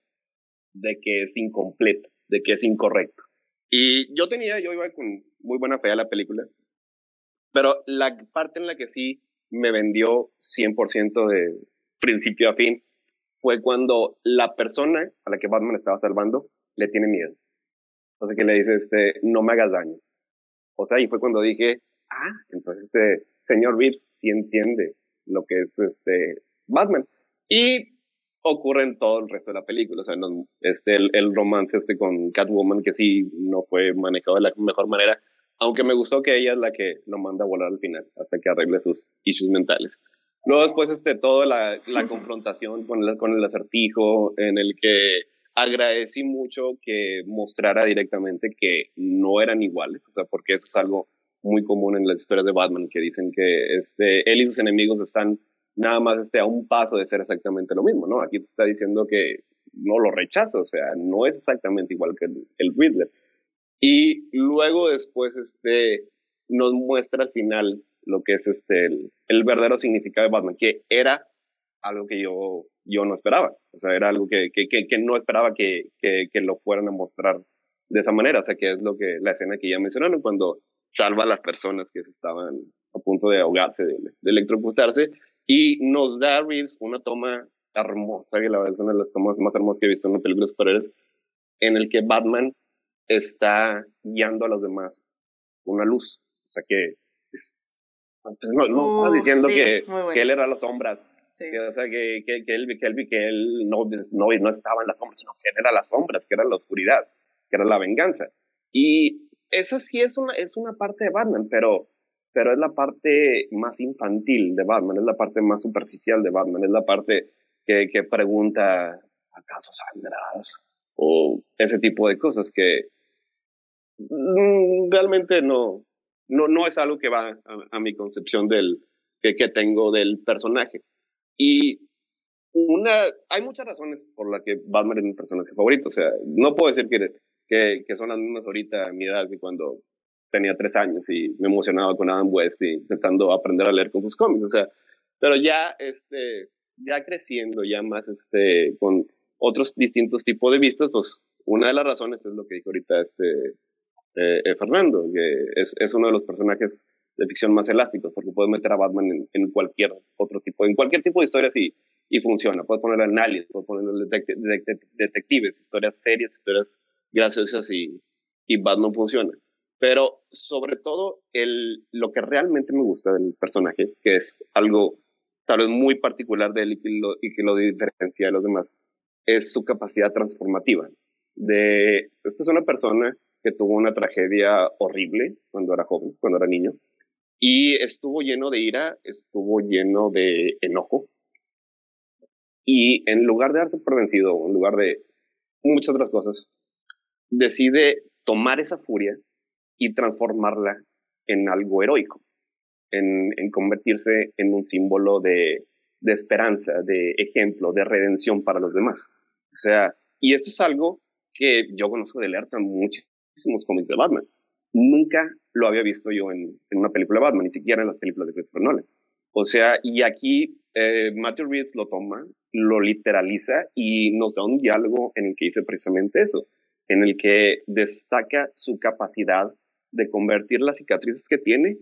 Speaker 3: de que es incompleto, de que es incorrecto. Y yo tenía, yo iba con muy buena fe a la película, pero la parte en la que sí me vendió 100% de principio a fin fue cuando la persona a la que Batman estaba salvando le tiene miedo. Sea que le dice, este, no me hagas daño. O sea, y fue cuando dije, ah, entonces este señor Reeves sí entiende lo que es este Batman. Y ocurre en todo el resto de la película. O sea, este, el, el, romance este con Catwoman, que sí no fue manejado de la mejor manera, aunque me gustó que ella es la que lo manda a volar al final, hasta que arregle sus issues mentales. Luego después, este, toda la, la confrontación con el, con el acertijo, en el que agradecí mucho que mostrara directamente que no eran iguales, o sea, porque eso es algo muy común en las historias de Batman, que dicen que este, él y sus enemigos están nada más este, a un paso de ser exactamente lo mismo, ¿no? Aquí te está diciendo que no lo rechaza, o sea, no es exactamente igual que el, el Riddler. Y luego después este, nos muestra al final lo que es este, el, el verdadero significado de Batman, que era algo que yo, yo no esperaba. O sea, era algo que, que, que, no esperaba que, que, que, lo fueran a mostrar de esa manera. O sea, que es lo que la escena que ya mencionaron cuando salva a las personas que estaban a punto de ahogarse, de, de electrocutarse, y nos da Reeves una toma hermosa, que la verdad es una de las tomas más hermosas que he visto en una película de superhéroes, en el que Batman está guiando a los demás una luz. O sea que es, pues, pues no, no estaba diciendo que, que, él era las sombras. Que, o sea, que, que, que, él, que, él, que él no, no, no estaba en las sombras, sino que él era las sombras, que era la oscuridad, que era la venganza. Y esa sí es una, es una parte de Batman, pero pero es la parte más infantil de Batman, es la parte más superficial de Batman, es la parte que, que pregunta, ¿acaso sangras? O ese tipo de cosas que mm, realmente no, no, no es algo que va a, mi concepción del, que, que, tengo del personaje. Y una, hay muchas razones por las que Batman es mi personaje favorito. O sea, no puedo decir que, que, que son las mismas ahorita a mi edad que cuando tenía tres años y me emocionaba con Adam West y intentando aprender a leer con sus cómics, o sea, pero ya, este, ya creciendo, ya más, este, con otros distintos tipos de vistas, pues una de las razones es lo que dijo ahorita este eh, eh, Fernando, que es, es, uno de los personajes de ficción más elásticos, porque puedes meter a Batman en, en cualquier otro tipo, en cualquier tipo de historias y, y funciona. Puedes ponerlo en aliens, puedes ponerlo en detectives, historias serias, historias graciosas y, y Batman funciona. Pero sobre todo, el, lo que realmente me gusta del personaje, que es algo tal vez muy particular de él y que lo, y que lo diferencia de los demás, es su capacidad transformativa. De, esta es una persona que tuvo una tragedia horrible cuando era joven, cuando era niño, y estuvo lleno de ira, estuvo lleno de enojo, y en lugar de darse por vencido, en lugar de muchas otras cosas, decide tomar esa furia y transformarla en algo heroico, en, en convertirse en un símbolo de, de esperanza, de ejemplo, de redención para los demás. O sea, y esto es algo que yo conozco de leer muchísimos cómics de Batman. Nunca lo había visto yo en, en, una película de Batman, ni siquiera en las películas de Christopher Nolan. O sea, y aquí eh, Matthew Reeves lo toma, lo literaliza y nos da un diálogo en el que dice precisamente eso, en el que destaca su capacidad de convertir las cicatrices que tiene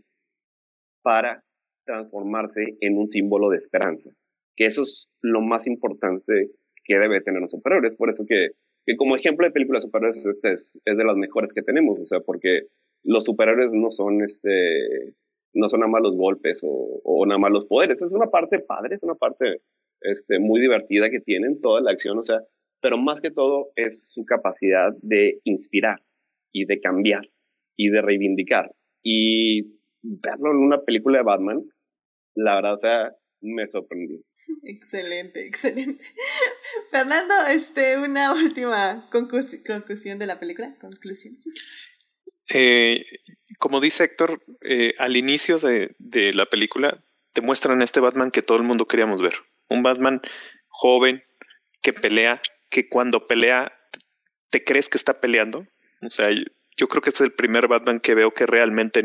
Speaker 3: para transformarse en un símbolo de esperanza. Que eso es lo más importante que debe tener los superhéroes. Por eso que, que como ejemplo de películas superhéroes, este es, es, de las mejores que tenemos. O sea, porque los superhéroes no son este, no son nada más los golpes o, o nada más los poderes. Es una parte padre, es una parte este, muy divertida que tienen toda la acción. O sea, pero más que todo es su capacidad de inspirar y de cambiar y de reivindicar. Y verlo en una película de Batman, la verdad, o sea, me sorprendió.
Speaker 1: Excelente, excelente. Fernando, este, una última conclusión de la película. Conclusión.
Speaker 2: Eh, como dice Héctor, eh, al inicio de, de la película te muestran este Batman que todo el mundo queríamos ver. Un Batman joven, que pelea, que cuando pelea te crees que está peleando. O sea, yo creo que este es el primer Batman que veo que realmente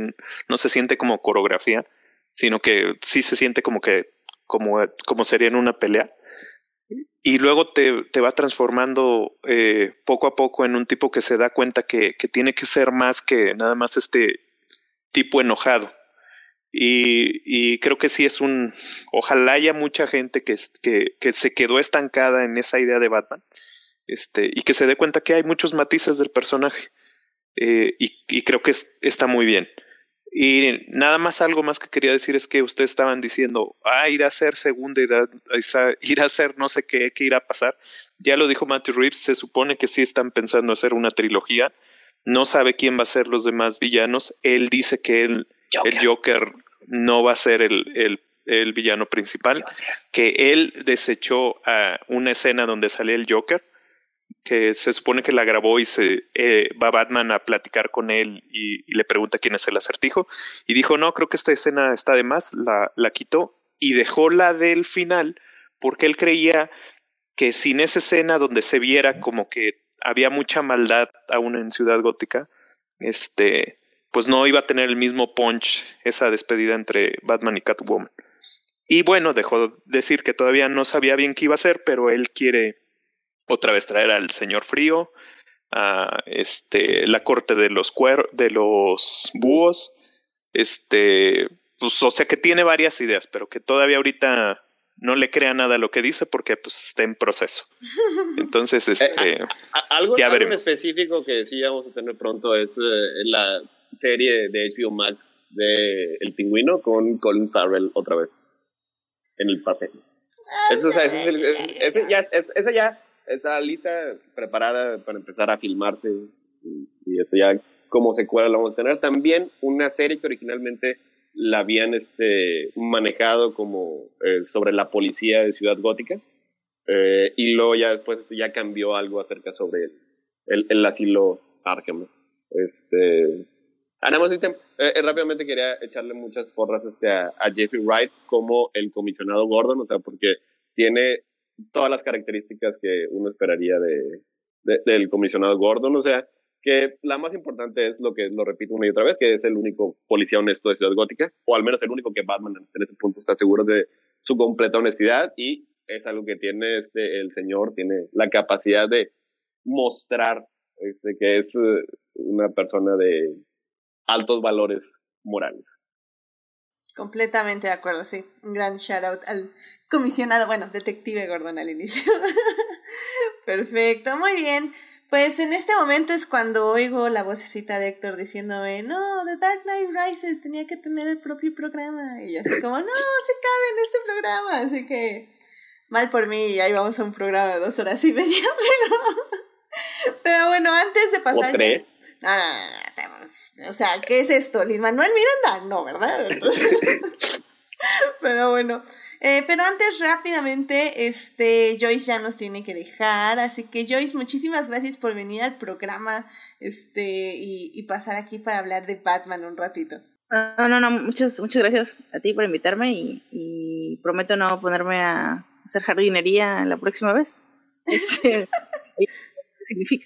Speaker 2: no se siente como coreografía, sino que sí se siente como que como, como sería en una pelea. Y luego te, te va transformando eh, poco a poco en un tipo que se da cuenta que, que tiene que ser más que nada más este tipo enojado. Y, y, creo que sí es un. Ojalá haya mucha gente que, que, que, se quedó estancada en esa idea de Batman. Este, y que se dé cuenta que hay muchos matices del personaje. Eh, y, y, creo que es, está muy bien. Y nada más algo más que quería decir es que ustedes estaban diciendo, ah, ir a ser segunda, ir a, ir a ser no sé qué, qué irá a pasar. Ya lo dijo Matthew Reeves, se supone que sí están pensando hacer una trilogía. No sabe quién va a ser los demás villanos. Él dice que él el Joker no va a ser el, el, el villano principal, que él desechó a una escena donde sale el Joker, que se supone que la grabó y se eh, va Batman a platicar con él y, le pregunta quién es el acertijo y dijo no creo que esta escena está de más la, la quitó y dejó la del final porque él creía que sin esa escena donde se viera como que había mucha maldad aún en Ciudad Gótica este pues no iba a tener el mismo punch esa despedida entre Batman y Catwoman. Y bueno, dejó decir que todavía no sabía bien qué iba a hacer, pero él quiere otra vez traer al señor frío, a este, la corte de los cuer de los búhos, este, pues, o sea que tiene varias ideas, pero que todavía ahorita no le crea nada a lo que dice porque pues está en proceso. Entonces, eh, este,
Speaker 3: algo, ya algo específico que sí vamos a tener pronto es eh, la serie de HBO Max de El Pingüino con Colin Farrell otra vez en el papel. Eso, ya, esa ya está lista, preparada para empezar a filmarse y, eso ya como secuela lo vamos a tener. También una serie que originalmente la habían este, manejado como eh, sobre la policía de Ciudad Gótica eh, y luego ya después este, ya cambió algo acerca sobre el, el, el asilo Arkham. Este, Ah, más eh, eh, rápidamente quería echarle muchas porras este, a, Jeffrey Wright como el comisionado Gordon, o sea, porque tiene todas las características que uno esperaría de, del comisionado Gordon, o sea, que la más importante es lo que lo repito una y otra vez, que es el único policía honesto de Ciudad Gótica, o al menos el único que Batman en este punto está seguro de su completa honestidad y es algo que tiene este el señor, tiene la capacidad de mostrar este, que es eh, una persona de altos valores morales.
Speaker 1: Completamente de acuerdo, sí. Un gran shout out al comisionado, bueno, detective Gordon al inicio. Perfecto, muy bien. Pues en este momento es cuando oigo la vocecita de Héctor diciéndome, no, The Dark Knight Rises tenía que tener el propio programa. Y yo así como, no, se cabe en este programa. Así que, mal por mí, y ahí vamos a un programa de dos horas y media, pero... Pero bueno, antes de pasar... No, no, no, O sea, ¿qué es esto? ¿Lin Manuel Miranda? No, ¿verdad? pero bueno. Eh, pero antes, rápidamente, este, Joyce ya nos tiene que dejar. Así que, Joyce, muchísimas gracias por venir al programa este, y, y pasar aquí para hablar de Batman un ratito.
Speaker 4: No, no, no, muchas, muchas gracias a ti por invitarme y, y prometo no ponerme a hacer jardinería la próxima vez. Este, significa.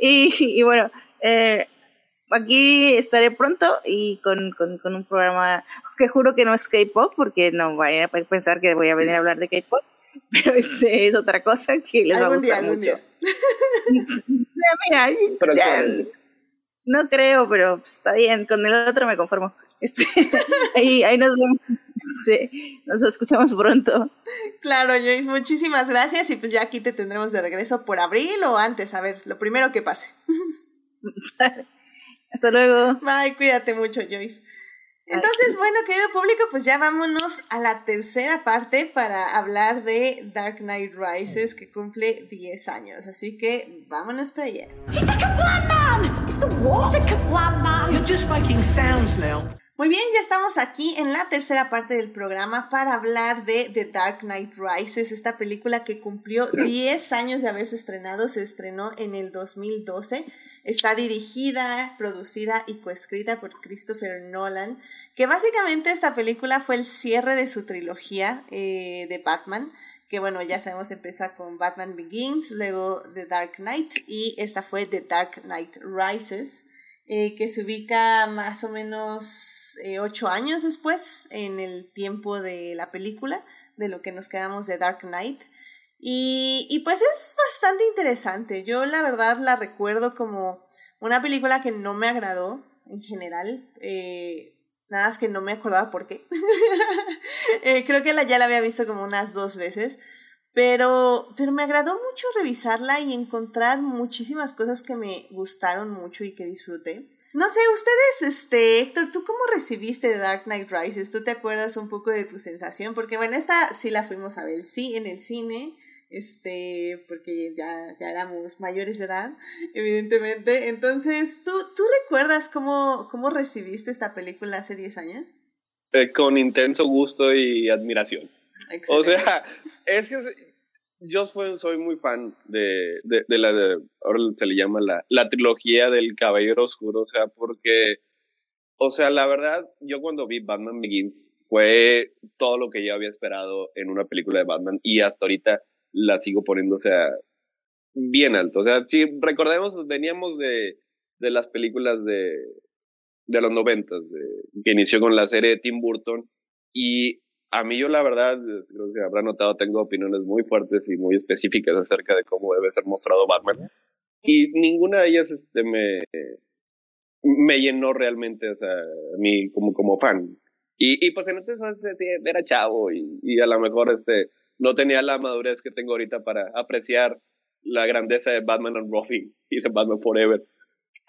Speaker 4: y, y, bueno, eh, aquí estaré pronto y con, con, con, un programa que juro que no es K-pop, porque no vaya a pensar que voy a venir a hablar de K-pop, pero es, es, otra cosa que les va a gustar mucho. no creo, pero está bien, con el otro me conformo. Este, ahí, ahí nos vemos. Este, nos escuchamos pronto.
Speaker 1: Claro, Joyce, muchísimas gracias. Y pues ya aquí te tendremos de regreso por abril o antes. A ver, lo primero que pase.
Speaker 4: Hasta luego.
Speaker 1: Bye, cuídate mucho, Joyce. Entonces, bueno, querido público, pues ya vámonos a la tercera parte para hablar de Dark Knight Rises, que cumple 10 años. Así que vámonos para allá. He's the man! It's the You're just making sounds now. Muy bien, ya estamos aquí en la tercera parte del programa para hablar de The Dark Knight Rises, esta película que cumplió 10 años de haberse estrenado, se estrenó en el 2012, está dirigida, producida y coescrita por Christopher Nolan, que básicamente esta película fue el cierre de su trilogía eh, de Batman, que bueno, ya sabemos empieza con Batman Begins, luego The Dark Knight y esta fue The Dark Knight Rises. Eh, que se ubica más o menos eh, ocho años después en el tiempo de la película, de lo que nos quedamos de Dark Knight. Y, y pues es bastante interesante. Yo la verdad la recuerdo como una película que no me agradó en general. Eh, nada más que no me acordaba por qué. creo que la, ya la había visto como unas dos veces. Pero, pero me agradó mucho revisarla y encontrar muchísimas cosas que me gustaron mucho y que disfruté. No sé, ustedes, este, Héctor, ¿tú cómo recibiste The Dark Knight Rises? ¿Tú te acuerdas un poco de tu sensación? Porque bueno, esta sí la fuimos a ver, sí, en el cine, este, porque ya, ya éramos mayores de edad, evidentemente. Entonces, ¿tú, tú recuerdas cómo, cómo recibiste esta película hace 10 años?
Speaker 3: Eh, con intenso gusto y admiración. O sea, es que yo soy, soy muy fan de, de, de la, de, ahora se le llama la, la trilogía del Caballero Oscuro, o sea, porque, o sea, la verdad, yo cuando vi Batman Begins fue todo lo que yo había esperado en una película de Batman y hasta ahorita la sigo poniendo, o sea, bien alto. O sea, si recordemos, veníamos de, de las películas de, de los noventas, que inició con la serie de Tim Burton y a mí yo la verdad, creo que habrá notado, tengo opiniones muy fuertes y muy específicas acerca de cómo debe ser mostrado Batman. Y ninguna de ellas este, me, llenó realmente, o sea, a mí como, como fan. Y, y pues en este era chavo y, y a lo mejor este, no tenía la madurez que tengo ahorita para apreciar la grandeza de Batman and Robin y de Batman Forever.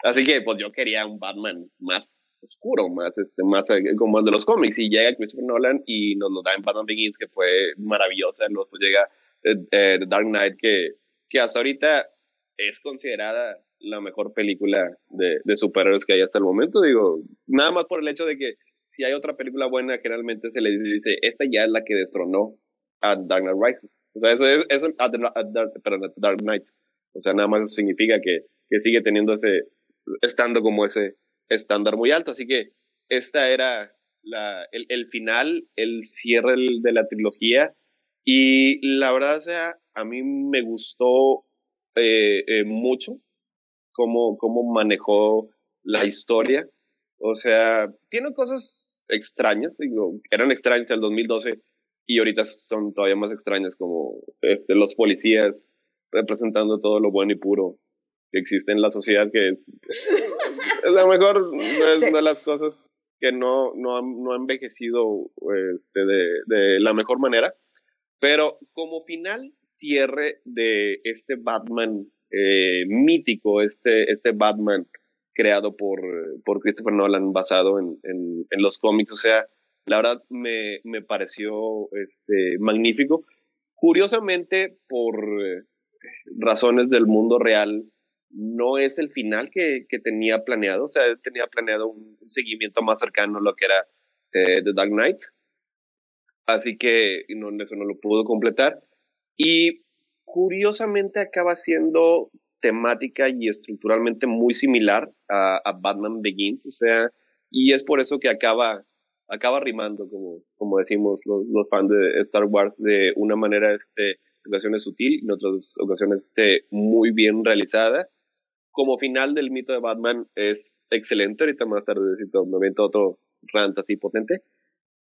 Speaker 3: Así que pues yo quería un Batman más oscuro, más, este, más eh, como el de los cómics. Y llega Christopher Nolan y nos lo da en Batman Begins, que fue maravillosa. Luego llega eh, eh, The Dark Knight, que, que hasta ahorita es considerada la mejor película de, de superhéroes que hay hasta el momento. Digo, nada más por el hecho de que si hay otra película buena, generalmente se le dice, esta ya es la que destronó a Dark Knight Rises. O sea, eso es, eso, Dark Knight. O sea, nada más significa que, que sigue teniendo ese, estando como ese, estándar muy alto. Así que esta era la, el, el, final, el cierre de la trilogía. Y la verdad, o sea, a mí me gustó eh, eh, mucho cómo, cómo manejó la historia. O sea, tiene cosas extrañas, digo, eran extrañas el 2012 y ahorita son todavía más extrañas como este, los policías representando todo lo bueno y puro que existe en la sociedad, que es, es lo mejor, es una de las cosas que no, no, no ha envejecido este, de, de la mejor manera. Pero como final cierre de este Batman eh, mítico, este, este Batman creado por, por Christopher Nolan, basado en, en, en, los cómics, o sea, la verdad me, me pareció este, magnífico. Curiosamente, por eh, razones del mundo real, no es el final que, que tenía planeado, o sea, tenía planeado un, seguimiento más cercano a lo que era eh, The Dark Knight, así que no, eso no lo pudo completar. Y curiosamente acaba siendo temática y estructuralmente muy similar a, Batman Begins, o sea, y es por eso que acaba, acaba rimando, como, como decimos los, los fans de Star Wars, de una manera, este, ocasiones sutil, en otras ocasiones, este, muy bien realizada como final del mito de Batman es excelente. Ahorita más tarde me avento otro rant así potente.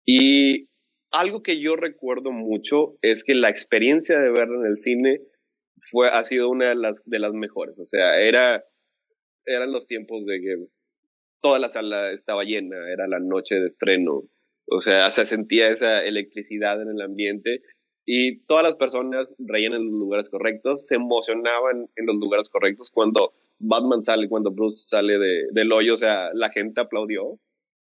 Speaker 3: Y algo que yo recuerdo mucho es que la experiencia de verlo en el cine fue, ha sido una de las, de las mejores. O sea, era, eran los tiempos de que toda la sala estaba llena, era la noche de estreno. O sea, se sentía esa electricidad en el ambiente y todas las personas reían en los lugares correctos, se emocionaban en los lugares correctos cuando Batman sale, cuando Bruce sale de, del hoyo, o sea, la gente aplaudió.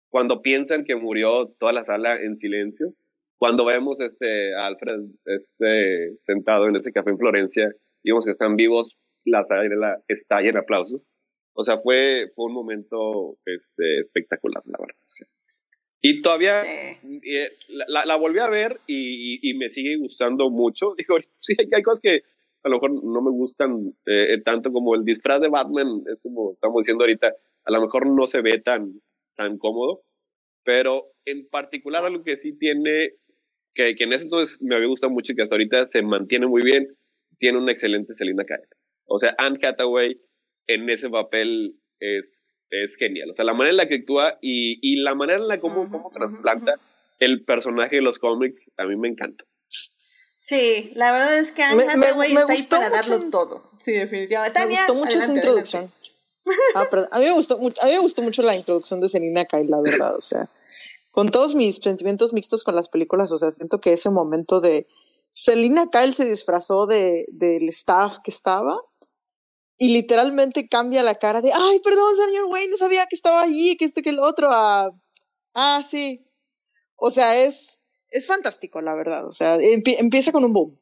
Speaker 3: Cuando piensan que murió toda la sala en silencio. Cuando vemos este a Alfred este, sentado en ese café en Florencia y vemos que están vivos, la sala está llena de aplausos. O sea, fue, fue un momento este, espectacular, la verdad. Y todavía eh, la, la, volví a ver y, y, me sigue gustando mucho. Digo, sí, hay, cosas que a lo mejor no me gustan eh, tanto como el disfraz de Batman, es como estamos diciendo ahorita, a lo mejor no se ve tan, tan cómodo, pero en particular algo que sí tiene, que, que en ese entonces me había gustado mucho y que hasta ahorita se mantiene muy bien, tiene una excelente Selina Kyle. O sea, Anne Hathaway en ese papel es es genial. O sea, la manera en la que actúa y, y la manera en la cómo, cómo trasplanta el personaje de los cómics, a mí me encanta.
Speaker 1: Sí, la verdad es que Anne Hathaway está ahí para darlo todo. Sí, definitivamente.
Speaker 5: me gustó mucho esa introducción. Ah, perdón. A mí, me gustó, a mí me gustó mucho la introducción de Selina Kyle, la verdad. O sea, con todos mis sentimientos mixtos con las películas, o sea, siento que ese momento de Selina Kyle se disfrazó de, del staff que estaba y literalmente cambia la cara de, ay, perdón, señor Wayne, no sabía que estaba allí, que este, que el otro, ah, ah, sí. O sea, es, es fantástico, la verdad. O sea, empieza con un boom.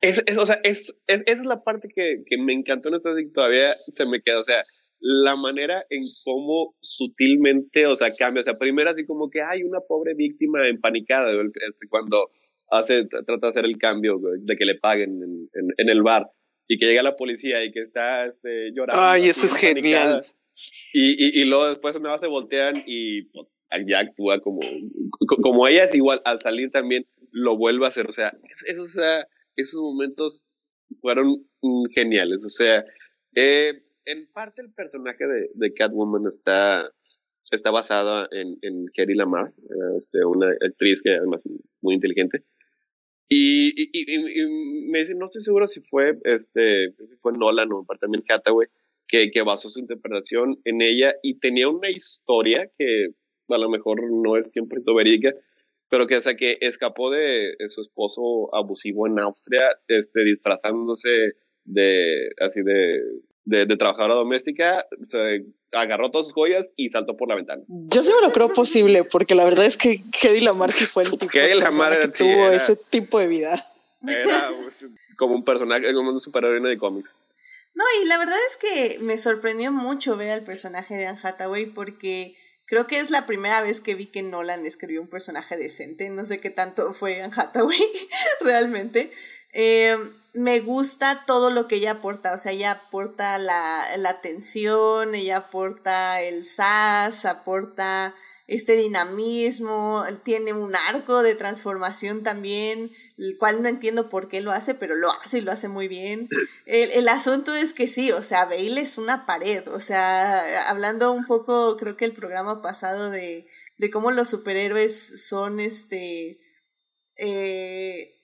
Speaker 3: Es, es, o sea, es, es, esa es la parte que, que me encantó en esto y todavía se me queda. O sea, la manera en cómo sutilmente, o sea, cambia. O sea, primero así como que hay una pobre víctima empanicada este, cuando hace, trata de hacer el cambio de que le paguen en, en el bar y que llega la policía y que está este, llorando.
Speaker 2: Ay, eso es genial.
Speaker 3: Y, y, y, luego después me se voltean y pues, ya actúa como, como ella es igual, al salir también lo vuelve a hacer. O sea, esos, o sea, esos momentos fueron geniales. O sea, eh, en parte el personaje de, de Catwoman está, está basado en, en Kerry Lamar, este, una actriz que además muy inteligente. Y, y, y, me dice, no estoy seguro si fue, este, fue Nolan o también Hathaway, que, que basó su interpretación en ella y tenía una historia que a lo mejor no es siempre verídica, pero que, o sea, que escapó de, su esposo abusivo en Austria, este, disfrazándose de, así de, de, de trabajadora doméstica, se agarró todas sus joyas y saltó por la ventana.
Speaker 5: Yo sí me lo creo posible, porque la verdad es que Hedy Lamar sí fue el tipo
Speaker 3: Lamar
Speaker 5: que tuvo ese tipo de vida.
Speaker 3: Era como un personaje, como un superhéroe de cómics.
Speaker 1: No, y la verdad es que me sorprendió mucho ver al personaje de Anne Hathaway porque creo que es la primera vez que vi que Nolan escribió un personaje decente. No sé qué tanto fue Anne Hathaway realmente. Eh, me gusta todo lo que ella aporta, o sea, ella aporta la, la atención, ella aporta el sas, aporta este dinamismo, tiene un arco de transformación también, el cual no entiendo por qué lo hace, pero lo hace y lo hace muy bien. El, el asunto es que sí, o sea, Bale es una pared, o sea, hablando un poco, creo que el programa pasado de, de cómo los superhéroes son este... Eh,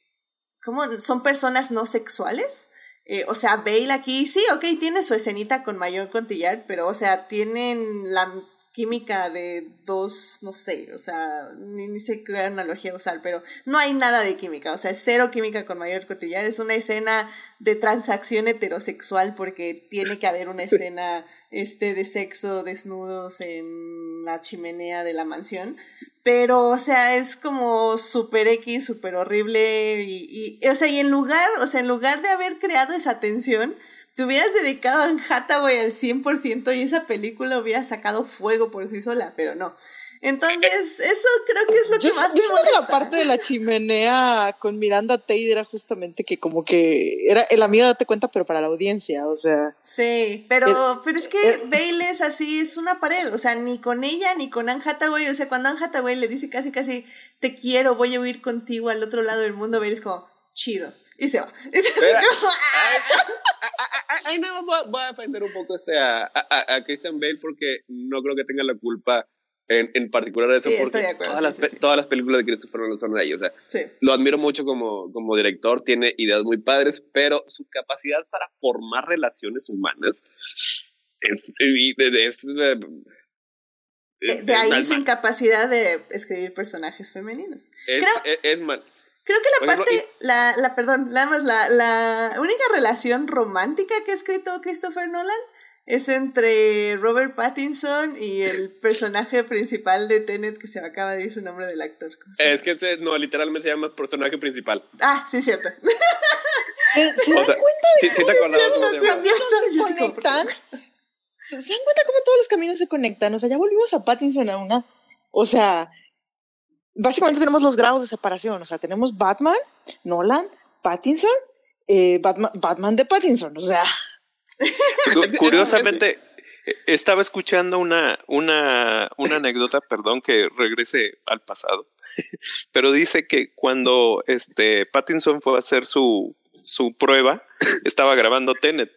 Speaker 1: ¿cómo? Son personas no sexuales. Eh, o sea, Bale aquí, sí, ok, tiene su escenita con Mayor Contillar, pero, o sea, tienen la química de dos, no sé, o sea, ni, sé qué analogía usar, pero no hay nada de química, o sea, es cero química con Mayor Contillar, es una escena de transacción heterosexual porque tiene que haber una escena este, de sexo desnudos en la chimenea de la mansión, pero, o sea, es como super X, super horrible. Y, y, o sea, y en lugar, o sea, en lugar de haber creado esa tensión, te hubieras dedicado a Hathaway al 100% y esa película hubiera sacado fuego por sí sola, pero no. Entonces, eso creo que es lo que más me molesta.
Speaker 5: la parte de la chimenea con Miranda Tate era justamente que como que era el amigo date cuenta, pero para la audiencia, o sea.
Speaker 1: Sí, pero, pero es que Bale es así, es una pared, o sea, ni con ella ni con Anne Hathaway, o sea, cuando Anne Hathaway le dice casi casi, te quiero, voy a huir contigo al otro lado del mundo, Bale es como, chido. Y se va.
Speaker 3: Ahí nada más voy a defender un poco este a, a, a Christian Bale porque no creo que tenga la culpa en, en particular eso, porque todas, las, todas las películas de Christopher Nolan son de ahí. O sea, lo admiro mucho como, como director, tiene ideas muy padres, pero su capacidad para formar relaciones humanas es,
Speaker 1: de, ahí su incapacidad de escribir personajes femeninos.
Speaker 3: Es, creo, es, mal.
Speaker 1: Creo que la parte, la, la, perdón, nada más la, la única relación romántica que ha escrito Christopher Nolan es entre Robert Pattinson y el personaje principal de Tenet que se me acaba de ir su nombre del actor.
Speaker 3: Es que no, literalmente se llama personaje principal.
Speaker 1: Ah, sí, cierto.
Speaker 5: ¿Se, dan cuenta de cómo se conectan? ¿Se dan cuenta cómo todos los caminos se conectan? O sea, ya volvimos a Pattinson a una. O sea, básicamente tenemos los grados de separación. O sea, tenemos Batman, Nolan, Pattinson, eh, Batman, Batman de Pattinson. O sea,
Speaker 2: Curiosamente, eh, estaba escuchando una, una, una anécdota, perdón que regrese al pasado, pero dice que cuando este Pattinson fue a hacer su, su prueba, estaba grabando Tenet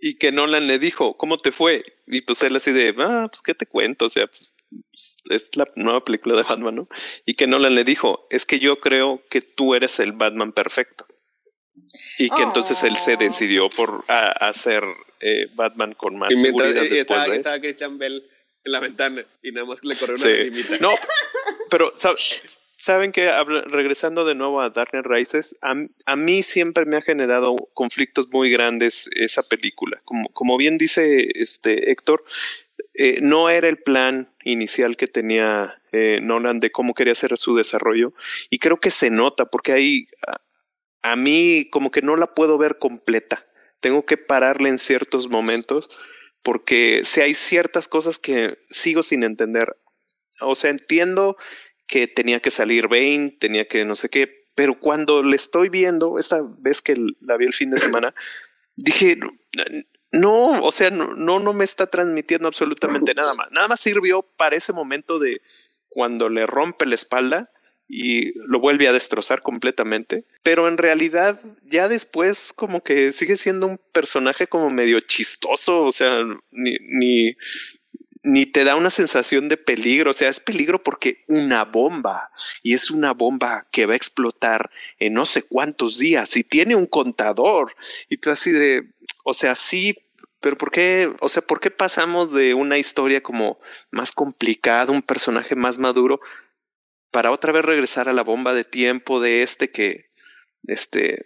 Speaker 2: y que Nolan le dijo, ¿cómo te fue? Y pues él así de, ah, pues qué te cuento, o sea, pues es la nueva película de Batman, ¿no? Y que Nolan le dijo, es que yo creo que tú eres el Batman perfecto. Y que entonces él se
Speaker 1: Oh.
Speaker 2: decidió por a- hacer eh, Batman con más
Speaker 3: Y mientras
Speaker 2: seguridad
Speaker 3: y
Speaker 2: después
Speaker 3: estaba,
Speaker 2: de eso.
Speaker 3: estaba Christian Bell en la ventana y nada más que le corrió una
Speaker 2: Sí. No, pero saben que regresando de nuevo a Dark Knight Rises, a, a mí siempre me ha generado conflictos muy grandes esa película. Como, como bien dice este Héctor, eh, no era el plan inicial que tenía eh, Nolan de cómo quería hacer su desarrollo y creo que se nota porque ahí a, a mí como que no la puedo ver completa. Tengo que pararle en ciertos momentos porque si hay ciertas cosas que sigo sin entender. O sea, entiendo que tenía que salir Bane, tenía que no sé qué, pero cuando le estoy viendo, esta vez que la vi el fin de semana, dije, no, o sea, no, no, no me está transmitiendo absolutamente nada más. Nada más sirvió para ese momento de cuando le rompe la espalda y lo vuelve a destrozar completamente. Pero en realidad, ya después, como que sigue siendo un personaje como medio chistoso, o sea, ni, ni, ni te da una sensación de peligro, o sea, es peligro porque una bomba, y es una bomba que va a explotar en no sé cuántos días, y tiene un contador, y tú así de, o sea, sí, pero ¿por qué, o sea, por qué pasamos de una historia como más complicada, un personaje más maduro, para otra vez regresar a la bomba de tiempo de este que, este,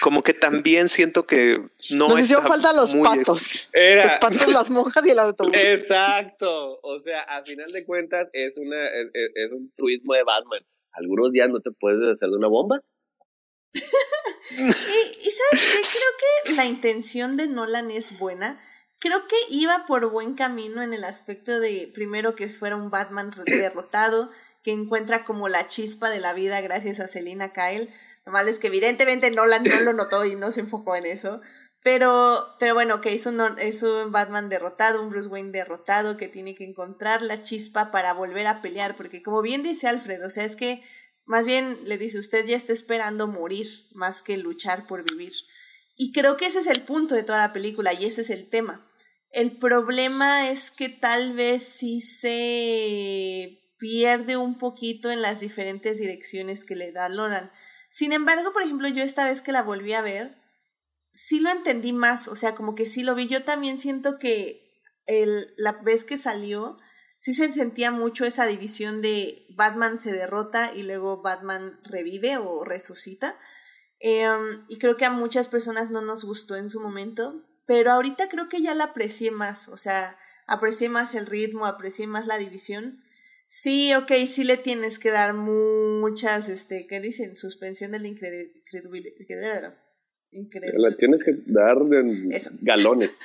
Speaker 2: como que también siento que no
Speaker 5: nos hicieron falta los patos.
Speaker 3: Era,
Speaker 5: Los patos, las monjas y el autobús.
Speaker 3: Exacto. O sea, a final de cuentas es una es, es- es un truismo de Batman. Algunos días no te puedes deshacer de una bomba.
Speaker 1: Y, y sabes qué, creo que la intención de Nolan es buena. Creo que iba por buen camino en el aspecto de, primero, que fuera un Batman derrotado, que encuentra como la chispa de la vida gracias a Selina Kyle. Lo malo es que evidentemente Nolan no lo notó y no se enfocó en eso. Pero, pero bueno, que es un, es un Batman derrotado, un Bruce Wayne derrotado que tiene que encontrar la chispa para volver a pelear, porque como bien dice Alfred, o sea, es que más bien le dice, usted ya está esperando morir más que luchar por vivir. Y creo que ese es el punto de toda la película y ese es el tema. El problema es que tal vez sí se pierde un poquito en las diferentes direcciones que le da Nolan. Sin embargo, por ejemplo, yo esta vez que la volví a ver, sí lo entendí más, o sea, como que sí lo vi. Yo también siento que la vez que salió, sí se sentía mucho esa división de Batman se derrota y luego Batman revive o resucita. Eh, y creo que a muchas personas no nos gustó en su momento, pero ahorita creo que ya la aprecié más, o sea, aprecié más el ritmo, aprecié más la división. Sí, ok, sí le tienes que dar muchas, este, ¿qué dicen? Suspensión de la incredibilidad.
Speaker 3: La tienes que dar en
Speaker 1: Eso.
Speaker 3: galones.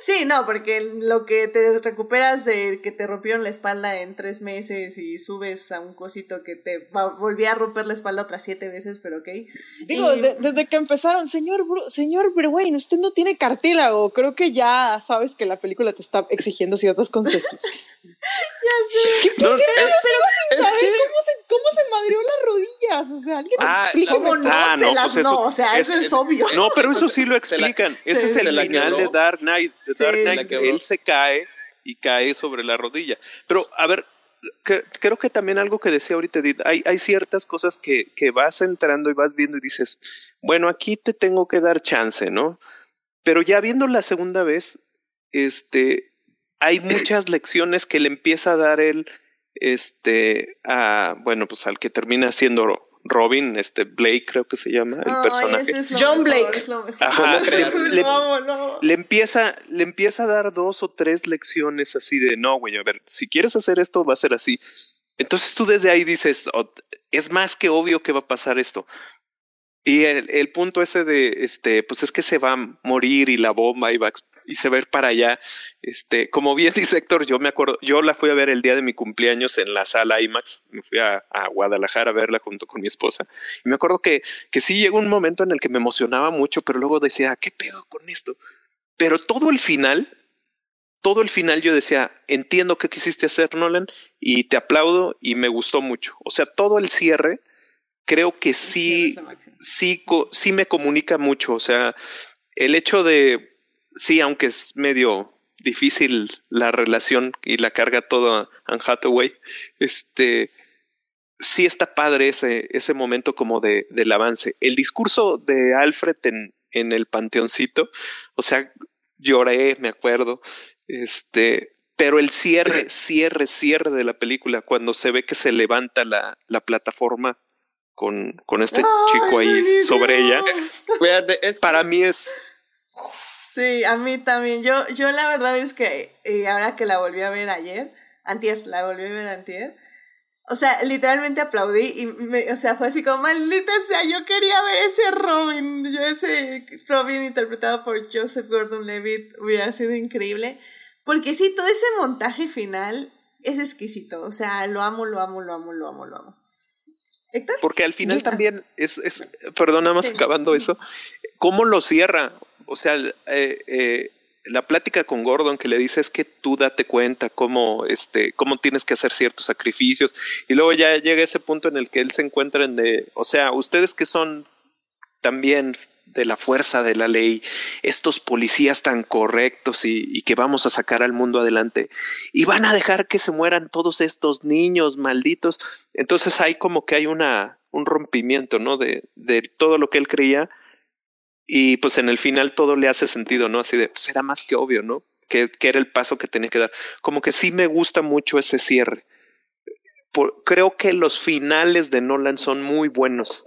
Speaker 1: Sí, no, porque lo que te recuperas de que te rompieron la espalda en tres meses y subes a un cosito que te va- volví a romper la espalda otras siete veces, pero ok.
Speaker 5: Digo,
Speaker 1: Y-
Speaker 5: de- desde que empezaron, señor, Bru- señor Berwayne, usted no tiene cartílago. Creo que ya sabes que la película te está exigiendo ciertas concesiones. ¿Qué
Speaker 2: No, eh,
Speaker 5: Yo sigo sin
Speaker 3: es
Speaker 5: saber
Speaker 3: que-
Speaker 5: cómo se, cómo se madrió las rodillas. O sea, alguien
Speaker 2: Ah,
Speaker 5: explíqueme.
Speaker 1: ¿Cómo no?
Speaker 2: Ah,
Speaker 1: se
Speaker 2: no,
Speaker 1: las
Speaker 2: pues eso
Speaker 1: no, o sea,
Speaker 2: es-
Speaker 1: eso es obvio.
Speaker 2: No, pero eso sí lo
Speaker 3: la-
Speaker 2: explican. Ese es el final de Dark Knight. De Dark Knight. Él se cae y cae sobre la rodilla. Pero, a ver, que- creo que también algo que decía ahorita Edith, hay, hay ciertas cosas que, que vas entrando y vas viendo y dices, bueno, aquí te tengo que dar chance, ¿no? Pero ya viendo la segunda vez, este, hay muchas lecciones que le empieza a dar él, este, a, bueno, pues al que termina siendo Robin, este Blake creo que se llama el
Speaker 1: Ay,
Speaker 2: personaje.
Speaker 1: ese es lo
Speaker 5: John
Speaker 1: mejor,
Speaker 5: Blake.
Speaker 1: es lo mejor.
Speaker 2: Ajá, le- le-
Speaker 1: Lo amo, lo amo.
Speaker 2: le empieza, le empieza a dar dos o tres lecciones así de no, güey, a ver, si quieres hacer esto, va a ser así. Entonces tú desde ahí dices, "Oh, es más que obvio que va a pasar esto. Y el, el punto ese de, este, pues es que se va a morir y la bomba y va a, y se ver para allá. Este, como bien dice Héctor, yo me acuerdo, yo la fui a ver el día de mi cumpleaños en la sala IMAX, me fui a, Guadalajara a verla junto con mi esposa. Y me acuerdo que, que sí llegó un momento en el que me emocionaba mucho, pero luego decía, ¿qué pedo con esto? Pero todo el final, todo el final yo decía, entiendo qué quisiste hacer, Nolan, y te aplaudo y me gustó mucho. O sea, todo el cierre creo que sí, sí, sí me comunica mucho. O sea, el hecho de, sí, aunque es medio difícil la relación y la carga toda Anne Hathaway, este, sí está padre ese, ese momento como de, del avance. El discurso de Alfred en, en el panteoncito, o sea, lloré, me acuerdo, este, pero el cierre, cierre, cierre de la película, cuando se ve que se levanta la, la plataforma con, con este chico ahí sobre ella, para mí es...
Speaker 1: Sí, a mí también. Yo, yo la verdad es que eh, ahora que la volví a ver ayer, antier, la volví a ver antier, o sea, literalmente aplaudí y, me, o sea, fue así como, maldita sea, yo quería ver ese Robin, yo ese Robin interpretado por Joseph Gordon-Levitt hubiera sido increíble, porque sí, todo ese montaje final es exquisito, o sea, lo amo, lo amo, lo amo, lo amo, lo amo.
Speaker 2: ¿Héctor? Porque al final también es, es, perdón, nada más acabando eso, ¿cómo lo cierra? O sea, eh, eh, la plática con Gordon que le dice es que tú date cuenta cómo, este, cómo tienes que hacer ciertos sacrificios. Y luego ya llega ese punto en el que él se encuentra en de, o sea, ustedes que son también de la fuerza de la ley, estos policías tan correctos y, y, que vamos a sacar al mundo adelante, y van a dejar que se mueran todos estos niños malditos. Entonces hay como que hay una, un rompimiento, ¿no? De, de todo lo que él creía y pues en el final todo le hace sentido, ¿no? Así de, pues era más que obvio, ¿no? Que, que era el paso que tenía que dar. Como que sí me gusta mucho ese cierre. Por, creo que los finales de Nolan son muy buenos.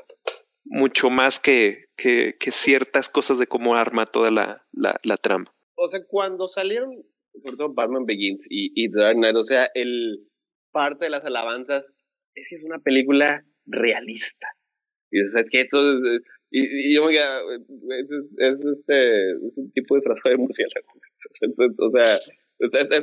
Speaker 2: Mucho más que, que, que ciertas cosas de cómo arma toda la, la, la, trama.
Speaker 3: O sea, cuando salieron, sobre todo Batman Begins y, y Dark Knight, o sea, el parte de las alabanzas es que es una película realista. Y o sea, que esto es, y, yo me quedaba, es, este, es un tipo de frase de murciélago. o sea,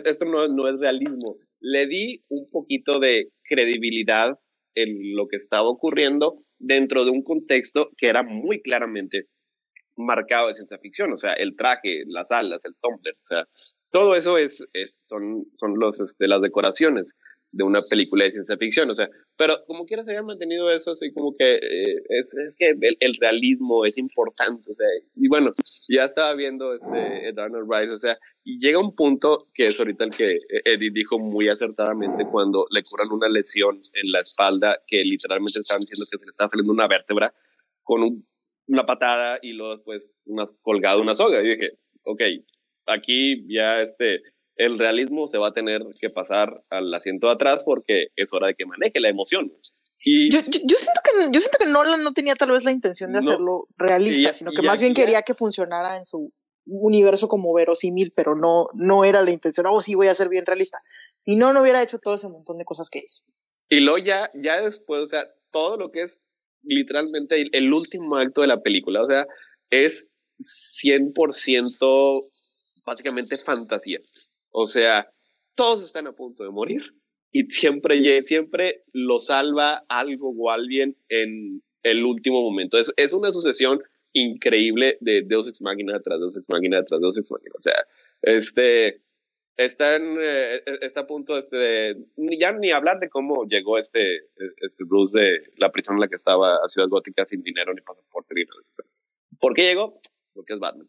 Speaker 3: esto no, no es realismo. Le di un poquito de credibilidad en lo que estaba ocurriendo dentro de un contexto que era muy claramente marcado de ciencia ficción, o sea, el traje, las alas, el tumbler, o sea, todo eso es, es son, son los, este, las decoraciones de una película de ciencia ficción, o sea, pero como quiera se había mantenido eso, así como que eh, es, es, que el, realismo es importante, o sea, y bueno, ya estaba viendo este Donald Rice, o sea, y llega un punto que es ahorita el que Eddie dijo muy acertadamente cuando le curan una lesión en la espalda que literalmente estaban diciendo que se le estaba saliendo una vértebra con una patada y luego después unas colgado una soga, y dije, ok, aquí ya este el realismo se va a tener que pasar al asiento de atrás porque es hora de que maneje la emoción.
Speaker 5: Y yo, yo, siento que yo siento que Nolan no tenía tal vez la intención de hacerlo realista, sino que más bien quería que funcionara en su universo como verosímil, pero no, no era la intención, oh sí voy a ser bien realista. Y no, no hubiera hecho todo ese montón de cosas que hizo.
Speaker 3: Y luego ya, ya después, o sea, todo lo que es literalmente el, el último acto de la película, o sea, es 100% básicamente fantasía. O sea, todos están a punto de morir y siempre, siempre lo salva algo o alguien en el último momento. Es, es una sucesión increíble de Deus Ex Machina tras Deus Ex Machina tras Deus Ex Machina. O sea, este, está, en, eh, está a punto este de, ya ni hablar de cómo llegó este, este Bruce de la prisión en la que estaba a Ciudad Gótica sin dinero ni pasaporte ni nada. ¿Por qué llegó? Porque es Batman.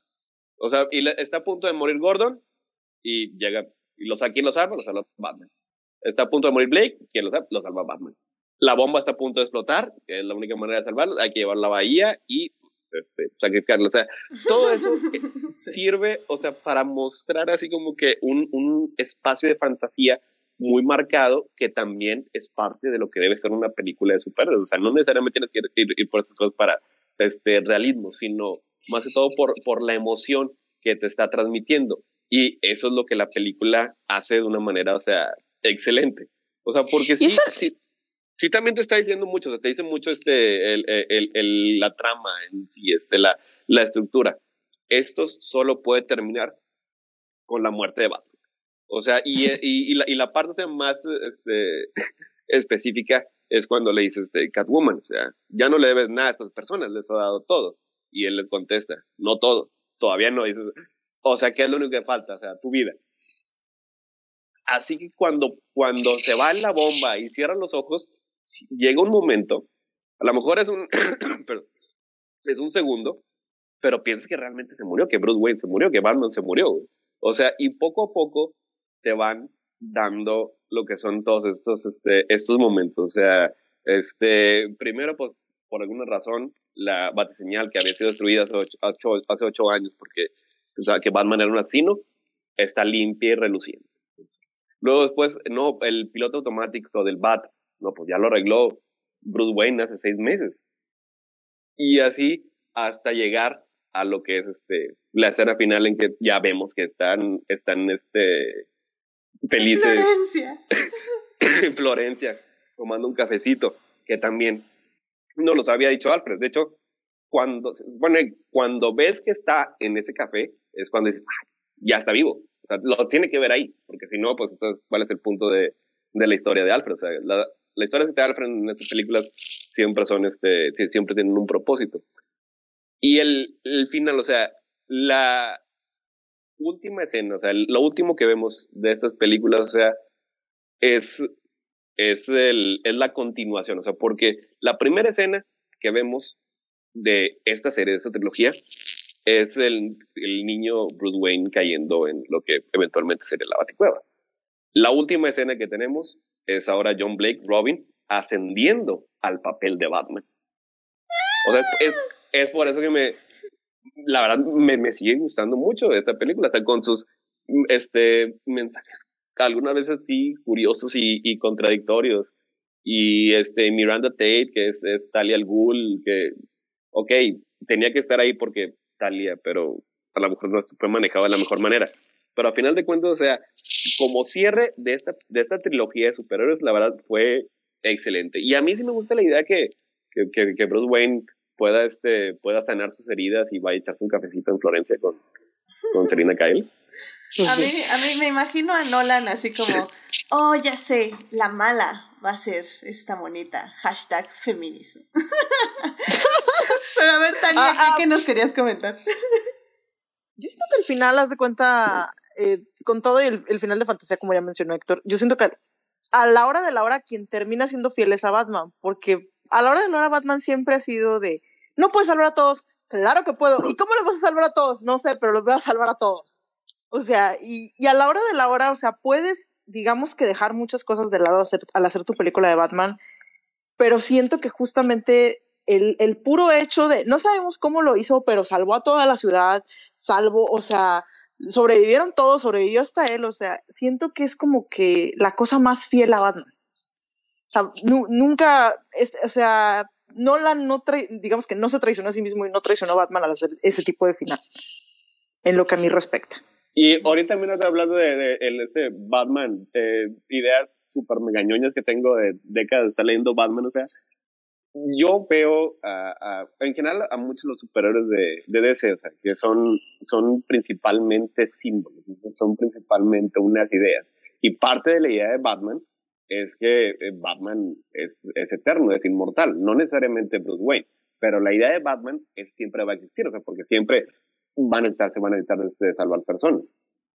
Speaker 3: O sea, y está a punto de morir Gordon y llega, y los, aquí los salva? Los salva Batman. Está a punto de morir Blake, ¿quién lo salva? Lo salva Batman. La bomba está a punto de explotar, que es la única manera de salvarlo, hay que llevarlo a la bahía y pues, este, sacrificarlo. O sea, todo eso sirve, o sea, para mostrar así como que un, un espacio de fantasía muy marcado que también es parte de lo que debe ser una película de superhéroes. O sea, no necesariamente tienes que ir, ir, por estas cosas para este realismo, sino más que todo por, por la emoción que te está transmitiendo. Y eso es lo que la película hace de una manera, o sea, excelente. O sea, porque sí, sí, sí, también te está diciendo mucho, o sea, te dice mucho este, el, el, el, la trama en sí, este, la, la estructura. Esto solo puede terminar con la muerte de Batman. O sea, y, y, la, y la parte más este, específica es cuando le dice este, Catwoman, o sea, ya no le debes nada a estas personas, les ha dado todo. Y él le contesta, no todo, todavía no. Dice, o sea, ¿qué es lo único que falta? O sea, tu vida. Así que cuando, cuando se va en la bomba y cierra los ojos, llega un momento, a lo mejor es un, es un segundo, pero piensas que realmente se murió, que Bruce Wayne se murió, que Batman se murió. O sea, y poco a poco te van dando lo que son todos estos, este, estos momentos. O sea, este, primero, pues, por alguna razón, la batiseñal que había sido destruida hace ocho años, porque o sea, que Batman era un asesino, está limpia y reluciente. Luego después, no, el piloto automático del Bat, no, pues ya lo arregló Bruce Wayne hace seis meses. Y así hasta llegar a lo que es este la escena final en que ya vemos que están están este felices
Speaker 1: Florencia
Speaker 3: en Florencia tomando un cafecito que también no los había dicho Alfred de hecho cuando bueno cuando ves que está en ese café es cuando dices ya está vivo o sea, lo tiene que ver ahí porque si no pues entonces cuál es el punto de, de la historia de Alfred o sea, la, la historia de Alfred en estas películas siempre son este siempre tienen un propósito. Y el, el final, o sea, la última escena, o sea, lo último que vemos de estas películas, o sea, es, es, el, es la continuación, o sea, porque la primera escena que vemos de esta serie, de esta trilogía, es el, el niño Bruce Wayne cayendo en lo que eventualmente sería la Baticueva. La última escena que tenemos es ahora John Blake, Robin, ascendiendo al papel de Batman. O sea, es, es por eso que me, la verdad, me, me sigue gustando mucho esta película, hasta con sus este, mensajes algunas veces sí curiosos y, y contradictorios. Y este, Miranda Tate, que es, es Talia al Ghul, que, ok, tenía que estar ahí porque Talia, pero a lo mejor no fue manejado de la mejor manera. Pero a final de cuentas, o sea, como cierre de esta, de esta trilogía de superhéroes, la verdad fue excelente. Y a mí sí me gusta la idea que, que, que, que Bruce Wayne pueda, este, pueda sanar sus heridas y va a echarse un cafecito en Florencia con, con Selina Kyle.
Speaker 1: A mí, a mí me imagino a Nolan así como, oh, ya sé, la mala va a ser esta monita, hashtag feminismo. Pero a ver, Tania,
Speaker 5: Ah, ah.
Speaker 1: ¿qué, nos querías comentar?
Speaker 5: Yo siento que al final, haz de cuenta, eh, con todo y el, el final de fantasía, como ya mencionó Héctor, yo siento que a la hora de la hora quien termina siendo fiel es a Batman, porque a la hora de la hora Batman siempre ha sido de, no puedes salvar a todos, claro que puedo, ¿y cómo los vas a salvar a todos? No sé, pero los voy a salvar a todos. O sea, y, y a la hora de la hora, o sea, puedes, digamos que dejar muchas cosas de lado hacer, al hacer tu película de Batman, pero siento que justamente el, el puro hecho de, no sabemos cómo lo hizo, pero salvó a toda la ciudad, salvo, o sea, sobrevivieron todos, sobrevivió hasta él, o sea, siento que es como que la cosa más fiel a Batman. O sea, nu nunca, es, o sea, Nolan no digamos que no se traicionó a sí mismo y no traicionó a Batman al hacer ese tipo de final, en lo que a mí respecta.
Speaker 3: Y ahorita también está hablando de, de, el, este Batman, eh, ideas súper megañoñas que tengo de décadas de estar leyendo Batman, o sea, yo veo a, a, en general a muchos los superhéroes de, de DC, o sea, que son, son principalmente símbolos, son principalmente unas ideas. Y parte de la idea de Batman es que eh, Batman es, es eterno, es inmortal, no necesariamente Bruce Wayne, pero la idea de Batman es siempre va a existir, o sea, porque siempre van a estar, se van a necesitar de, de salvar personas.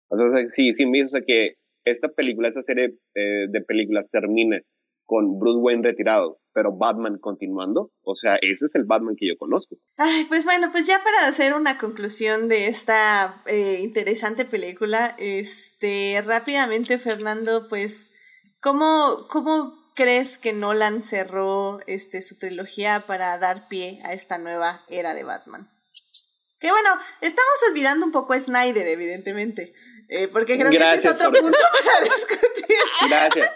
Speaker 3: O sea, sí, sí, me o sea, que esta película, esta serie eh, de películas termina con Bruce Wayne retirado, pero Batman continuando. O sea, ese es el Batman que yo conozco.
Speaker 1: Ay, pues bueno, pues ya para hacer una conclusión de esta eh, interesante película, este, rápidamente, Fernando, pues, ¿cómo, cómo crees que Nolan cerró este, su trilogía para dar pie a esta nueva era de Batman? Que bueno, estamos olvidando un poco a Snyder, evidentemente. Eh, porque creo
Speaker 3: Gracias
Speaker 1: que ese es otro
Speaker 3: por-
Speaker 1: punto para discutir.
Speaker 3: Gracias.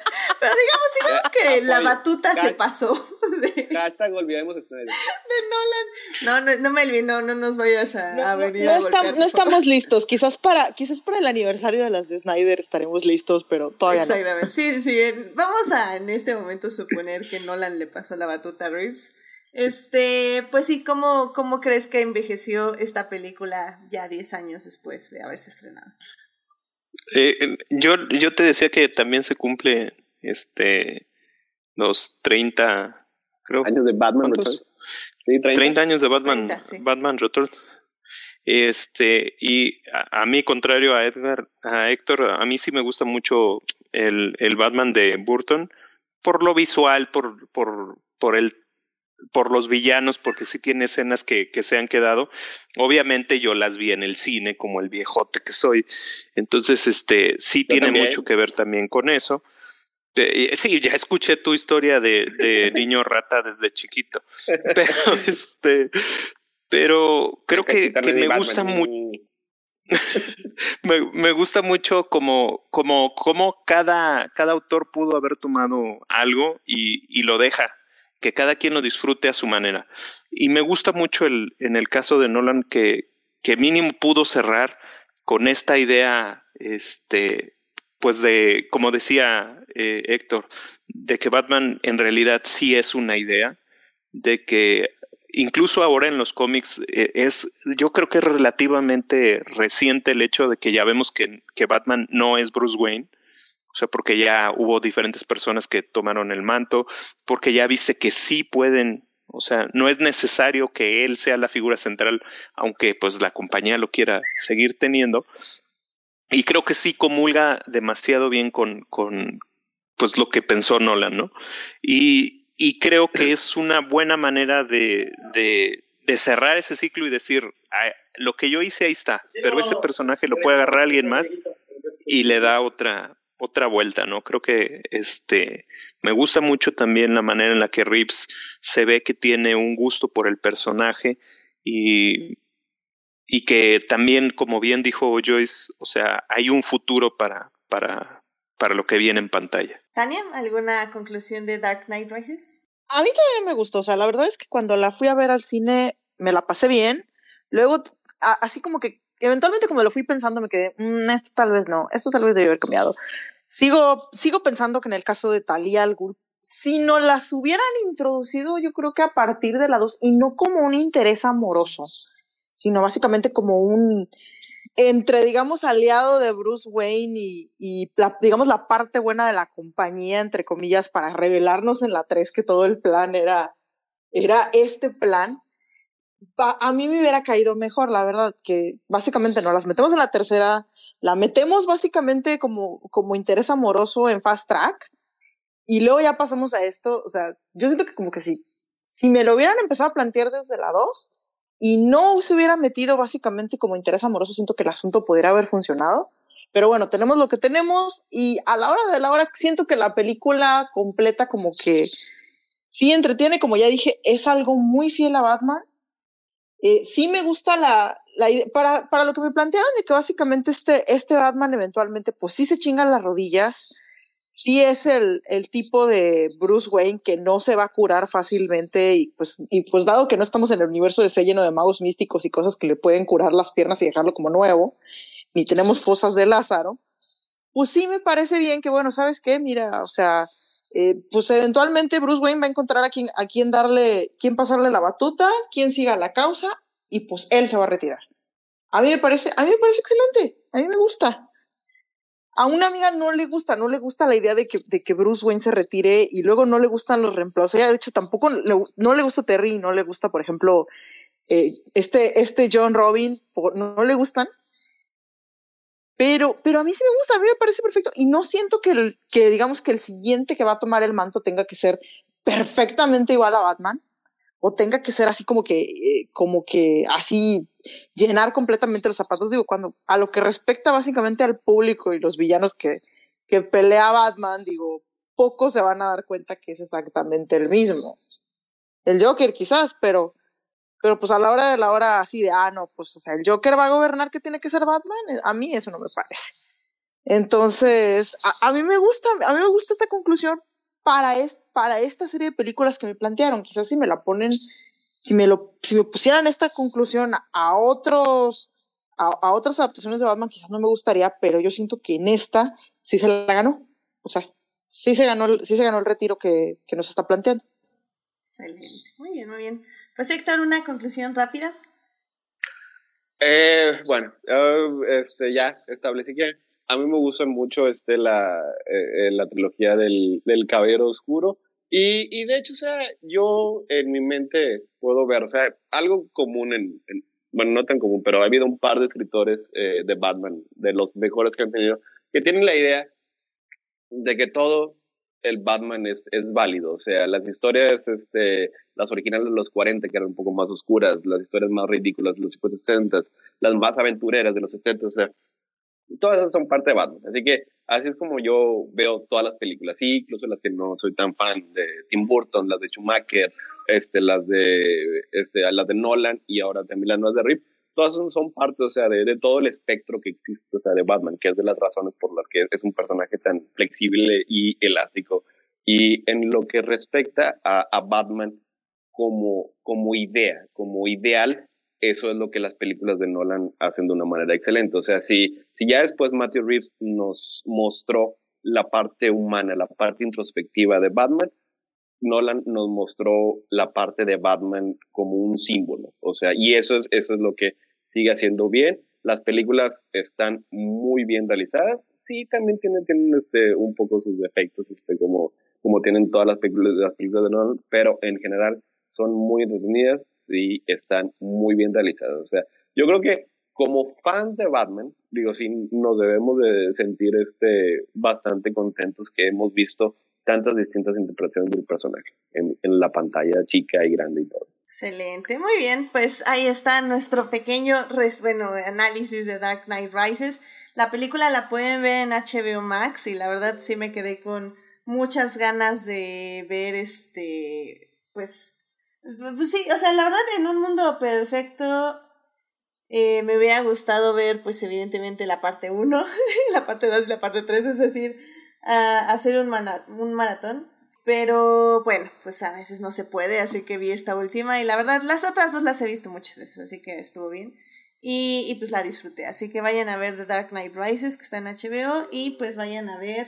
Speaker 1: Pero digamos, digamos que la
Speaker 3: Apoyo.
Speaker 1: batuta se pasó de,
Speaker 3: Hashtag olvidemos esto.
Speaker 1: de Nolan. No, no, no, Melvin, no, no nos vayas a,
Speaker 5: No,
Speaker 1: a
Speaker 5: no-
Speaker 1: venir
Speaker 5: no
Speaker 1: a
Speaker 5: no estamos listos. Quizás para, quizás para el aniversario de las de Snyder estaremos listos, pero todavía no.
Speaker 1: Exactamente. Sí, sí. en- Vamos a en este momento suponer que Nolan le pasó la batuta a Reeves. Este, pues sí, ¿cómo, ¿cómo crees que envejeció esta película ya 10 años después de haberse estrenado?
Speaker 2: Eh, yo, yo te decía que también se cumple este los 30 creo,
Speaker 3: años de Batman Returns.
Speaker 2: Sí, 30. años de Batman, Batman Returns. Este, y a, mí, contrario a Edgar, a Héctor, a mí sí me gusta mucho el, el Batman de Burton por lo visual, por, por, por el por los villanos, porque sí tiene escenas que, que, se han quedado. Obviamente yo las vi en el cine, como el viejote que soy. Entonces, este, sí tiene mucho que ver también con eso. Sí, ya escuché tu historia de, de niño rata desde chiquito. Pero, este, pero creo que, que me gusta mucho. me, me, gusta mucho como, como, como cada, cada autor pudo haber tomado algo y, y, lo deja, que cada quien lo disfrute a su manera. Y me gusta mucho el, en el caso de Nolan que, que mínimo pudo cerrar con esta idea, este, pues de, como decía eh, Héctor, de que Batman en realidad sí es una idea, de que incluso ahora en los cómics eh, es, yo creo que es relativamente reciente el hecho de que ya vemos que, que, Batman no es Bruce Wayne. O sea, porque ya hubo diferentes personas que tomaron el manto, porque ya viste que sí pueden, o sea, no es necesario que él sea la figura central, aunque pues la compañía lo quiera seguir teniendo. Y creo que sí comulga demasiado bien con, con pues lo que pensó Nolan, ¿no? Y, y creo que es una buena manera de, de, cerrar ese ciclo y decir, lo que yo hice ahí está, pero ese personaje lo puede agarrar alguien más y le da otra, otra vuelta, ¿no? Creo que este me gusta mucho también la manera en la que Reeves se ve que tiene un gusto por el personaje y, y que también, como bien dijo Joyce, o sea, hay un futuro para, para, para lo que viene en pantalla.
Speaker 1: Tania, ¿alguna conclusión de Dark Knight Rises?
Speaker 5: A mí también me gustó, o sea, la verdad es que cuando la fui a ver al cine me la pasé bien, luego así como que eventualmente como lo fui pensando me quedé, mm, esto tal vez no, esto tal vez debe haber cambiado. Sigo, sigo pensando que en el caso de Talia al si no las hubieran introducido, yo creo que a partir de la 2, y no como un interés amoroso, sino básicamente como un, entre, digamos, aliado de Bruce Wayne y, digamos, la parte buena de la compañía, entre comillas, para revelarnos en la 3 que todo el plan era, era este plan, a mí me hubiera caído mejor, la verdad, que básicamente no las metemos en la tercera, la metemos básicamente como, como interés amoroso en fast track, y luego ya pasamos a esto, o sea, yo siento que como que sí, si me lo hubieran empezado a plantear desde la 2, y no se hubiera metido básicamente como interés amoroso, siento que el asunto podría haber funcionado. Pero bueno, tenemos lo que tenemos y a la hora de la hora siento que la película completa como que sí entretiene, como ya dije, es algo muy fiel a Batman. Eh, sí me gusta la, la para, para lo que me plantearon de que básicamente este, este Batman eventualmente pues sí se chinga las rodillas, sí es el, el, tipo de Bruce Wayne que no se va a curar fácilmente y pues, y pues dado que no estamos en el universo de ese lleno de magos místicos y cosas que le pueden curar las piernas y dejarlo como nuevo, ni tenemos fosas de Lázaro, pues sí me parece bien que bueno, ¿sabes qué? Mira, o sea, eh, pues eventualmente Bruce Wayne va a encontrar a quien, a quien darle, quien pasarle la batuta, quien siga la causa y pues él se va a retirar. A mí me parece, a mí me parece excelente, a mí me gusta a una amiga no le gusta, no le gusta la idea de que, de que Bruce Wayne se retire y luego no le gustan los reemplazos. Ella, de hecho, tampoco no le gusta Terry, no le gusta, por ejemplo, eh, este, este John Robin, no, le gustan. Pero, pero a mí sí me gusta, a mí me parece perfecto y no siento que, que digamos que el siguiente que va a tomar el manto tenga que ser perfectamente igual a Batman o tenga que ser así como que, eh, como que así llenar completamente los zapatos. Digo, cuando a lo que respecta básicamente al público y los villanos que, que pelea Batman, digo, pocos se van a dar cuenta que es exactamente el mismo. El Joker quizás, pero, pero pues a la hora de la hora así de, ah, no, pues o sea, el Joker va a gobernar que tiene que ser Batman, a mí eso no me parece. Entonces, a mí me gusta, a mí me gusta esta conclusión para, es, para esta serie de películas que me plantearon. Quizás si me la ponen si me lo, si me pusieran esta conclusión a otros, a, otras adaptaciones de Batman, quizás no me gustaría, pero yo siento que en esta sí se la ganó. O sea, sí se ganó, sí se ganó el retiro que, que nos está planteando.
Speaker 1: Excelente. Muy bien, muy bien. Pues Héctor, una conclusión rápida.
Speaker 3: Eh, bueno, este, ya establecí que a mí me gusta mucho este, la, eh, la trilogía del, del Caballero Oscuro. Y, y, de hecho, o sea, yo en mi mente puedo ver, o sea, algo común en, bueno, no tan común, pero ha habido un par de escritores eh, de Batman, de los mejores que han tenido, que tienen la idea de que todo el Batman es, es válido. O sea, las historias, este, las originales de los 40, que eran un poco más oscuras, las historias más ridículas de los 60, las más aventureras de los 70, o sea, todas esas son parte de Batman. Así que así es como yo veo todas las películas, sí, incluso las que no soy tan fan de Tim Burton, las de Schumacher, este, las de, este, las de Nolan y ahora también las nuevas de Rip todas son parte, o sea, de, de, todo el espectro que existe, o sea, de Batman, que es de las razones por las que es un personaje tan flexible y elástico. Y en lo que respecta a, a Batman como, como idea, como ideal, eso es lo que las películas de Nolan hacen de una manera excelente. O sea, si, si ya después Matthew Reeves nos mostró la parte humana, la parte introspectiva de Batman, Nolan nos mostró la parte de Batman como un símbolo. O sea, y eso es, eso es lo que sigue haciendo bien. Las películas están muy bien realizadas. Sí, también tienen, tienen este, un poco sus defectos, este, como, como tienen todas las películas, las películas de Nolan, pero en general son muy entretenidas y están muy bien realizadas. O sea, yo creo que como fan de Batman, digo, sí nos debemos de sentir este, bastante contentos que hemos visto tantas distintas interpretaciones del personaje en, en, la pantalla chica y grande y todo.
Speaker 1: Excelente, muy bien, pues ahí está nuestro pequeño bueno, análisis de Dark Knight Rises. La película la pueden ver en HBO Max y la verdad sí me quedé con muchas ganas de ver este, pues, pues sí, o sea, la verdad en un mundo perfecto eh, me hubiera gustado ver pues evidentemente la parte 1, la parte 2 y la parte 3, es decir, hacer un, un maratón. Pero bueno, pues a veces no se puede, así que vi esta última y la verdad las otras dos las he visto muchas veces, así que estuvo bien. Y, y pues la disfruté, así que vayan a ver The Dark Knight Rises, que está en HBO, y pues vayan a ver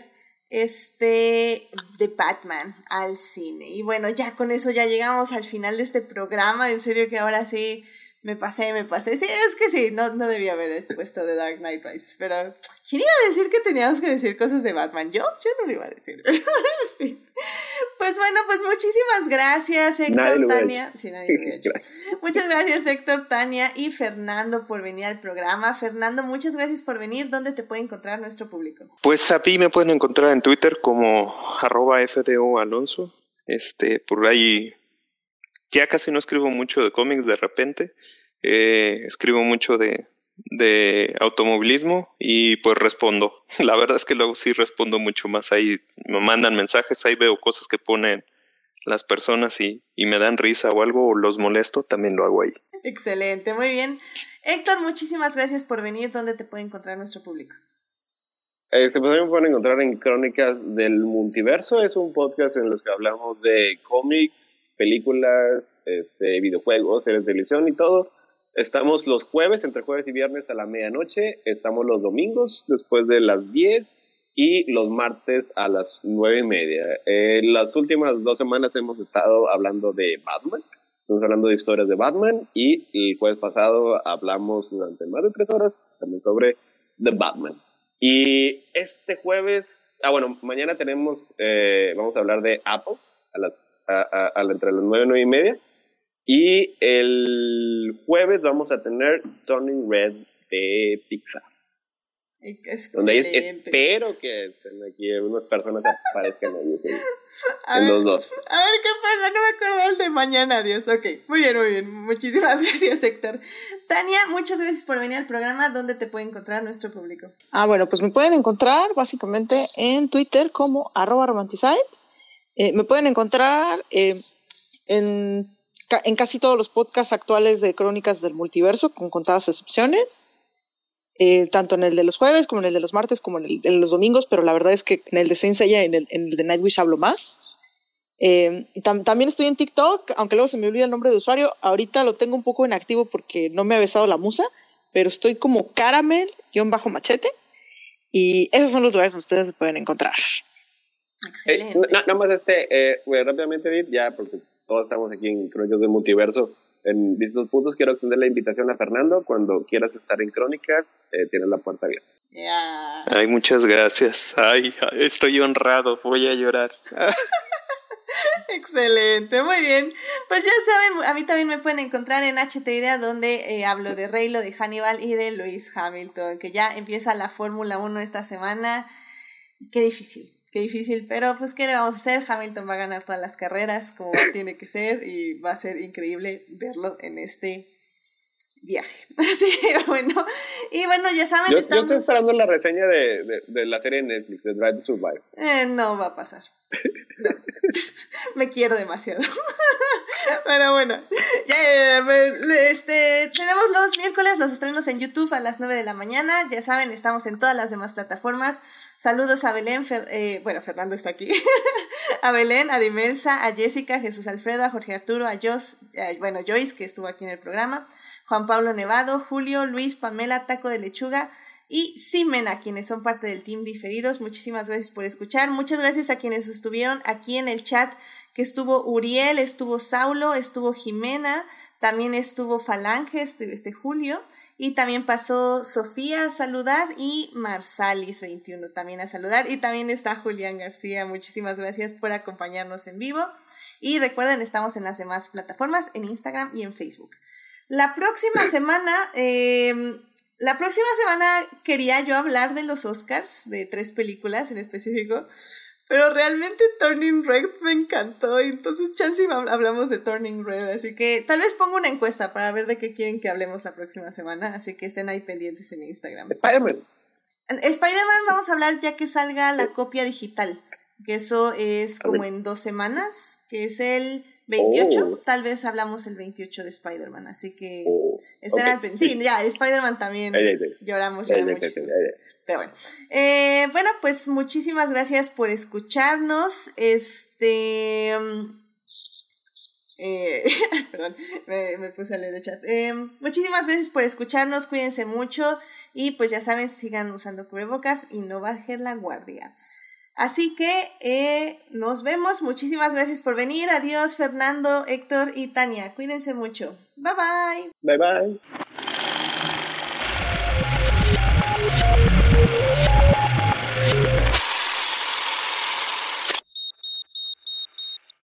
Speaker 1: este de Batman al cine. Y bueno, ya con eso ya llegamos al final de este programa, en serio que ahora sí me pasé, me pasé. Sí, es que sí, no, no debía haber puesto The Dark Knight Rises, pero ¿quién iba a decir que teníamos que decir cosas de Batman? Yo, yo no lo iba a decir. Pues bueno, pues muchísimas gracias, Héctor, Tania. Sí, nadie Muchas gracias, Héctor, Tania y Fernando por venir al programa. Fernando, muchas gracias por venir. ¿Dónde te puede encontrar nuestro público?
Speaker 2: Pues a mí me pueden encontrar en Twitter como arroba FDO Alonso. Este, por ahí ya casi no escribo mucho de cómics de repente, eh, escribo mucho de, de automovilismo y pues respondo. La verdad es que luego sí respondo mucho más ahí, me mandan mensajes, ahí veo cosas que ponen las personas y, y me dan risa o algo o los molesto, también lo hago ahí.
Speaker 1: Excelente, muy bien. Héctor, muchísimas gracias por venir. ¿Dónde te puede encontrar nuestro público?
Speaker 3: Eh, se pueden encontrar en Crónicas del Multiverso. Es un podcast en los que hablamos de cómics, películas, este, videojuegos, series de televisión y todo. Estamos los jueves, entre jueves y viernes a la medianoche. Estamos los domingos después de las 10 y los martes a las 9 y media. En las últimas dos semanas hemos estado hablando de Batman. Estamos hablando de historias de Batman y el jueves pasado hablamos durante más de tres horas también sobre The Batman. Y este jueves, ah, bueno, mañana tenemos, eh, vamos a hablar de Apple a las, a, a, entre las nueve, nueve y media. Y el jueves vamos a tener Turning Red de Pixar. Donde espero que aquí unas personas aparezcan ahí en, los dos.
Speaker 1: A ver qué pasa, no me acuerdo el de mañana, Dios. Ok, muy bien, muy bien. Muchísimas gracias, Héctor. Tania, muchas gracias por venir al programa. ¿Dónde te puede encontrar nuestro público?
Speaker 5: Ah, bueno, pues me pueden encontrar básicamente en Twitter como arroba romanticide. Eh, me pueden encontrar eh, en, en casi todos los podcasts actuales de Crónicas del Multiverso, con contadas excepciones. Eh, tanto en el de los jueves como en el de los martes como en el de los domingos, pero la verdad es que en el de Saint Seiya y en el, en el de Nightwish hablo más. Eh, también estoy en TikTok, aunque luego se me olvida el nombre de usuario. Ahorita lo tengo un poco inactivo porque no me ha besado la musa, pero estoy como caramel-machete. Y esos son los lugares donde ustedes se pueden encontrar.
Speaker 3: Excelente. nada más este, eh, rápidamente, ya porque todos estamos aquí en Crónicas del Multiverso en distintos puntos. Quiero extender la invitación a Fernando. Cuando quieras estar en Crónicas, eh, tienes la puerta abierta.
Speaker 2: Ay, muchas gracias. Ay, estoy honrado, voy a llorar.
Speaker 1: Excelente, muy bien. Pues ya saben, a mí también me pueden encontrar en HT Idea, donde eh, hablo de Reylo, de Hannibal y de Lewis Hamilton, que ya empieza la Fórmula 1 esta semana. Qué difícil, qué difícil, pero pues ¿qué le vamos a hacer? Hamilton va a ganar todas las carreras como tiene que ser y va a ser increíble verlo en este viaje. Así bueno. Y bueno, ya saben,
Speaker 3: Yo, yo
Speaker 1: estamos...
Speaker 3: estoy esperando la reseña de, de, de la serie de Netflix, de Drive to Survive.
Speaker 1: Eh, no va a pasar. No. me quiero demasiado. Pero bueno, ya, este, tenemos los miércoles los estrenos en YouTube a las 9 de la mañana. Ya saben, estamos en todas las demás plataformas. Saludos a Belén, Fer- eh, bueno, Fernando está aquí. a Belén, a Dimelsa, a Jessica, a Jesús Alfredo, a Jorge Arturo, a Jos, eh, bueno, Joyce, que estuvo aquí en el programa, Juan Pablo Nevado, Julio, Luis, Pamela, Taco de Lechuga, y Simena, quienes son parte del team diferidos. Muchísimas gracias por escuchar. Muchas gracias a quienes estuvieron aquí en el chat, que estuvo Uriel, estuvo Saulo, estuvo Jimena, también estuvo Falange, este, este Julio, y también pasó Sofía a saludar y Marsalis21 también a saludar. Y también está Julián García. Muchísimas gracias por acompañarnos en vivo. Y recuerden, estamos en las demás plataformas, en Instagram y en Facebook. La próxima semana, eh, la próxima semana quería yo hablar de los Oscars, de tres películas en específico, pero realmente Turning Red me encantó, y entonces chance hablamos de Turning Red, así que tal vez pongo una encuesta para ver de qué quieren que hablemos la próxima semana, así que estén ahí pendientes en Instagram.
Speaker 3: Spider-Man.
Speaker 1: Spider-Man vamos a hablar ya que salga la copia digital, que eso es como en dos semanas, que es el 28,
Speaker 3: Oh.
Speaker 1: tal vez hablamos el 28 de Spider-Man, así que
Speaker 3: Oh,
Speaker 1: estén
Speaker 3: ok.
Speaker 1: al pen- Sí, ya, Spider-Man también
Speaker 3: ahí, ahí.
Speaker 1: lloramos, lloramos
Speaker 3: ahí.
Speaker 1: Pero bueno. Eh, bueno, pues muchísimas gracias por escucharnos. Este. mm, eh, perdón, me, me puse a leer el chat. Eh, muchísimas gracias por escucharnos, cuídense mucho y pues ya saben, sigan usando cubrebocas y no bajen la guardia. Así que eh, nos vemos, muchísimas gracias por venir. Adiós Fernando, Héctor y Tania. Cuídense mucho. Bye bye.
Speaker 3: Bye bye.